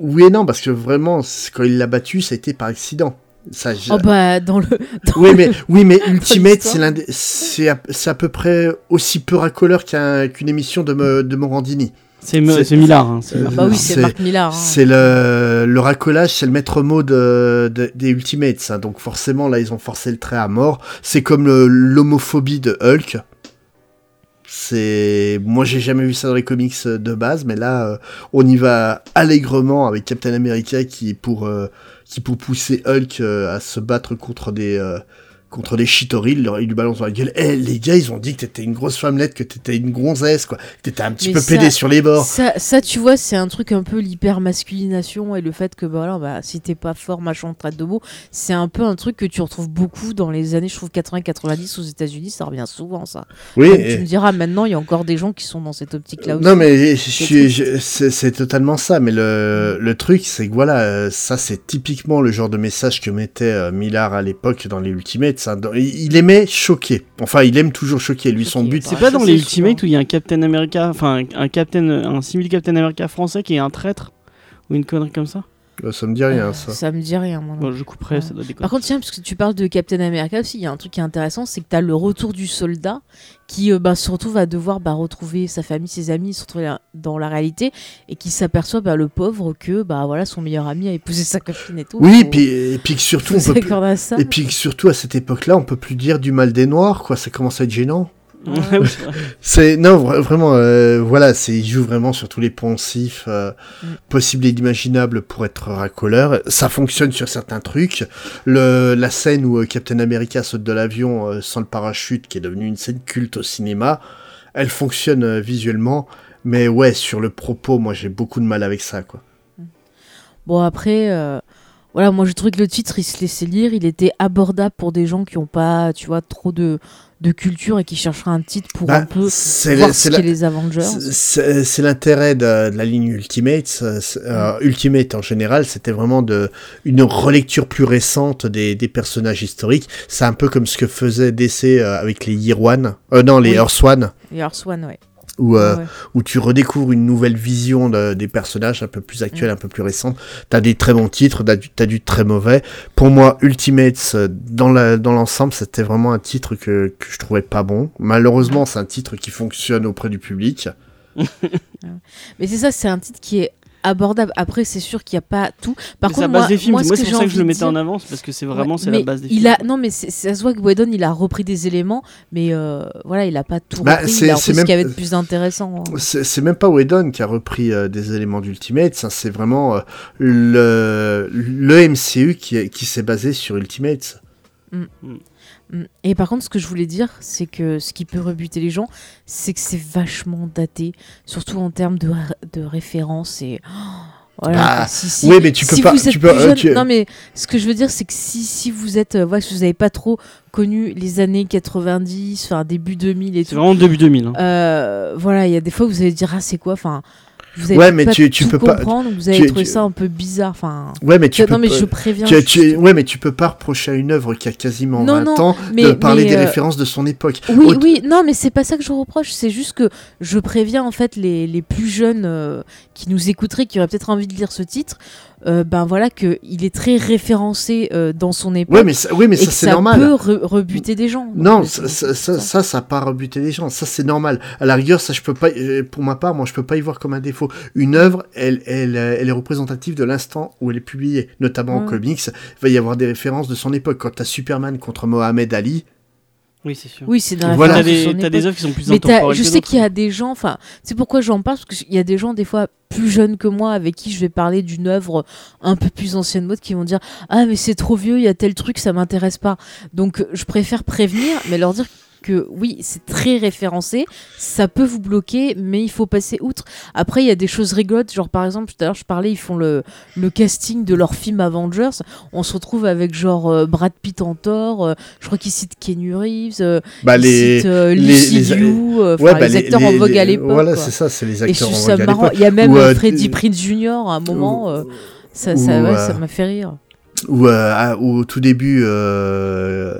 oui et non, parce que vraiment, quand il l'a battu, ça a été par accident. Ça, Oh bah dans le. dans oui, mais, oui, mais Ultimate, c'est l'un des- c'est à, c'est à peu près aussi peu racoleur qu'un- qu'une émission de, me- de Morandini. C'est Me- C'est- c'est Millard. hein, c'est- Euh, Ah bah oui c'est c'est- Marc Millar. hein. C'est le, le racolage, c'est le maître mot de, de- des Ultimates. hein. Donc forcément, là, ils ont forcé le trait à mort. C'est comme le- l'homophobie de Hulk. C'est, moi, j'ai jamais vu ça dans les comics euh, de base, mais là, euh, on y va allègrement avec Captain America qui pour euh, qui pour pousser Hulk à se battre contre des contre des chitori, il, leur- il lui balance dans la gueule. Eh les gars, ils ont dit que t'étais une grosse femmelette, que t'étais une gonzesse, quoi. Que t'étais un petit Mais peu ça- pédé sur les bords. Ça, ça, tu vois, c'est un truc un peu l'hyper-masculination et le fait que, bah, voilà, bah, si t'es pas fort, machin, traite de mots. C'est un peu un truc que tu retrouves beaucoup dans les années, je trouve, 80-90 aux États-Unis. Ça revient souvent, ça. Oui. Et- tu me diras, maintenant, il y a encore des gens qui sont dans cette optique-là aussi. Non, mais c'est totalement ça. Mais le, le truc, c'est que voilà, euh, ça, c'est typiquement le genre de message que mettait euh, Millard à l'époque dans les Ultimates. Il aimait choquer. Enfin, il aime toujours choquer. Lui, son but, bah. C'est pas dans les Ultimates où il y a un Captain America, enfin un, un Captain, un simili Captain America français qui est un traître ou une connerie comme ça? Ça me dit rien, Euh, ça. ça me dit rien, moi. Bon, je couperai, Ouais. ça doit déconner. Par contre, tiens, parce que tu parles de Captain America aussi, il y a un truc qui est intéressant, c'est que tu as le retour du soldat qui euh, bah, retrouve à devoir bah, retrouver sa famille, ses amis, se retrouver dans la réalité et qui s'aperçoit, bah, le pauvre, que bah, voilà, son meilleur ami a épousé sa copine et tout. Oui, Faut- puis, et puis que surtout, on faut peut plus- s'accorder à ça. et puis que surtout à cette époque-là, on peut plus dire du mal des Noirs, quoi. Ça commence à être gênant. C'est non vra- vraiment euh, voilà c'est il joue vraiment sur tous les poncifs euh, Mm. possibles et imaginables pour être racoleur. Ça fonctionne sur certains trucs. Le la scène où euh, Captain America saute de l'avion sans le parachute qui est devenue une scène culte au cinéma elle fonctionne visuellement, mais ouais, sur le propos, moi j'ai beaucoup de mal avec ça, quoi. Bon, après, voilà, moi je trouvais que le titre, il se laissait lire, il était abordable pour des gens qui n'ont pas, tu vois, trop de, de culture et qui chercheraient un titre pour Bah, un peu c'est voir ce qu'est les Avengers. C'est- l'intérêt de, de la ligne Ultimate. c'est- euh, Ultimate en général, c'était vraiment de, une relecture plus récente des, des personnages historiques. C'est un peu comme ce que faisait DC euh, avec les Year One, euh, non les Oui. Earth One, Et Earth One, ouais. Où, euh, Ouais, où tu redécouvres une nouvelle vision de- des personnages un peu plus actuelle, Mm. un peu plus récente. T'as des très bons titres, t'as du, t'as du très mauvais. Pour moi, Ultimates, euh, dans la- dans l'ensemble, c'était vraiment un titre que, que je trouvais pas bon. Malheureusement, c'est un titre qui fonctionne auprès du public. Mais c'est ça, c'est un titre qui est abordable. Après, c'est sûr qu'il n'y a pas tout. Par Mais c'est contre, la base moi, des films. moi, Moi, ce c'est que pour ça que je le mettais en avance parce que c'est vraiment Ouais, c'est la base des il films. a non mais ça se voit que Whedon il a repris des éléments mais euh, voilà il a pas tout Bah, repris c'est- il a ce même- qu'il y avait de plus intéressant hein. C'est c'est même pas Whedon qui a repris euh, des éléments d'Ultimate, ça c'est vraiment euh, le, le MCU qui, qui s'est basé sur Ultimate. Mm. Et par contre ce que je voulais dire c'est que ce qui peut rebuter les gens c'est que c'est vachement daté surtout en termes de, de référence et oh, voilà, Bah, si, si- oui, mais tu peux si pas- vous êtes tu peux- plus euh, tu- non mais ce que je veux dire c'est que si, si vous êtes euh, voilà, si vous n'avez pas trop connu les années 90 enfin début 2000 et C'est tout vraiment début 2000. hein. Euh, voilà, il y a des fois où vous allez dire ah c'est quoi, enfin vous allez Ouais, mais pas tu- tu tout peux pas- comprendre, vous allez tu- trouver tu- ça un peu bizarre, enfin. Ouais, mais tu non peux mais pas- je préviens. tu- ouais, mais tu peux pas reprocher à une œuvre qui a quasiment Non, 20 non, ans mais- de parler mais, des euh, références de son époque. Oui, Autre- oui, non, mais c'est pas ça que je reproche, c'est juste que je préviens en fait les, les plus jeunes euh, qui nous écouteraient, qui auraient peut-être envie de lire ce titre, euh, ben voilà que il est très référencé euh, dans son époque. Ouais, mais ça, oui, mais ça c'est ça normal. peut re- rebuter des gens. Non, ça, ça, ça, ça, ça pas rebuté les gens. Ça, c'est normal. À la rigueur, ça, je peux pas, euh, pour ma part, moi, je peux pas y voir comme un défaut. Une œuvre, elle, elle, euh, elle est représentative de l'instant où elle est publiée. Notamment en comics, il va y avoir des références de son époque. Quand t'as Superman contre Mohamed Ali, Oui, c'est sûr. Oui, c'est dans la Voilà. T'as des, t'as des œuvres qui sont plus Mais je que sais qu'il y a des gens, enfin, c'est pourquoi j'en parle, parce qu'il y a des gens, des fois, plus jeunes que moi, avec qui je vais parler d'une œuvre un peu plus ancienne mode, qui vont dire Ah, mais c'est trop vieux, il y a tel truc, ça m'intéresse pas. Donc, je préfère prévenir, mais leur dire que oui, c'est très référencé, ça peut vous bloquer, mais il faut passer outre. Après, il y a des choses rigolotes, genre par exemple, tout à l'heure, je parlais, ils font le, le casting de leur film Avengers. On se retrouve avec genre euh, Brad Pitt en Thor, euh, je crois qu'ils citent Kenny Reeves, euh, bah, ils les, citent, les- Lucy les- Liu, enfin, ouais, bah, les acteurs les- en vogue à l'époque. Voilà, c'est ça, c'est les Et acteurs en trouve ça vogue à marrant. l'époque. Il y a même Ou, euh, Prinze Jr. à un moment. ça, ou, ça, ouais, ça m'a fait rire. Ou à- au tout début, euh,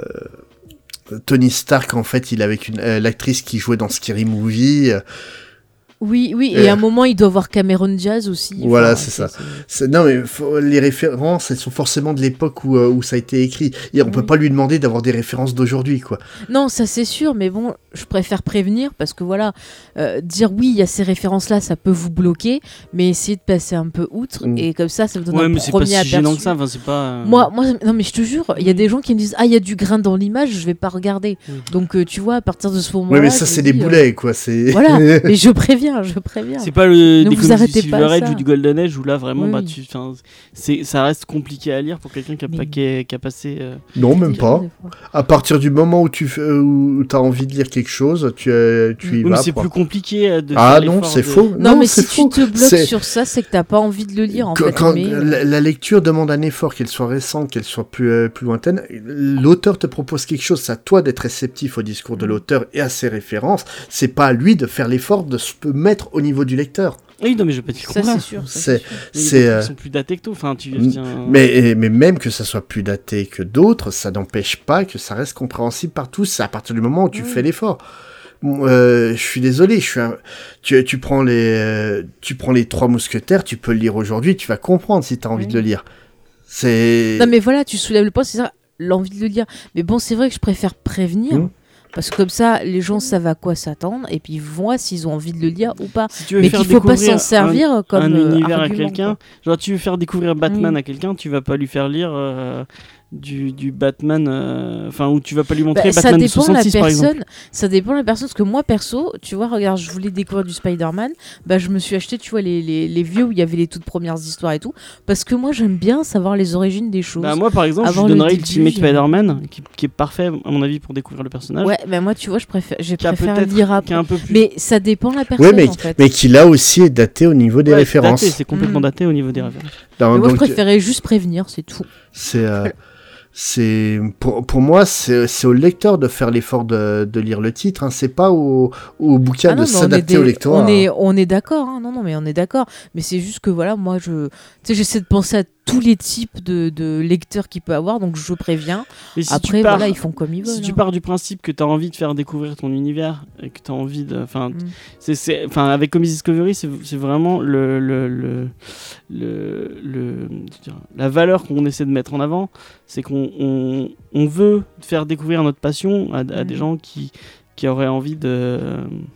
Tony Stark, en fait, il est avec une, euh, l'actrice qui jouait dans Scary Movie. Oui, oui, euh, et à un moment, il doit voir Cameron Diaz aussi. Voilà, Enfin, c'est ça. C'est- Non, mais faut- les références, elles sont forcément de l'époque où, euh, où ça a été écrit. Et on peut Oui. pas lui demander d'avoir des références d'aujourd'hui, quoi. Non, ça c'est sûr, mais bon, je préfère prévenir parce que voilà, euh, dire oui, il y a ces références-là, ça peut vous bloquer, mais essayer de passer un peu outre Mm. et comme ça, ça vous donne Ouais, un mais c'est pas premier si aperçu. gênant que ça. Enfin, c'est pas. euh, Moi, moi, non mais je te jure, il y a des gens qui me disent ah il y a du grain dans l'image, je vais pas regarder. Mm. Donc euh, tu vois, à partir de ce moment-là, Ouais, mais ça, c'est des euh, boulets, quoi. C'est. Voilà, mais je préviens, je préviens. C'est pas le Ne des vous comics du arrêtez pas ou du Golden Age où là vraiment Oui, bah tu, enfin, c'est ça reste compliqué à lire pour quelqu'un qui a, Mais- pas- qui a- qui a passé. euh, Non, même pas. À partir du moment où tu fais- où as envie de lire quelque chose, tu, euh, tu y oui, mais vas. c'est plus compliqué euh, de. Ah non, c'est de- faux. Non, mais si faux. tu te bloques sur ça, c'est que t'as pas envie de le lire en Quand- fait. quand mais, euh, la, la lecture demande un effort, qu'elle soit récente, qu'elle soit plus, euh, plus lointaine, l'auteur te propose quelque chose, c'est à toi d'être réceptif au discours Mm. de l'auteur et à ses références, c'est pas à lui de faire l'effort de se mettre au niveau du lecteur. Oui, non, mais je vais pas dire Ça c'est sûr. ça, C'est- c'est, euh, sont plus datés que tout. Enfin, tu. Tiens, Mais, mais même que ça soit plus daté que d'autres, ça n'empêche pas que ça reste compréhensible par tous, c'est à partir du moment où tu fais l'effort. Euh, je suis désolé, je suis un- tu, tu prends les euh, tu prends les trois mousquetaires, tu peux le lire aujourd'hui, tu vas comprendre si tu as envie Oui. de le lire. C'est Non mais voilà, tu soulèves le point, c'est ça, l'envie de le lire. Mais bon, c'est vrai que je préfère prévenir. Mm. Parce que comme ça, les gens savent à quoi s'attendre et puis ils voient s'ils ont envie de le lire ou pas. si tu veux Mais qu'il faut pas s'en servir comme un euh, univers à argument, quelqu'un. Genre, tu veux faire découvrir Batman Oui. à quelqu'un, tu vas pas lui faire lire euh, du, du Batman, euh, enfin où tu vas pas lui montrer Bah, ça Batman la 66 par exemple. personne. Ça dépend de la personne. Parce que moi, perso, tu vois, regarde, je voulais découvrir du Spider-Man. Bah, je me suis acheté, tu vois, les, les, les vieux où il y avait les toutes premières histoires et tout. Parce que moi, j'aime bien savoir les origines des choses. Bah, moi par exemple, je Avant vous le donnerais Ultimate Spider-Man qui, qui est parfait à mon avis pour découvrir le personnage. ouais, mais moi, tu vois, je préfère, j'ai préféré lire après. un peu plus Mais ça dépend de la personne, Ouais, mais, en fait. mais qui là aussi est daté au niveau des Ouais, références. C'est complètement Mm. daté au niveau des références. Non, Mais moi, je préférais juste prévenir, c'est tout. C'est euh, c'est pour, pour moi c'est au lecteur de faire l'effort de, de lire le titre. Hein. C'est pas au, au bouquin Ah non, de s'adapter au lecteur. On hein. est, on est d'accord, hein. non, non, mais on est d'accord. Mais c'est juste que voilà, moi, je, j'essaie de penser à tous les types de, de lecteurs qu'il peut avoir, donc je préviens. Et si Après, pars, voilà, ils font comme ils veulent. si tu hein. pars du principe que tu as envie de faire découvrir ton univers et que tu as envie de. Enfin, Mm. avec Comics Discovery, c'est vraiment le, le, le, dire, la valeur qu'on essaie de mettre en avant. C'est qu'on on, on veut faire découvrir notre passion à, à des Mm. gens qui, qui auraient envie de.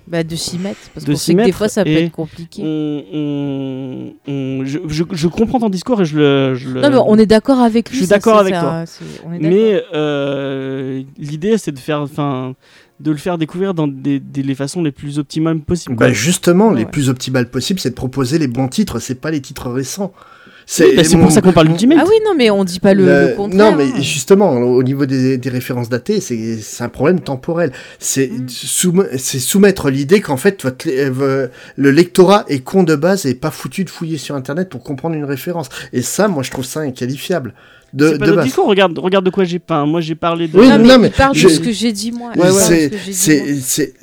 Bah, de s'y mettre, parce De sait que des fois, ça peut être compliqué. On, on- on- je, je, je comprends ton discours et je le. je le- Non, mais on est d'accord avec lui. je suis d'accord c'est- avec ça, toi. c'est- on est d'accord. Mais euh, l'idée, c'est de faire, enfin, de le faire découvrir dans des, des- les façons les plus optimales possibles. Bah, justement, les plus optimales possibles, c'est de proposer les bons titres. C'est pas les titres récents. Oui, bah, c'est mon- pour ça qu'on parle d'Ultimate. Ah oui, non, mais on dit pas le, Le- le contraire. non, mais justement, au niveau des, des références datées, c'est c'est un problème temporel. C'est Mm. soum- c'est soumettre l'idée qu'en fait, votre, euh, le lectorat est con de base et pas foutu de fouiller sur Internet pour comprendre une référence. Et ça, moi, je trouve ça inqualifiable. De, pas de notre base. discours. Regarde, regarde de quoi j'ai peint. Moi, j'ai parlé de. Oui, Non, mais non, il mais parle je- de ce que j'ai dit moi. Ouais, c'est-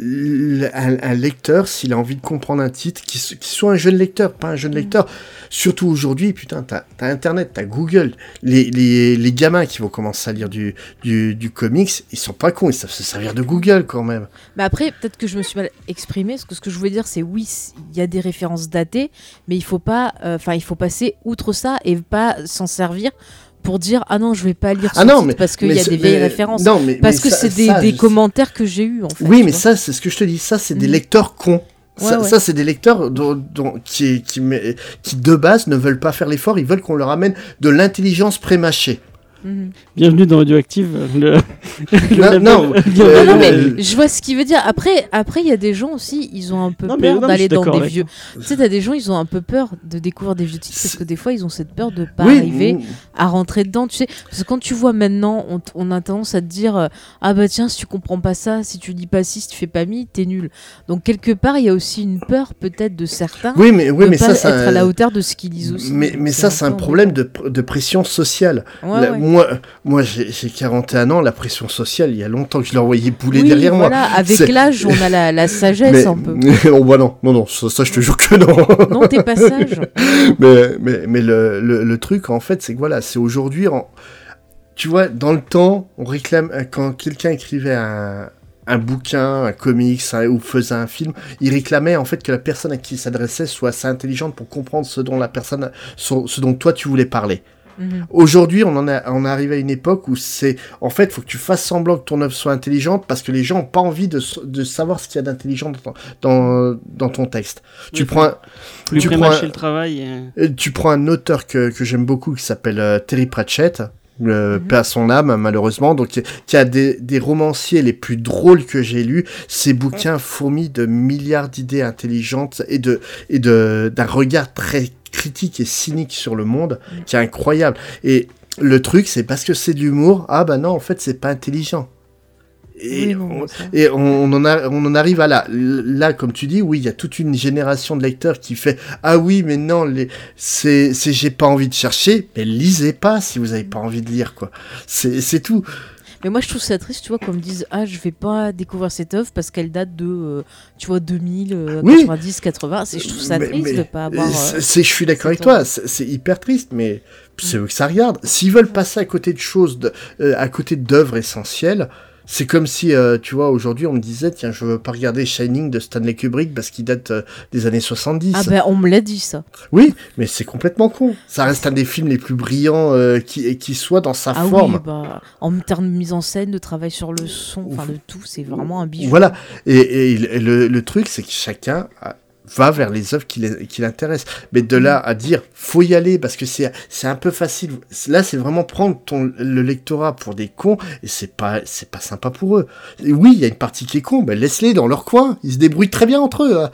un, un lecteur, s'il a envie de comprendre un titre, qu'il soit un jeune lecteur, pas un jeune Mm. lecteur. Surtout aujourd'hui, putain, t'as as Internet, t'as Google. Les, les, les gamins qui vont commencer à lire du, du, du comics, ils sont pas cons, ils savent se servir de Google quand même. Mais après, peut-être que je me suis mal exprimée. Parce que ce que je voulais dire, c'est oui, il y a des références datées, mais il faut pas, euh, enfin, il faut passer outre ça et pas s'en servir pour dire ah non, je vais pas lire ce Ah non, titre mais- parce qu'il y a des vieilles mais- références. Non, mais, Parce que c'est des, ça, des je- commentaires que j'ai eu en fait. Oui, mais vois. ça, c'est ce que je te dis. Ça, c'est des Mhm. lecteurs cons. Ça, Ouais, ouais. ça, c'est des lecteurs dont, dont- qui, qui, de base, ne veulent pas faire l'effort. Ils veulent qu'on leur amène de l'intelligence prémâchée. Mhm. Bienvenue dans Audioactive. Le... le Non, non, euh, Non, non, mais je vois ce qu'il veut dire. Après, après, il y a des gens aussi, ils ont un peu Non, peur d'aller dans des vieux. Tu sais, t'as des gens, ils ont un peu peur de découvrir des vieux titres parce que des fois, ils ont cette peur de pas oui, arriver mm, à rentrer dedans. Tu sais, parce que quand tu vois maintenant, on, t- on a tendance à te dire euh, ah bah tiens, si tu comprends pas ça, si tu lis pas ci, si tu fais pas mi, t'es nul. Donc quelque part, il y a aussi une peur peut-être de certains oui, mais, oui, de mais pas ça, être à la hauteur de ce qu'ils lisent aussi. Mais, mais ça, c'est un problème de, pr- de pression sociale. embêtant. Ouais, La- ouais. Moi, moi j'ai j'ai 41 ans, la pression sociale, il y a longtemps que je l'ai envoyé bouler Oui, derrière moi. voilà, avec C'est- l'âge, on a la, la sagesse Mais, un peu. oh, bah non, non, non, ça, ça, je te jure que non. Non, t'es pas sage. mais mais, mais le, le, le truc, en fait, c'est que voilà, c'est aujourd'hui, tu vois, dans le temps, on réclame, euh, quand quelqu'un écrivait un, un bouquin, un comics, un- ou faisait un film, il réclamait en fait que la personne à qui il s'adressait soit assez intelligente pour comprendre ce dont la personne, ce, ce dont toi tu voulais parler. Mhm. Aujourd'hui, on en a, on est arrivé à une époque où c'est, en fait, faut que tu fasses semblant que ton œuvre soit intelligente parce que les gens ont pas envie de, savoir ce qu'il y a d'intelligent dans, dans, dans ton texte. tu prends, plus tu prends un- le travail. et- tu prends un auteur que, que j'aime beaucoup qui s'appelle euh, Terry Pratchett. Euh, Mhm. paix à son âme malheureusement donc qui- a des, des romanciers les plus drôles que j'ai lus ses bouquins fourmis de milliards d'idées intelligentes et de et de d'un regard très critique et cynique sur le monde Mhm. qui est incroyable et le truc c'est parce que c'est de l'humour ah bah non en fait c'est pas intelligent et Oui, non, on- non, ça. et on, on en a, on en arrive à là. Là, comme tu dis, oui, il y a toute une génération de lecteurs qui fait Ah oui, mais non, les, c'est, c'est j'ai pas envie de chercher, mais lisez pas si vous avez pas envie de lire, quoi. C'est, c'est tout. Mais moi, je trouve ça triste, tu vois, qu'on me dise Ah, je vais pas découvrir cette œuvre parce qu'elle date de, euh, tu vois, 2000, euh, Oui. 90, 80. C'est- Je trouve ça Mais- triste mais- de pas avoir. euh, je suis d'accord avec toi, c'est, hyper triste, mais c'est eux que ça regarde. S'ils veulent passer à côté de choses, de, euh, à côté d'œuvres essentielles, c'est comme si, euh, tu vois, aujourd'hui, on me disait, tiens, je veux pas regarder Shining de Stanley Kubrick parce qu'il date euh, des années 70. Ah, ben, on me l'a dit ça. Oui, mais c'est complètement con. Ça reste un des films les plus brillants euh, qui, qui soit dans sa Ah forme. oui, bah, en termes de mise en scène, de travail sur le son, enfin, de tout, c'est vraiment un bijou. Voilà. Et, et le, le truc, c'est que chacun a, va vers les œuvres qui l'intéressent. Mais de là à dire, faut y aller parce que c'est c'est un peu facile. Là, c'est vraiment prendre ton le lectorat pour des cons et c'est pas c'est pas sympa pour eux. Et oui, il y a une partie qui est con, mais laisse-les dans leur coin. Ils se débrouillent très bien entre eux. hein.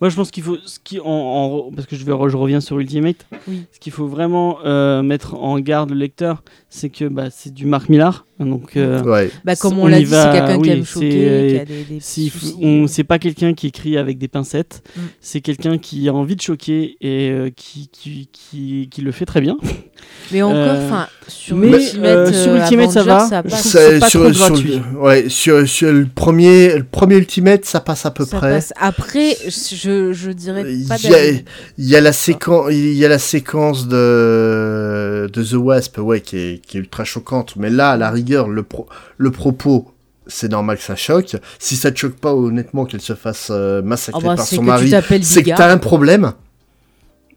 Moi, je pense qu'il faut, ce qui, en, en- parce que je, vais, je reviens sur Ultimate, Oui. ce qu'il faut vraiment euh, mettre en garde le lecteur, c'est que bah, c'est du Marc Millar. Donc, euh, Ouais. Bah, comme On on l'a dit, va, c'est quelqu'un qui oui, aime c'est, choquer, euh, qui a des, des si, on, c'est pas quelqu'un qui écrit avec des pincettes, Mm. c'est quelqu'un qui a envie de choquer et euh, qui, qui, qui, qui le fait très bien. Mais encore, Euh, enfin, sur mais, Ultimate, euh, sur euh, Ultimate, ça va. ça passe. Ça- c'est pas sur, trop sur ouais, sur, sur le premier, le premier Ultimate, ça passe à peu Ça près. passe. Après, je, je dirais pas Il y, a, y a la séquence, il y a la séquence de, de The Wasp, ouais, qui est, qui est ultra choquante. Mais là, à la rigueur, le, pro, le propos, c'est normal que ça choque. Si ça te choque pas, honnêtement, qu'elle se fasse euh, massacrer Ah bah, par son mari, c'est que t'as un problème.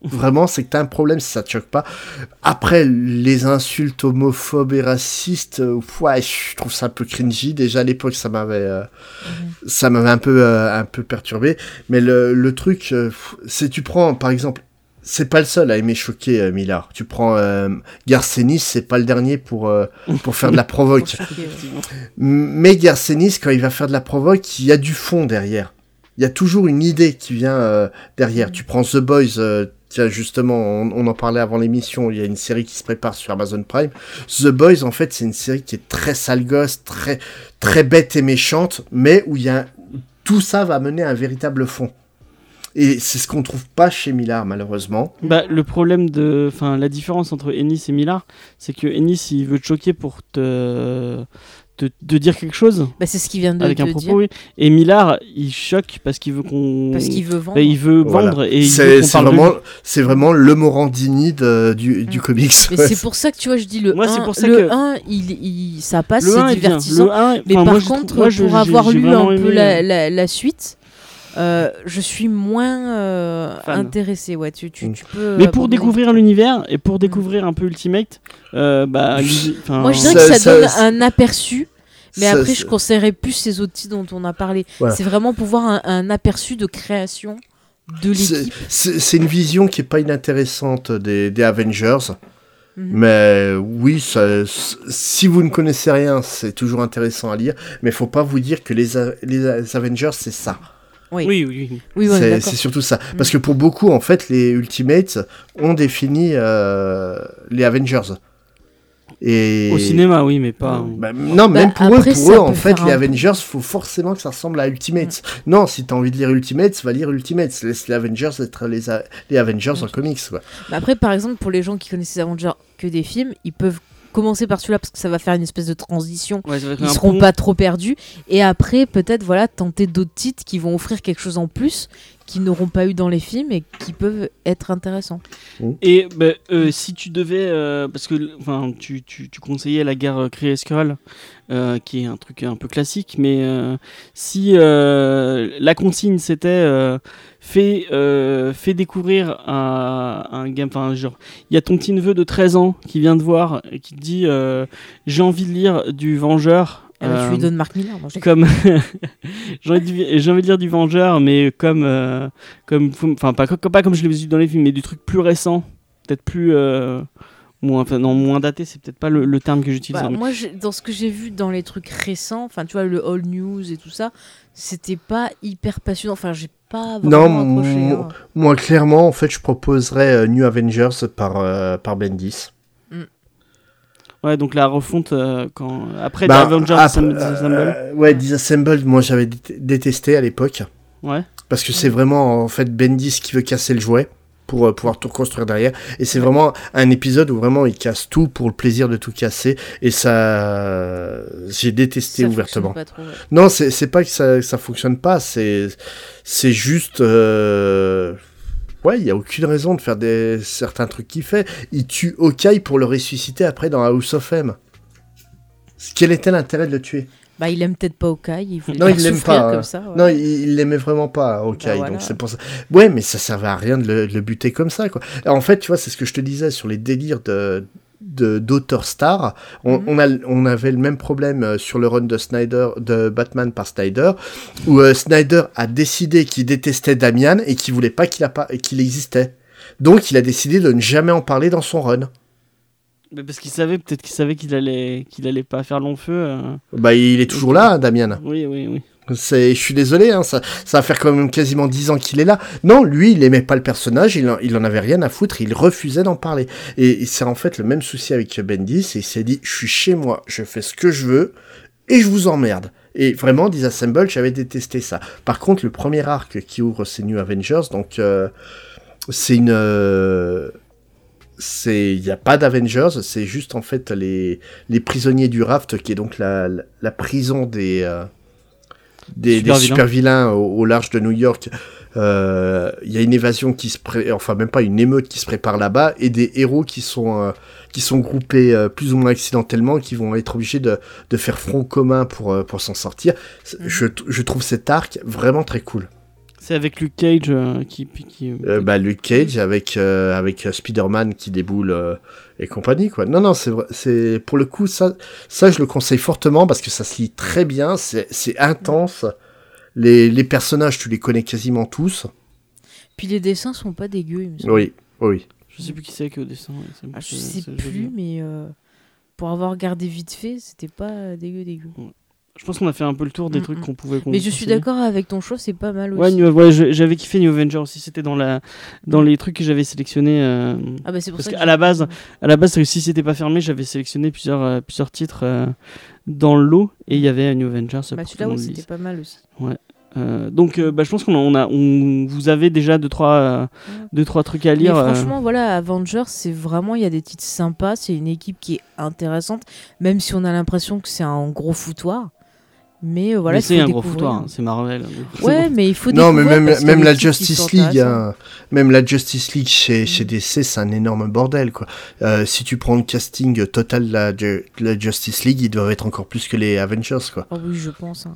Vraiment, c'est que t'as un problème si ça te choque pas. Après, les insultes homophobes et racistes, euh, ouais, je trouve ça un peu cringy. Déjà à l'époque, ça m'avait, euh, ça m'avait un peu, euh, un peu perturbé. Mais le, le truc, c'est tu prends, par exemple, c'est pas le seul à aimer choquer euh, Millard. Tu prends euh, Garcenis, c'est pas le dernier pour, euh, pour faire de la provoque. Mais Garcenis, quand il va faire de la provoque, il y a du fond derrière. Il y a toujours une idée qui vient euh, derrière. Tu prends The Boys, euh, tiens justement, on, on en parlait avant l'émission, il y a une série qui se prépare sur Amazon Prime. The Boys, en fait, c'est une série qui est très sale gosse, très, très bête et méchante, mais où il y a tout ça va mener à un véritable fond. Et c'est ce qu'on trouve pas chez Millard, malheureusement. Bah, le problème de. Enfin, la différence entre Ennis et Millar, c'est que Ennis, il veut te choquer pour te. te, te dire quelque chose Bah, c'est ce qu'il vient de avec un dire. propos, oui. Et Millar, il choque parce qu'il veut qu'on. Parce qu'il veut vendre. Bah, il veut Voilà. vendre et il C'est veut qu'on c'est parle de vraiment, c'est vraiment le Morandini de- du, du Mm. comics. Mais Ouais. c'est pour ça que tu vois, je dis le Moi, 1, c'est pour ça le que- 1 il, il- ça passe, Le 1 c'est divertissant. Le 1, Mais par moi, je trouve- contre, moi, pour j'ai- avoir j'ai lu un peu la, euh, la- la suite, euh, je suis moins euh, Fan. intéressée. Ouais, tu, tu, Mm. tu peux Mais pour abandonner. découvrir l'univers et pour découvrir un peu Ultimate, euh, bah, Moi, je dirais que ça, ça- donne ça- un aperçu. Mais Ça- après, je conseillerais plus ces titres dont on a parlé. Voilà. C'est vraiment pouvoir un, un aperçu de création de l'équipe. C'est une vision qui est pas inintéressante des, des Avengers. Mhm. Mais oui, ça- si vous ne connaissez rien, c'est toujours intéressant à lire. Mais faut pas vous dire que les, les Avengers, c'est ça. Oui, Oui, oui, c'est surtout ça. Mm. Parce que pour beaucoup, en fait, les Ultimates ont défini euh, les Avengers. Et... Au cinéma, oui, mais pas. Bah, non, Bah, même pour après, eux, pour eux, en fait, les Avengers, faut forcément que ça ressemble à Ultimates. Non, si t'as envie de lire Ultimates, va lire Ultimates. Laisse les Avengers être les, A- les Avengers en comics, quoi. Mais après, par exemple, pour les gens qui connaissent les Avengers que des films, ils peuvent commencer par celui-là parce que ça va faire une espèce de transition. Ouais, Ils seront pont. pas trop perdus. Et après, peut-être, voilà, tenter d'autres titres qui vont offrir quelque chose en plus qu'ils n'auront pas eu dans les films et qui peuvent être intéressants. Et bah, euh, si tu devais, euh, parce que enfin, tu, tu, tu conseillais la guerre euh, euh, qui est un truc un peu classique, mais euh, si euh, la consigne c'était euh, fais, euh, fais découvrir à un game, enfin genre, il y a ton petit neveu de 13 ans qui vient te voir et qui te dit euh, j'ai envie de lire du Vengeur. Ben, tu euh, lui donnes Marc Millar. moi, j'ai- comme j'ai envie, de- lire du Vengeur mais comme euh, comme enfin pas, comme- pas comme je l'ai vu dans les films mais du truc plus récent peut-être plus euh, moins enfin non moins daté c'est peut-être pas le, le terme que j'utilise Bah, mais- moi, dans ce que j'ai vu dans les trucs récents, enfin, tu vois, le All News et tout ça, c'était pas hyper passionnant. Enfin, j'ai pas Non, vraiment accroché. moi- hein. Moi, clairement, en fait, je proposerais euh, New Avengers par, euh, par Bendis. Ouais donc la refonte euh, quand après Bah, The Avengers après, Assemble- Disassemble euh, ouais, Disassembled, moi, j'avais dé- détesté à l'époque. ouais Parce que c'est vraiment, en fait, Bendis qui veut casser le jouet pour euh, pouvoir tout reconstruire derrière. Et c'est vraiment un épisode où vraiment il casse tout pour le plaisir de tout casser. Et ça, j'ai détesté Ça ouvertement. pas trop, ouais. Non, c'est c'est pas que ça, ça fonctionne pas, c'est c'est juste. Ouais, il y a aucune raison de faire des certains trucs qu'il fait. Il tue Hawkeye pour le ressusciter après dans House of M. Quel était l'intérêt de le tuer? Bah, il aime peut-être pas Hawkeye, il voulait Non, il l'aime pas, hein. comme ça. ouais. Non, il l'aimait vraiment pas, Hawkeye. Bah voilà. Donc c'est pour ça. Ouais, mais ça servait à rien de le, de le buter comme ça, quoi. En fait, tu vois, c'est ce que je te disais sur les délires de- d'auteurs stars. On, Mhm. on, a, on avait le même problème euh, sur le run de Snyder, de Batman par Snyder, où euh, Snyder a décidé qu'il détestait Damian et qu'il voulait pas qu'il qu'il existait. Donc il a décidé de ne jamais en parler dans son run. Mais parce qu'il savait, peut-être qu'il savait qu'il allait, qu'il allait pas faire long feu. euh. Bah il est toujours là, hein, Damian. Oui, oui, oui. Je suis désolé, hein, ça, va faire quand même quasiment 10 ans qu'il est là. Non, lui, il aimait pas le personnage, il en, il en avait rien à foutre, il refusait d'en parler. Et, c'est en fait le même souci avec Bendis, et il s'est dit, je suis chez moi, je fais ce que je veux, et je vous emmerde. Et vraiment, Disassemble, j'avais détesté ça. Par contre, le premier arc qui ouvre ces New Avengers, donc euh, c'est une... euh, il n'y a pas d'Avengers, c'est juste en fait les, prisonniers du Raft, qui est donc la prison des... euh, des, Super des vilains. super vilains au, au large de New York. Euh, Il y a une évasion qui se pré... enfin même pas une émeute qui se prépare là-bas et des héros qui sont euh, qui sont groupés euh, plus ou moins accidentellement qui vont être obligés de, de faire front commun pour euh, pour s'en sortir. Mhm. Je, je trouve cet arc vraiment très cool. C'est avec Luke Cage euh, qui, qui, Euh, bah, Luke Cage avec euh, avec euh, Spider-Man qui déboule euh, et compagnie quoi. Non non c'est vrai- c'est pour le coup ça ça je le conseille fortement parce que ça se lit très bien c'est c'est intense. Les, les personnages tu les connais quasiment tous. Puis les dessins sont pas dégueux, il me semble. Oui oui. Je sais plus qui c'est qui est au dessin. Ah, je sais plus, joli. mais euh, pour avoir regardé vite fait, c'était pas dégueu dégueu. Je pense qu'on a fait un peu le tour des Mm, trucs mm. qu'on pouvait. Mais je suis d'accord avec ton choix, c'est pas mal aussi. Ouais, ouais, j'avais kiffé New Avenger aussi. C'était dans la, dans les trucs que j'avais sélectionnés. euh, Ah bah c'est pour Parce ça qu'à que la base- À la base, si c'était pas fermé, j'avais sélectionné plusieurs, euh, plusieurs titres euh, dans le lot et il y avait New Avengers. Bah, celui-là, ouais, c'était pas mal aussi. Euh, donc, euh, bah, je pense qu'on a, on a, on, vous avez déjà deux trois, euh, deux trois trucs à Mais lire. euh, franchement, voilà, Avengers, c'est vraiment, il y a des titres sympas, c'est une équipe qui est intéressante, même si on a l'impression que c'est un gros foutoir. Mais euh, voilà, mais c'est un gros foutoir, hein, c'est Marvel. Ouais, mais il faut Non, mais même, la Justice League, hein, même la Justice League chez, chez DC, c'est un énorme bordel, quoi. Euh, si tu prends le casting total de la, de la Justice League, ils doivent être encore plus que les Avengers, quoi. Ah oui, je pense. hein.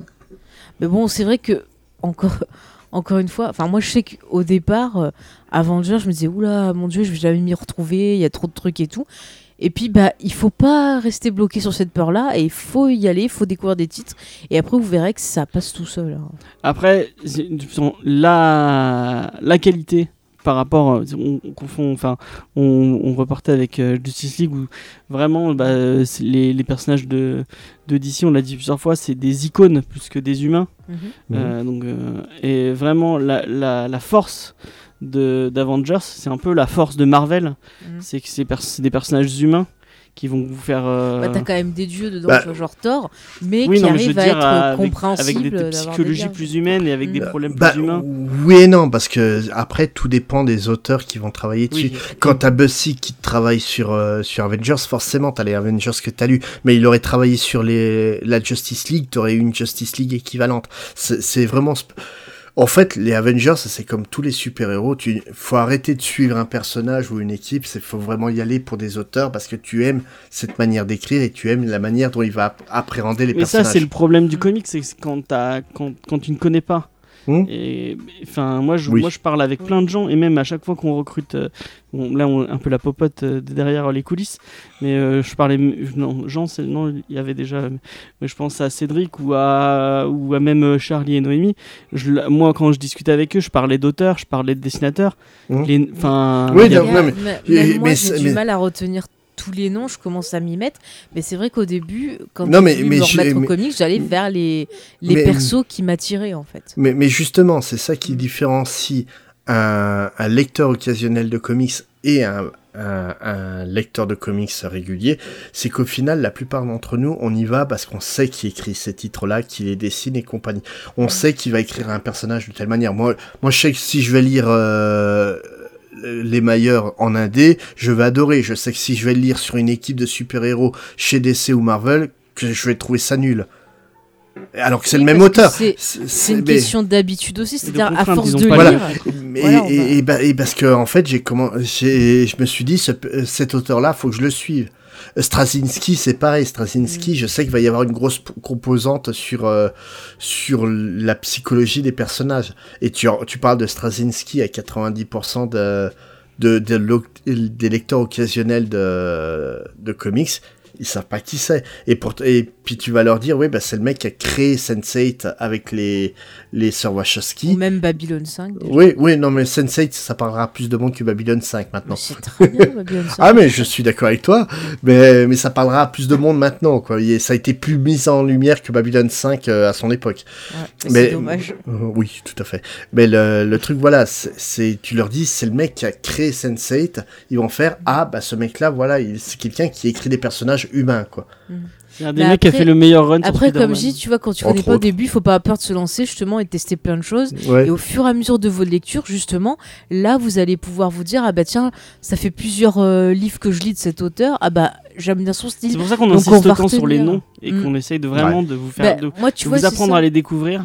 Mais bon, c'est vrai que, encore, encore une fois, enfin, moi, je sais qu'au départ, euh, Avengers, je me disais, oula, mon dieu, je vais jamais m'y retrouver, il y a trop de trucs et tout. Et puis, bah, il faut pas rester bloqué sur cette peur-là, et il faut y aller, il faut découvrir des titres, et après, vous verrez que ça passe tout seul. hein. Après, la, la qualité par rapport, on, on confond, enfin, on, on reportait avec euh, Justice League où vraiment, bah, les, les personnages de, de DC, on l'a dit plusieurs fois, c'est des icônes plus que des humains. Mhm. Euh, donc, euh, et vraiment, la, la, la force d'Avengers, c'est un peu la force de Marvel, Mhm. c'est que c'est pers- des personnages humains qui vont vous faire. euh, Bah, t'as quand même des dieux dedans, Bah, genre Thor, mais oui, qui non, mais je arrive veux à être avec, compréhensible. avec des, des d'avoir des psychologies plus humaines et avec des Mm. problèmes Bah, plus humains. oui et non, parce que après, tout dépend des auteurs qui vont travailler dessus. Oui, Quand t'as Bussy qui travaille sur, euh, sur Avengers, forcément t'as les Avengers que t'as lu, mais il aurait travaillé sur les, la Justice League, t'aurais eu une Justice League équivalente. C'est c'est vraiment... sp- En fait, les Avengers, c'est comme tous les super-héros, tu faut arrêter de suivre un personnage ou une équipe, il faut vraiment y aller pour des auteurs parce que tu aimes cette manière d'écrire et tu aimes la manière dont il va app- appréhender les Mais ça, personnages. c'est le problème du comic, c'est quand, quand tu ne connais pas. Hmm. Et enfin, moi, je, Oui. moi, je parle avec plein de gens et même à chaque fois qu'on recrute, euh, bon, là, on, un peu la popote euh, derrière les coulisses, mais euh, je parlais, non, Jean, c'est- non, il y avait déjà, mais je pense à Cédric ou à, ou à même Charlie et Noémie. Je, moi, quand je discutais avec eux, je parlais d'auteurs, je parlais de dessinateurs. Les- Enfin, Oui, a- non, Mais, mais- mais- mais- même moi, mais j'ai du mal à retenir tous les noms, je commence à m'y mettre. Mais c'est vrai qu'au début, quand Non, mais- mais me je- remettre mais- au comics, j'allais vers les, les Mais- persos qui m'attiraient en fait. Mais, mais justement, c'est ça qui différencie un, un lecteur occasionnel de comics et un, un, un lecteur de comics régulier, c'est qu'au final, la plupart d'entre nous, on y va parce qu'on sait qui écrit ces titres-là, qui les dessine et compagnie. On sait qu'il va écrire un personnage de telle manière. Moi, moi je sais que si je vais lire euh, les meilleurs en indé, je vais adorer. Je sais que si je vais le lire sur une équipe de super-héros chez DC ou Marvel, que je vais trouver ça nul. Alors que c'est Oui, le même que auteur. c'est- une mais- question d'habitude aussi, c'est-à-dire à force de Voilà. lire. Mais Voilà, on et, va- et ba- et parce que en fait j'ai comment j'ai je me suis dit ce- euh, cet auteur là faut que je le suive. Straczynski c'est pareil Straczynski Mm. je sais qu'il va y avoir une grosse composante sur euh, sur la psychologie des personnages et tu parles de Straczynski à 90% de de, de lo- des lecteurs occasionnels de, de comics, ils savent pas qui c'est. Et, pour, et puis tu vas leur dire, oui, bah, c'est le mec qui a créé Sense8 avec les, les sœurs Ou Wachowski. même Babylon 5. déjà. Oui, oui, non, mais Sense8, ça parlera à plus de monde que Babylon 5 maintenant. C'est très bien, Babylon 5. Ah mais je suis d'accord avec toi, mais, mais ça parlera à plus de monde maintenant quoi. Et ça a été plus mis en lumière que Babylon 5 euh, à son époque. Ouais, mais- C'est dommage. Euh, oui, tout à fait. Mais le, le truc voilà, c'est- tu leur dis c'est le mec qui a créé Sense8, ils vont faire ah bah ce mec là voilà, il- c'est quelqu'un qui écrit des personnages humains quoi. C'est un des Mais mecs qui a après- fait le meilleur run sur Après, comme je dis, tu vois, quand tu Entre connais pas au début, il faut pas avoir peur de se lancer justement et tester plein de choses. Ouais. Et au fur et à mesure de vos lectures, justement, là, vous allez pouvoir vous dire ah bah tiens, ça fait plusieurs euh, livres que je lis de cet auteur. Ah bah j'aime bien son C'est style. pour ça qu'on insiste autant sur les retenir. noms et Mm. qu'on essaye de vraiment de vous faire Bah, de, moi, tu de vois, vous c'est apprendre ça. à les découvrir.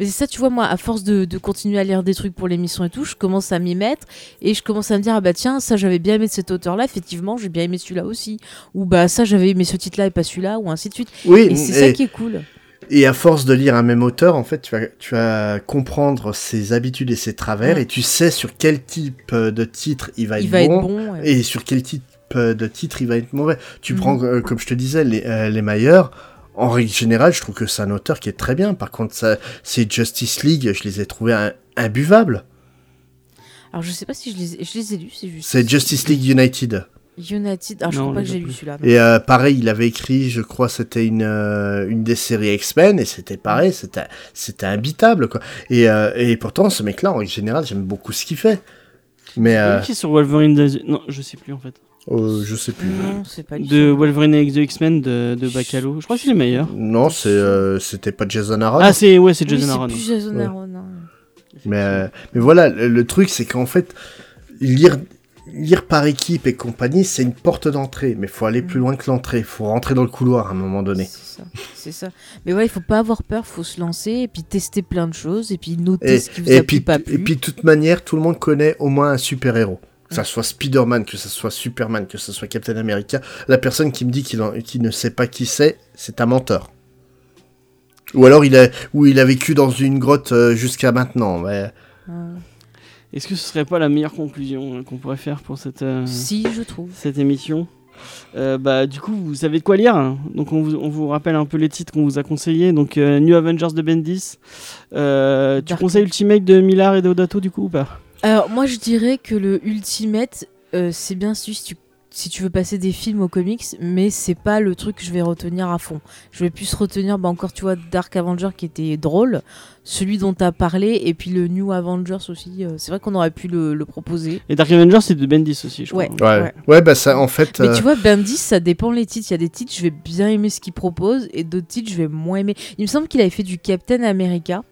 Mais c'est ça, tu vois, moi, à force de, de continuer à lire des trucs pour l'émission et tout, je commence à m'y mettre et je commence à me dire, ah bah tiens, ça j'avais bien aimé de cet auteur-là, effectivement, j'ai bien aimé celui-là aussi. Ou bah ça j'avais aimé ce titre-là et pas celui-là, ou ainsi de suite. Oui, Et c'est ça qui est cool. et à force de lire un même auteur, en fait, tu vas, tu vas comprendre ses habitudes et ses travers Ouais. et tu sais sur quel type euh, de titre il va Il être va bon. être bon. ouais. et sur quel type euh, de titre il va être mauvais. Tu Mhm. prends, euh, comme je te disais, les, euh, les meilleurs. En règle générale, je trouve que c'est un auteur qui est très bien. Par contre, ça, c'est Justice League, je les ai trouvés un- imbuvables. Alors je sais pas si je les, ai- je les ai lus, c'est juste. C'est Justice League United. United. Alors je Non, crois pas que a j'ai lu celui-là. Et euh, pareil, il avait écrit, je crois, c'était une, euh, une des séries X-Men, et c'était pareil, c'était, c'était imbitable, quoi. Et, euh, et pourtant, ce mec-là, en règle générale, j'aime beaucoup ce qu'il fait. Mais, euh, qui sur Wolverine Non, je sais plus en fait. Euh, je sais plus. Non, c'est pas lui. De Wolverine et The X-Men de, de Bacalo. Je crois que c'est le meilleur. Non, c'est, euh, c'était pas Jason Aaron. Ah, c'est ouais, c'est Oui, Jason c'est Aaron. plus Jason Ouais. Aaron. hein. Mais, euh, mais voilà, le, le truc, c'est qu'en fait, lire, lire par équipe et compagnie, c'est une porte d'entrée. Mais faut aller plus loin que l'entrée. faut rentrer dans le couloir à un moment donné. C'est ça, c'est ça. Mais ouais, il faut pas avoir peur, faut se lancer et puis tester plein de choses et puis noter Et, ce qui vous et a puis, plu, pas et puis, de toute manière, tout le monde connaît au moins un super-héros. Que ça soit Spider-Man, que ça soit Superman, que ça soit Captain America. La personne qui me dit qu'il ne sait pas qui c'est, c'est un menteur. Ou alors il a, ou il a vécu dans une grotte euh, jusqu'à maintenant. Mais... Ah. Est-ce que ce serait pas la meilleure conclusion euh, qu'on pourrait faire pour cette, euh, Si, je trouve. cette émission? Euh, bah, du coup, vous savez de quoi lire. hein. Donc, on vous, on vous rappelle un peu les titres qu'on vous a conseillés. Donc, euh, New Avengers de Bendis. Euh, tu conseilles. Ultimate de Millard et Deodato, du coup, ou pas? Alors, moi, je dirais que le Ultimate, euh, c'est bien si tu, si tu veux passer des films aux comics, mais c'est pas le truc que je vais retenir à fond. Je vais plus retenir, bah, encore, tu vois, Dark Avenger qui était drôle, celui dont tu as parlé, et puis le New Avengers aussi. euh, c'est vrai qu'on aurait pu le, le proposer. Et Dark Avengers, c'est de Bendis aussi, je crois. Ouais. Ouais. ouais, bah ça, en fait. Mais euh, tu vois, Bendis, ça dépend les titres. Il y a des titres, je vais bien aimer ce qu'il propose, et d'autres titres, je vais moins aimer. Il me semble qu'il avait fait du Captain America,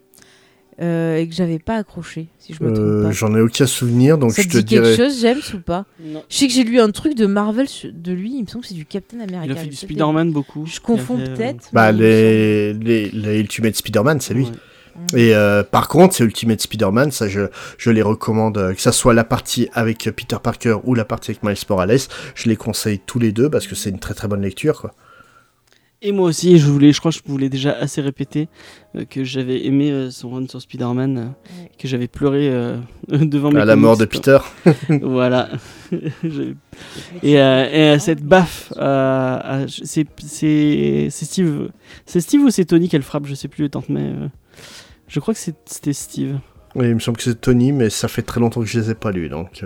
euh, et que j'avais pas accroché, si je me trompe euh, pas. J'en ai aucun souvenir, donc ça je te te dit quelque chose, James, ou pas Non. Je sais que j'ai lu un truc de Marvel de lui, il me semble que c'est du Captain America. Il a fait du Spider-Man beaucoup. Je confonds fait, euh, peut-être. Bah, les, les, les Ultimate Spider-Man, c'est lui. ouais. Et euh, par contre, c'est Ultimate Spider-Man, ça je, je les recommande, euh, que ça soit la partie avec Peter Parker ou la partie avec Miles Morales, je les conseille tous les deux parce que c'est une très très bonne lecture. Quoi. Et moi aussi, je voulais, je crois que je vous l'ai déjà assez répété, euh, que j'avais aimé euh, son run sur Spider-Man, euh, Ouais. que j'avais pleuré euh, devant mes À la mort de. Peter. voilà. Et, euh, et euh, cette baffe, euh, à- c'est Steve, c'est Steve ou c'est Tony qu'elle frappe, je sais plus, tante mais euh, je crois que c'était Steve. Oui, il me semble que c'est Tony, mais ça fait très longtemps que je les ai pas lus, donc.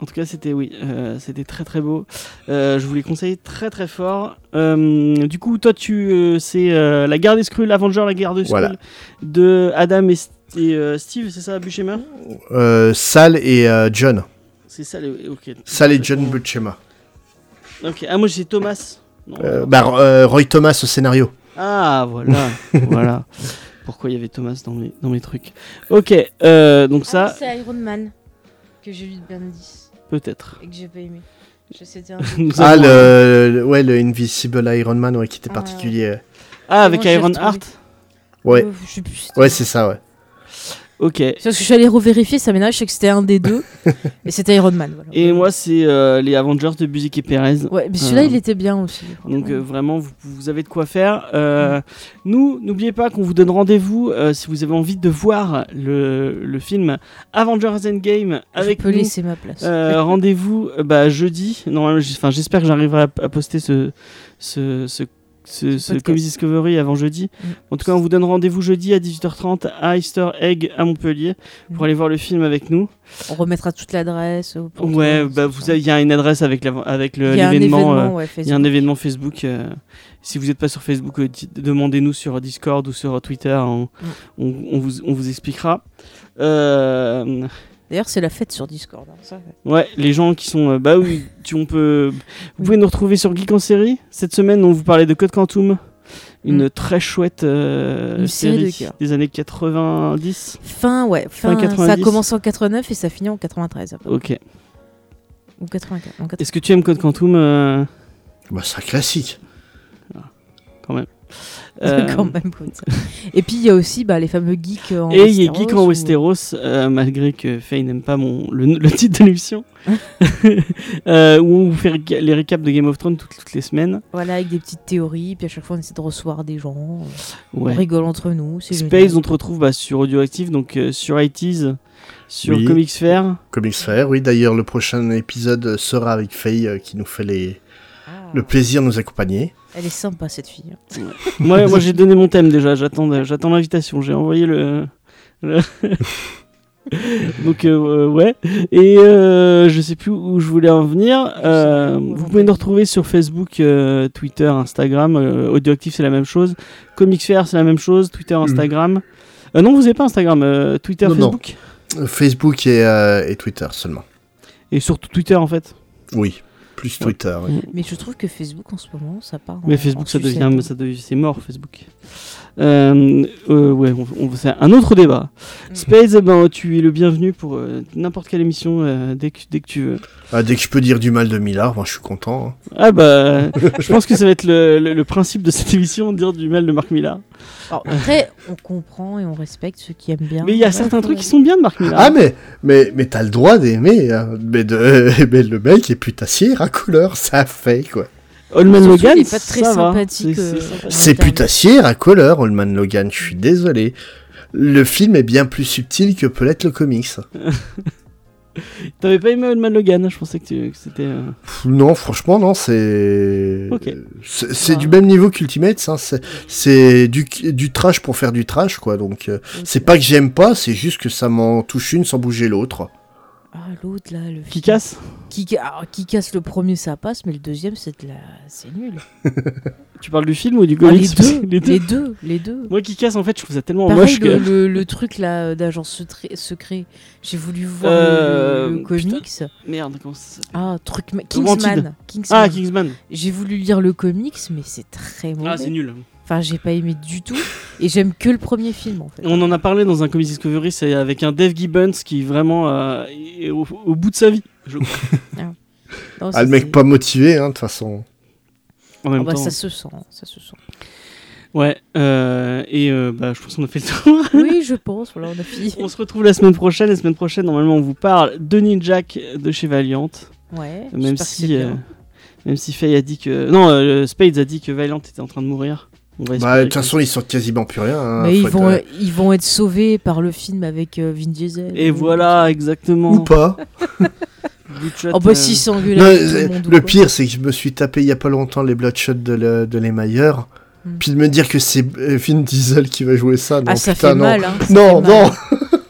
En tout cas, c'était oui, euh, c'était très très beau. Euh, je vous les conseille très très fort. Euh, du coup, toi, tu euh, c'est euh, la Garde des Skrulls, Avenger, la Garde des Skrulls Voilà. de Adam et, St- et, euh, Steve, c'est ça, Buscema Euh, Sal et euh, John. C'est ça, les... ok. Sal et John Buscema. Ok, ah moi j'ai Thomas. Non, Euh, bah, euh, Roy Thomas au scénario. Ah voilà, voilà. Pourquoi il y avait Thomas dans mes, dans mes trucs. Ok, euh, donc Ah, ça, c'est Iron Man que j'ai lu de Bendis peut-être. et que j'ai pas aimé. Je- un Nous Ah, le, le- ouais, le Invisible Iron Man, ouais, qui était Ah. particulier. Ah, avec Iron retrouvé Heart Ouais, Euh, je sais plus. c'était- ouais, c'est ça, ouais. Ok. Parce que je suis allé revérifier, ça m'énerve, je sais que c'était un des deux. et c'était Iron Man. Voilà. Et moi, c'est euh, les Avengers de Buzik et Perez. Ouais, mais celui-là, Euh, il était bien aussi. Donc euh, vraiment, vous, vous avez de quoi faire. Nous, n'oubliez pas qu'on vous donne rendez-vous si vous avez envie de voir le, le film Avengers Endgame avec je peux nous. laisser ma place. Rendez-vous bah, jeudi. Normalement, j'espère que j'arriverai à, à poster ce, ce, ce, ce, ce. Comics Discovery avant jeudi. Mm. En tout cas, on vous donne rendez-vous jeudi à 18h30 à Easter Egg à Montpellier pour Mm. aller voir le film avec nous. On remettra toute l'adresse. euh, Ouais, bah, il y a une adresse avec le- Il y a un l'événement. euh, événement, ouais, il y a un Facebook. événement Facebook. euh, si vous n'êtes pas sur Facebook, euh, demandez-nous sur Discord ou sur Twitter. On, Mm. on- on vous, on vous expliquera. Euh, D'ailleurs, c'est la fête sur Discord. hein, ça. ouais, les gens qui sont. euh, bah oui, tu, on peut, vous pouvez nous retrouver sur Geek en série. Cette semaine, on vous parlait de Code Quantum. Une Mm. très chouette euh, Une série des années 90. Fin, ouais. Fin Fin, ça a 90. commencé en 89 et ça finit en 93. après. Ok. Ou 84. en 80. Est-ce que tu aimes Code Quantum euh, Bah, c'est un classique. quand même Quand même, comme ça. Et puis, il y a aussi bah, les fameux geeks en Et il y a Westeros Geek en Westeros, euh, malgré que Faye n'aime pas mon, le, le titre de l'émission, euh, où on vous fait les récaps de Game of Thrones toutes, toutes les semaines. Voilà, avec des petites théories. Puis à chaque fois, on essaie de recevoir des gens. euh, Ouais. On rigole entre nous. Space, génial. on te retrouve bah, sur Audioactive, donc euh, sur ITs, sur Oui. Comics Fair. Comics Fair, oui. D'ailleurs, le prochain épisode sera avec Faye euh, qui nous fait les... Ah, le plaisir de nous accompagner. Elle est sympa, cette fille. moi, moi j'ai donné mon thème déjà, j'attends j'attends l'invitation, j'ai envoyé le... le- donc euh, ouais, et euh, je sais plus où je voulais en venir. Euh, vous pouvez nous retrouver sur Facebook, euh, Twitter, Instagram. Euh, Audioactive c'est la même chose. Comics Fair c'est la même chose. Twitter, Instagram. Euh, non, vous n'avez pas Instagram, euh, Twitter, Non. Facebook Euh, Facebook et, euh, et Twitter seulement. Et surtout Twitter en fait. Oui, plus Twitter. Mais je trouve que Facebook, en ce moment, ça part. Mais en- Facebook, en ça devient, ça devient, c'est mort Facebook. Euh, euh, ouais, on, on- c'est un autre débat. Mm. Space, eh ben, tu es le bienvenu pour euh, n'importe quelle émission euh, dès, que, dès que tu veux. Ah, dès que je peux dire du mal de Millard, moi je suis content. hein. Ah bah, je pense que ça va être le, le- le principe de cette émission, dire du mal de Marc Millar. Alors, après, on comprend et on respecte ceux qui aiment bien. Mais il y a Ouais, certains trucs qui sont bien de Marc Millar. Ah, mais, mais, mais t'as le droit d'aimer. hein. Mais, de, mais le mec est putassier à couleur, ça fait quoi. Holman Logan, il est pas très ça sympathique, C'est- euh, putassier à couleur, Holman Logan, je suis désolé. Le film est bien plus subtil que peut l'être le comics. T'avais pas aimé Holman Logan Je pensais que, c'était. euh, Non, franchement, non, c'est. Ok. C'est Ah. du même niveau qu'Ultimate, hein. c'est- c'est du, du trash pour faire du trash, quoi. Donc, euh, c'est pas que j'aime pas, c'est juste que ça m'en touche une sans bouger l'autre. Ah, l'autre, là, le Qui casse Qui, alors, qui casse le premier, ça passe, mais le deuxième, c'est de la... c'est nul. Tu parles du film ou du Ah, comics les, deux, les, les deux. les deux, Moi qui casse, en fait, je trouve ça tellement Pareil, moche le, que. le, le truc là d'agent secret, j'ai voulu voir Euh, le, le putain. comics. Merde, comment ça Ah, truc. ma- Wanted. Kingsman. Kingsman. Ah, Kingsman. J'ai voulu lire le comics, mais c'est très mauvais. Ah, c'est nul. Enfin, j'ai pas aimé du tout. Et j'aime que le premier film, en fait. On en a parlé dans un Comics Discovery, c'est avec un Dave Gibbons qui vraiment euh, est au, au bout de sa vie. je crois. Non, Ah, ça, le mec pas motivé, hein, de toute façon. En Ah même bah, temps. ça se sent, ça se sent. Ouais, euh, et euh, bah, je pense qu'on a fait le tour. Oui, je pense. Voilà, on a fini. on se retrouve la semaine prochaine. La semaine prochaine, normalement, on vous parle de Ninjak de chez Valiant. Ouais. Même si, euh, même si Faye a dit que. Non, euh, Spades a dit que Valiant était en train de mourir. Bah, de toute façon, ils sortent quasiment plus rien. hein, Mais ils être, vont, euh, ils vont être sauvés par le film avec euh, Vin Diesel. Et voilà, exactement. Ou pas. Bloodshot, Oh bah euh, si, euh, le le pire, c'est que je me suis tapé il y a pas longtemps les Bloodshot de, le, de Lemayer. Hmm. Puis de me dire que c'est Vin Diesel qui va jouer ça. Non, Ah, ça putain, fait non. mal, hein. ça Non, fait mal. non.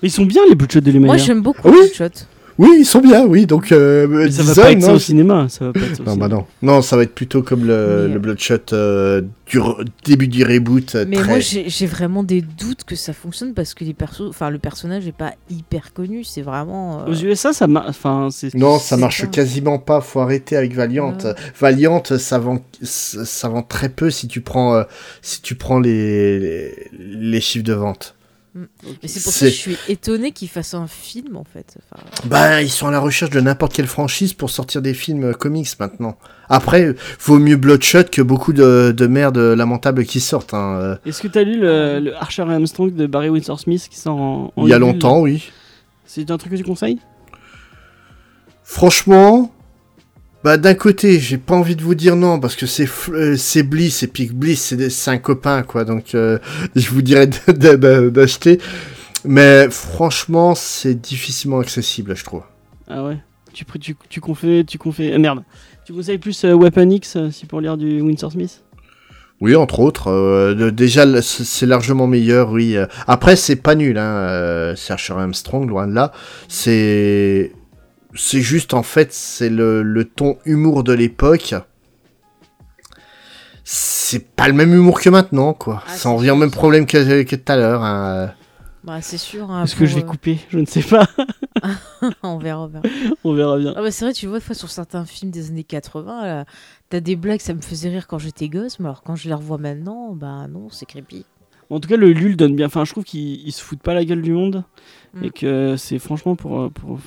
Ils sont bien les Bloodshot de Moi, Lumière. j'aime beaucoup Ah oui Bloodshot. Oui, ils sont bien, oui. Donc, euh, Mais ça va pas être ça non, au cinéma. Ça va pas être ça au Non, cinéma. bah non. Non, ça va être plutôt comme le, Mais- le Bloodshot euh, du re- début du reboot. euh, Mais très... moi, j'ai vraiment des doutes que ça fonctionne parce que les persos, enfin, le personnage est pas hyper connu. C'est vraiment. euh, Aux USA, ça marche. Enfin. Non, ça marche ça. quasiment pas. Faut arrêter avec Valiant. Ouais. Valiant, ça vend, ça vend très peu si tu prends, euh, si tu prends les, les, les chiffres de vente. Mais c'est pour ça que je suis étonné qu'ils fassent un film en fait. Enfin, Bah, ils sont à la recherche de n'importe quelle franchise pour sortir des films comics maintenant. Après, vaut mieux Bloodshot que beaucoup de, de merde lamentables qui sortent. hein, euh. Est-ce que t'as lu le, le Archer et Armstrong de Barry Windsor Smith qui sort en, en Il y a longtemps, oui. C'est un truc que tu conseilles? Franchement, bah d'un côté, j'ai pas envie de vous dire non parce que c'est euh, c'est Bliss et puis Bliss c'est un copain quoi, donc euh, je vous dirais d'acheter. Mais franchement, c'est difficilement accessible, je trouve. Ah ouais? Tu, tu, tu confais, tu confais... ah, merde. Tu conseilles plus euh, Weapon X euh, si pour lire du Windsor Smith? Oui, entre autres. euh, déjà, c'est largement meilleur, oui. euh. Après, c'est pas nul, hein. euh, Serge Armstrong, loin de là. C'est. C'est juste, en fait, c'est le, le ton humour de l'époque. C'est pas le même humour que maintenant, quoi. Ah, Ça en revient au même problème que, que tout à l'heure. hein. bah, c'est sûr. hein, Est-ce que je vais euh, couper? Je ne sais pas. on verra, on verra. On verra bien. Ah bah c'est vrai, tu vois, des fois sur certains films des années 80, là, t'as des blagues, ça me faisait rire quand j'étais gosse, mais alors quand je les revois maintenant, bah non, c'est creepy. En tout cas, le Lul donne bien. Enfin, je trouve qu'il il se fout pas la gueule du monde Mm. et que c'est franchement pour, euh, pour.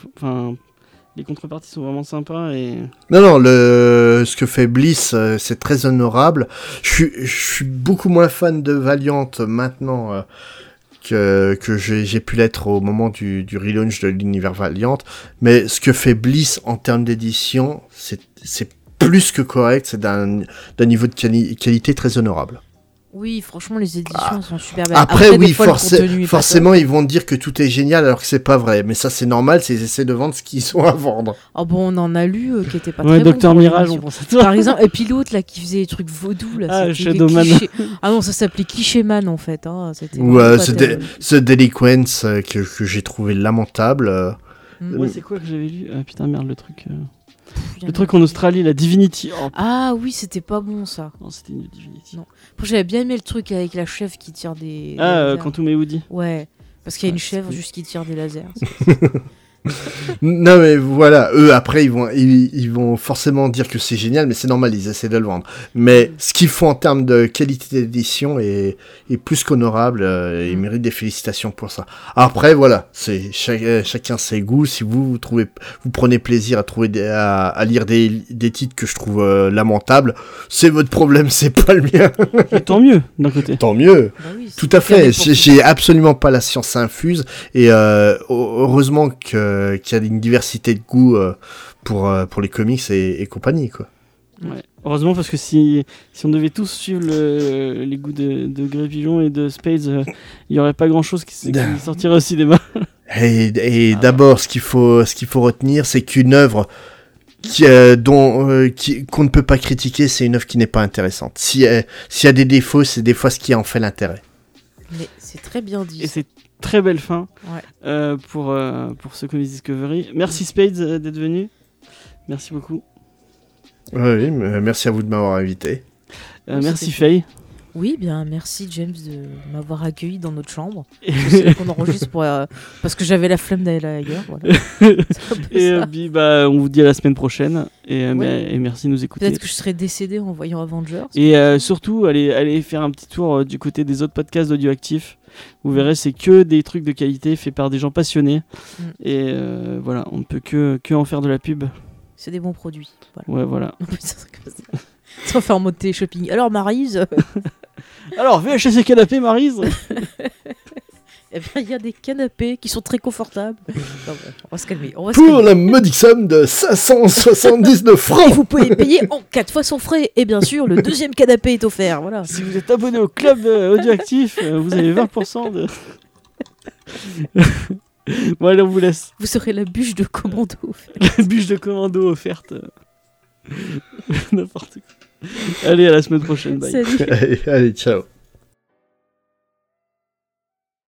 Les contreparties sont vraiment sympas et. Non, non, le... ce que fait Bliss, euh, c'est très honorable. Je suis, je suis beaucoup moins fan de Valiant maintenant euh, que, que j'ai j'ai pu l'être au moment du, du relaunch de l'univers Valiant. Mais ce que fait Bliss en termes d'édition, c'est c'est plus que correct. C'est d'un d'un niveau de quali- qualité très honorable. Oui, franchement, les éditions sont super belles. Après, oui, fois, forcément, ils vont dire que tout est génial alors que c'est pas vrai. Mais ça, c'est normal, c'est ils essaient de vendre ce qu'ils ont à vendre. Ah bon, on en a lu euh, qui était pas ouais, très bon Docteur pour Mirage, on pense à toi. Par exemple, et puis l'autre là qui faisait des trucs vaudous là, Ah, Shadowman. cliché- Ah non, ça s'appelait Clichéman en fait. Hein. C'était Ou vraiment euh, pas ce, dé- ce Delinquents euh, que, que j'ai trouvé lamentable. euh. Mm. Ouais, c'est quoi que j'avais lu? Ah putain, merde, le truc. Pff, Le truc en Australie, la Divinity. Oh, Ah oui, c'était pas bon ça. non, c'était une Divinity. Non. J'avais bien aimé le truc avec la chef qui tire des. Ah, euh. Quantum et Woody. Ouais. Parce qu'il y a une c'est chèvre juste qui tire des lasers. Non mais voilà, eux après ils vont ils, ils vont forcément dire que c'est génial, mais c'est normal, ils essaient de le vendre. Mais ce qu'ils font en termes de qualité d'édition est, est plus qu'honorable, euh, ils Mm. méritent des félicitations pour ça. Après voilà, c'est euh, chacun ses goûts. Si vous vous trouvez, vous prenez plaisir à trouver des- à, à lire des, des titres que je trouve euh, lamentables, c'est votre problème, c'est pas le mien. Et tant mieux, d'un côté. Tant mieux. Bah oui, Tout à fait. j'ai absolument pas la science infuse et euh, heureusement que- qu'il y a une diversité de goûts euh, pour euh, pour les comics et, et compagnie quoi. Ouais. Heureusement, parce que si, si on devait tous suivre le- les goûts de, de Grey Pigeon et de Spades, euh, il y aurait pas grand chose qui, qui sortirait au cinéma. Et, et d'abord, ce qu'il faut ce qu'il faut retenir, c'est qu'une œuvre qui, euh, dont euh, qui- qu'on ne peut pas critiquer, c'est une œuvre qui n'est pas intéressante. Si euh, s'il y a des défauts, c'est des fois ce qui en fait l'intérêt. Mais c'est très bien dit. Et c'est très belle fin Ouais. euh, pour, euh, pour ce Comics Discovery. Merci Spades euh, d'être venu. Merci beaucoup. Oui, mais merci à vous de m'avoir invité. Euh, merci Faye. Oui, bien, merci James de m'avoir accueilli dans notre chambre. Qu'on enregistre pour, euh, parce que j'avais la flemme d'aller ailleurs. Voilà. Et, euh, puis, bah, on vous dit à la semaine prochaine. Et, euh, Ouais. et merci de nous écouter. Peut-être que je serais décédé en voyant Avengers. Et surtout, allez, allez faire un petit tour du côté des autres podcasts d'Audioactif. Vous verrez, c'est que des trucs de qualité faits par des gens passionnés. Mm. Et voilà, on ne peut que, que en faire de la pub. C'est des bons produits. Voilà. Ouais, voilà. Sans faire mode télé-shopping. Alors, Marise, Alors, VHS et canapé, Marise eh bien, il y a des canapés qui sont très confortables. Non, on va se calmer. On va se Pour calmer. la modique somme de 579 Et francs. vous pouvez payer en 4 fois sans frais. Et bien sûr, le deuxième canapé est offert. Voilà. Si vous êtes abonné au club euh, Audioactif, euh, vous avez 20% de. bon, allez, on vous laisse. Vous serez la bûche de commando. La bûche de commando offerte. N'importe quoi. Allez, à la semaine prochaine. Bye. Salut. allez, allez, ciao.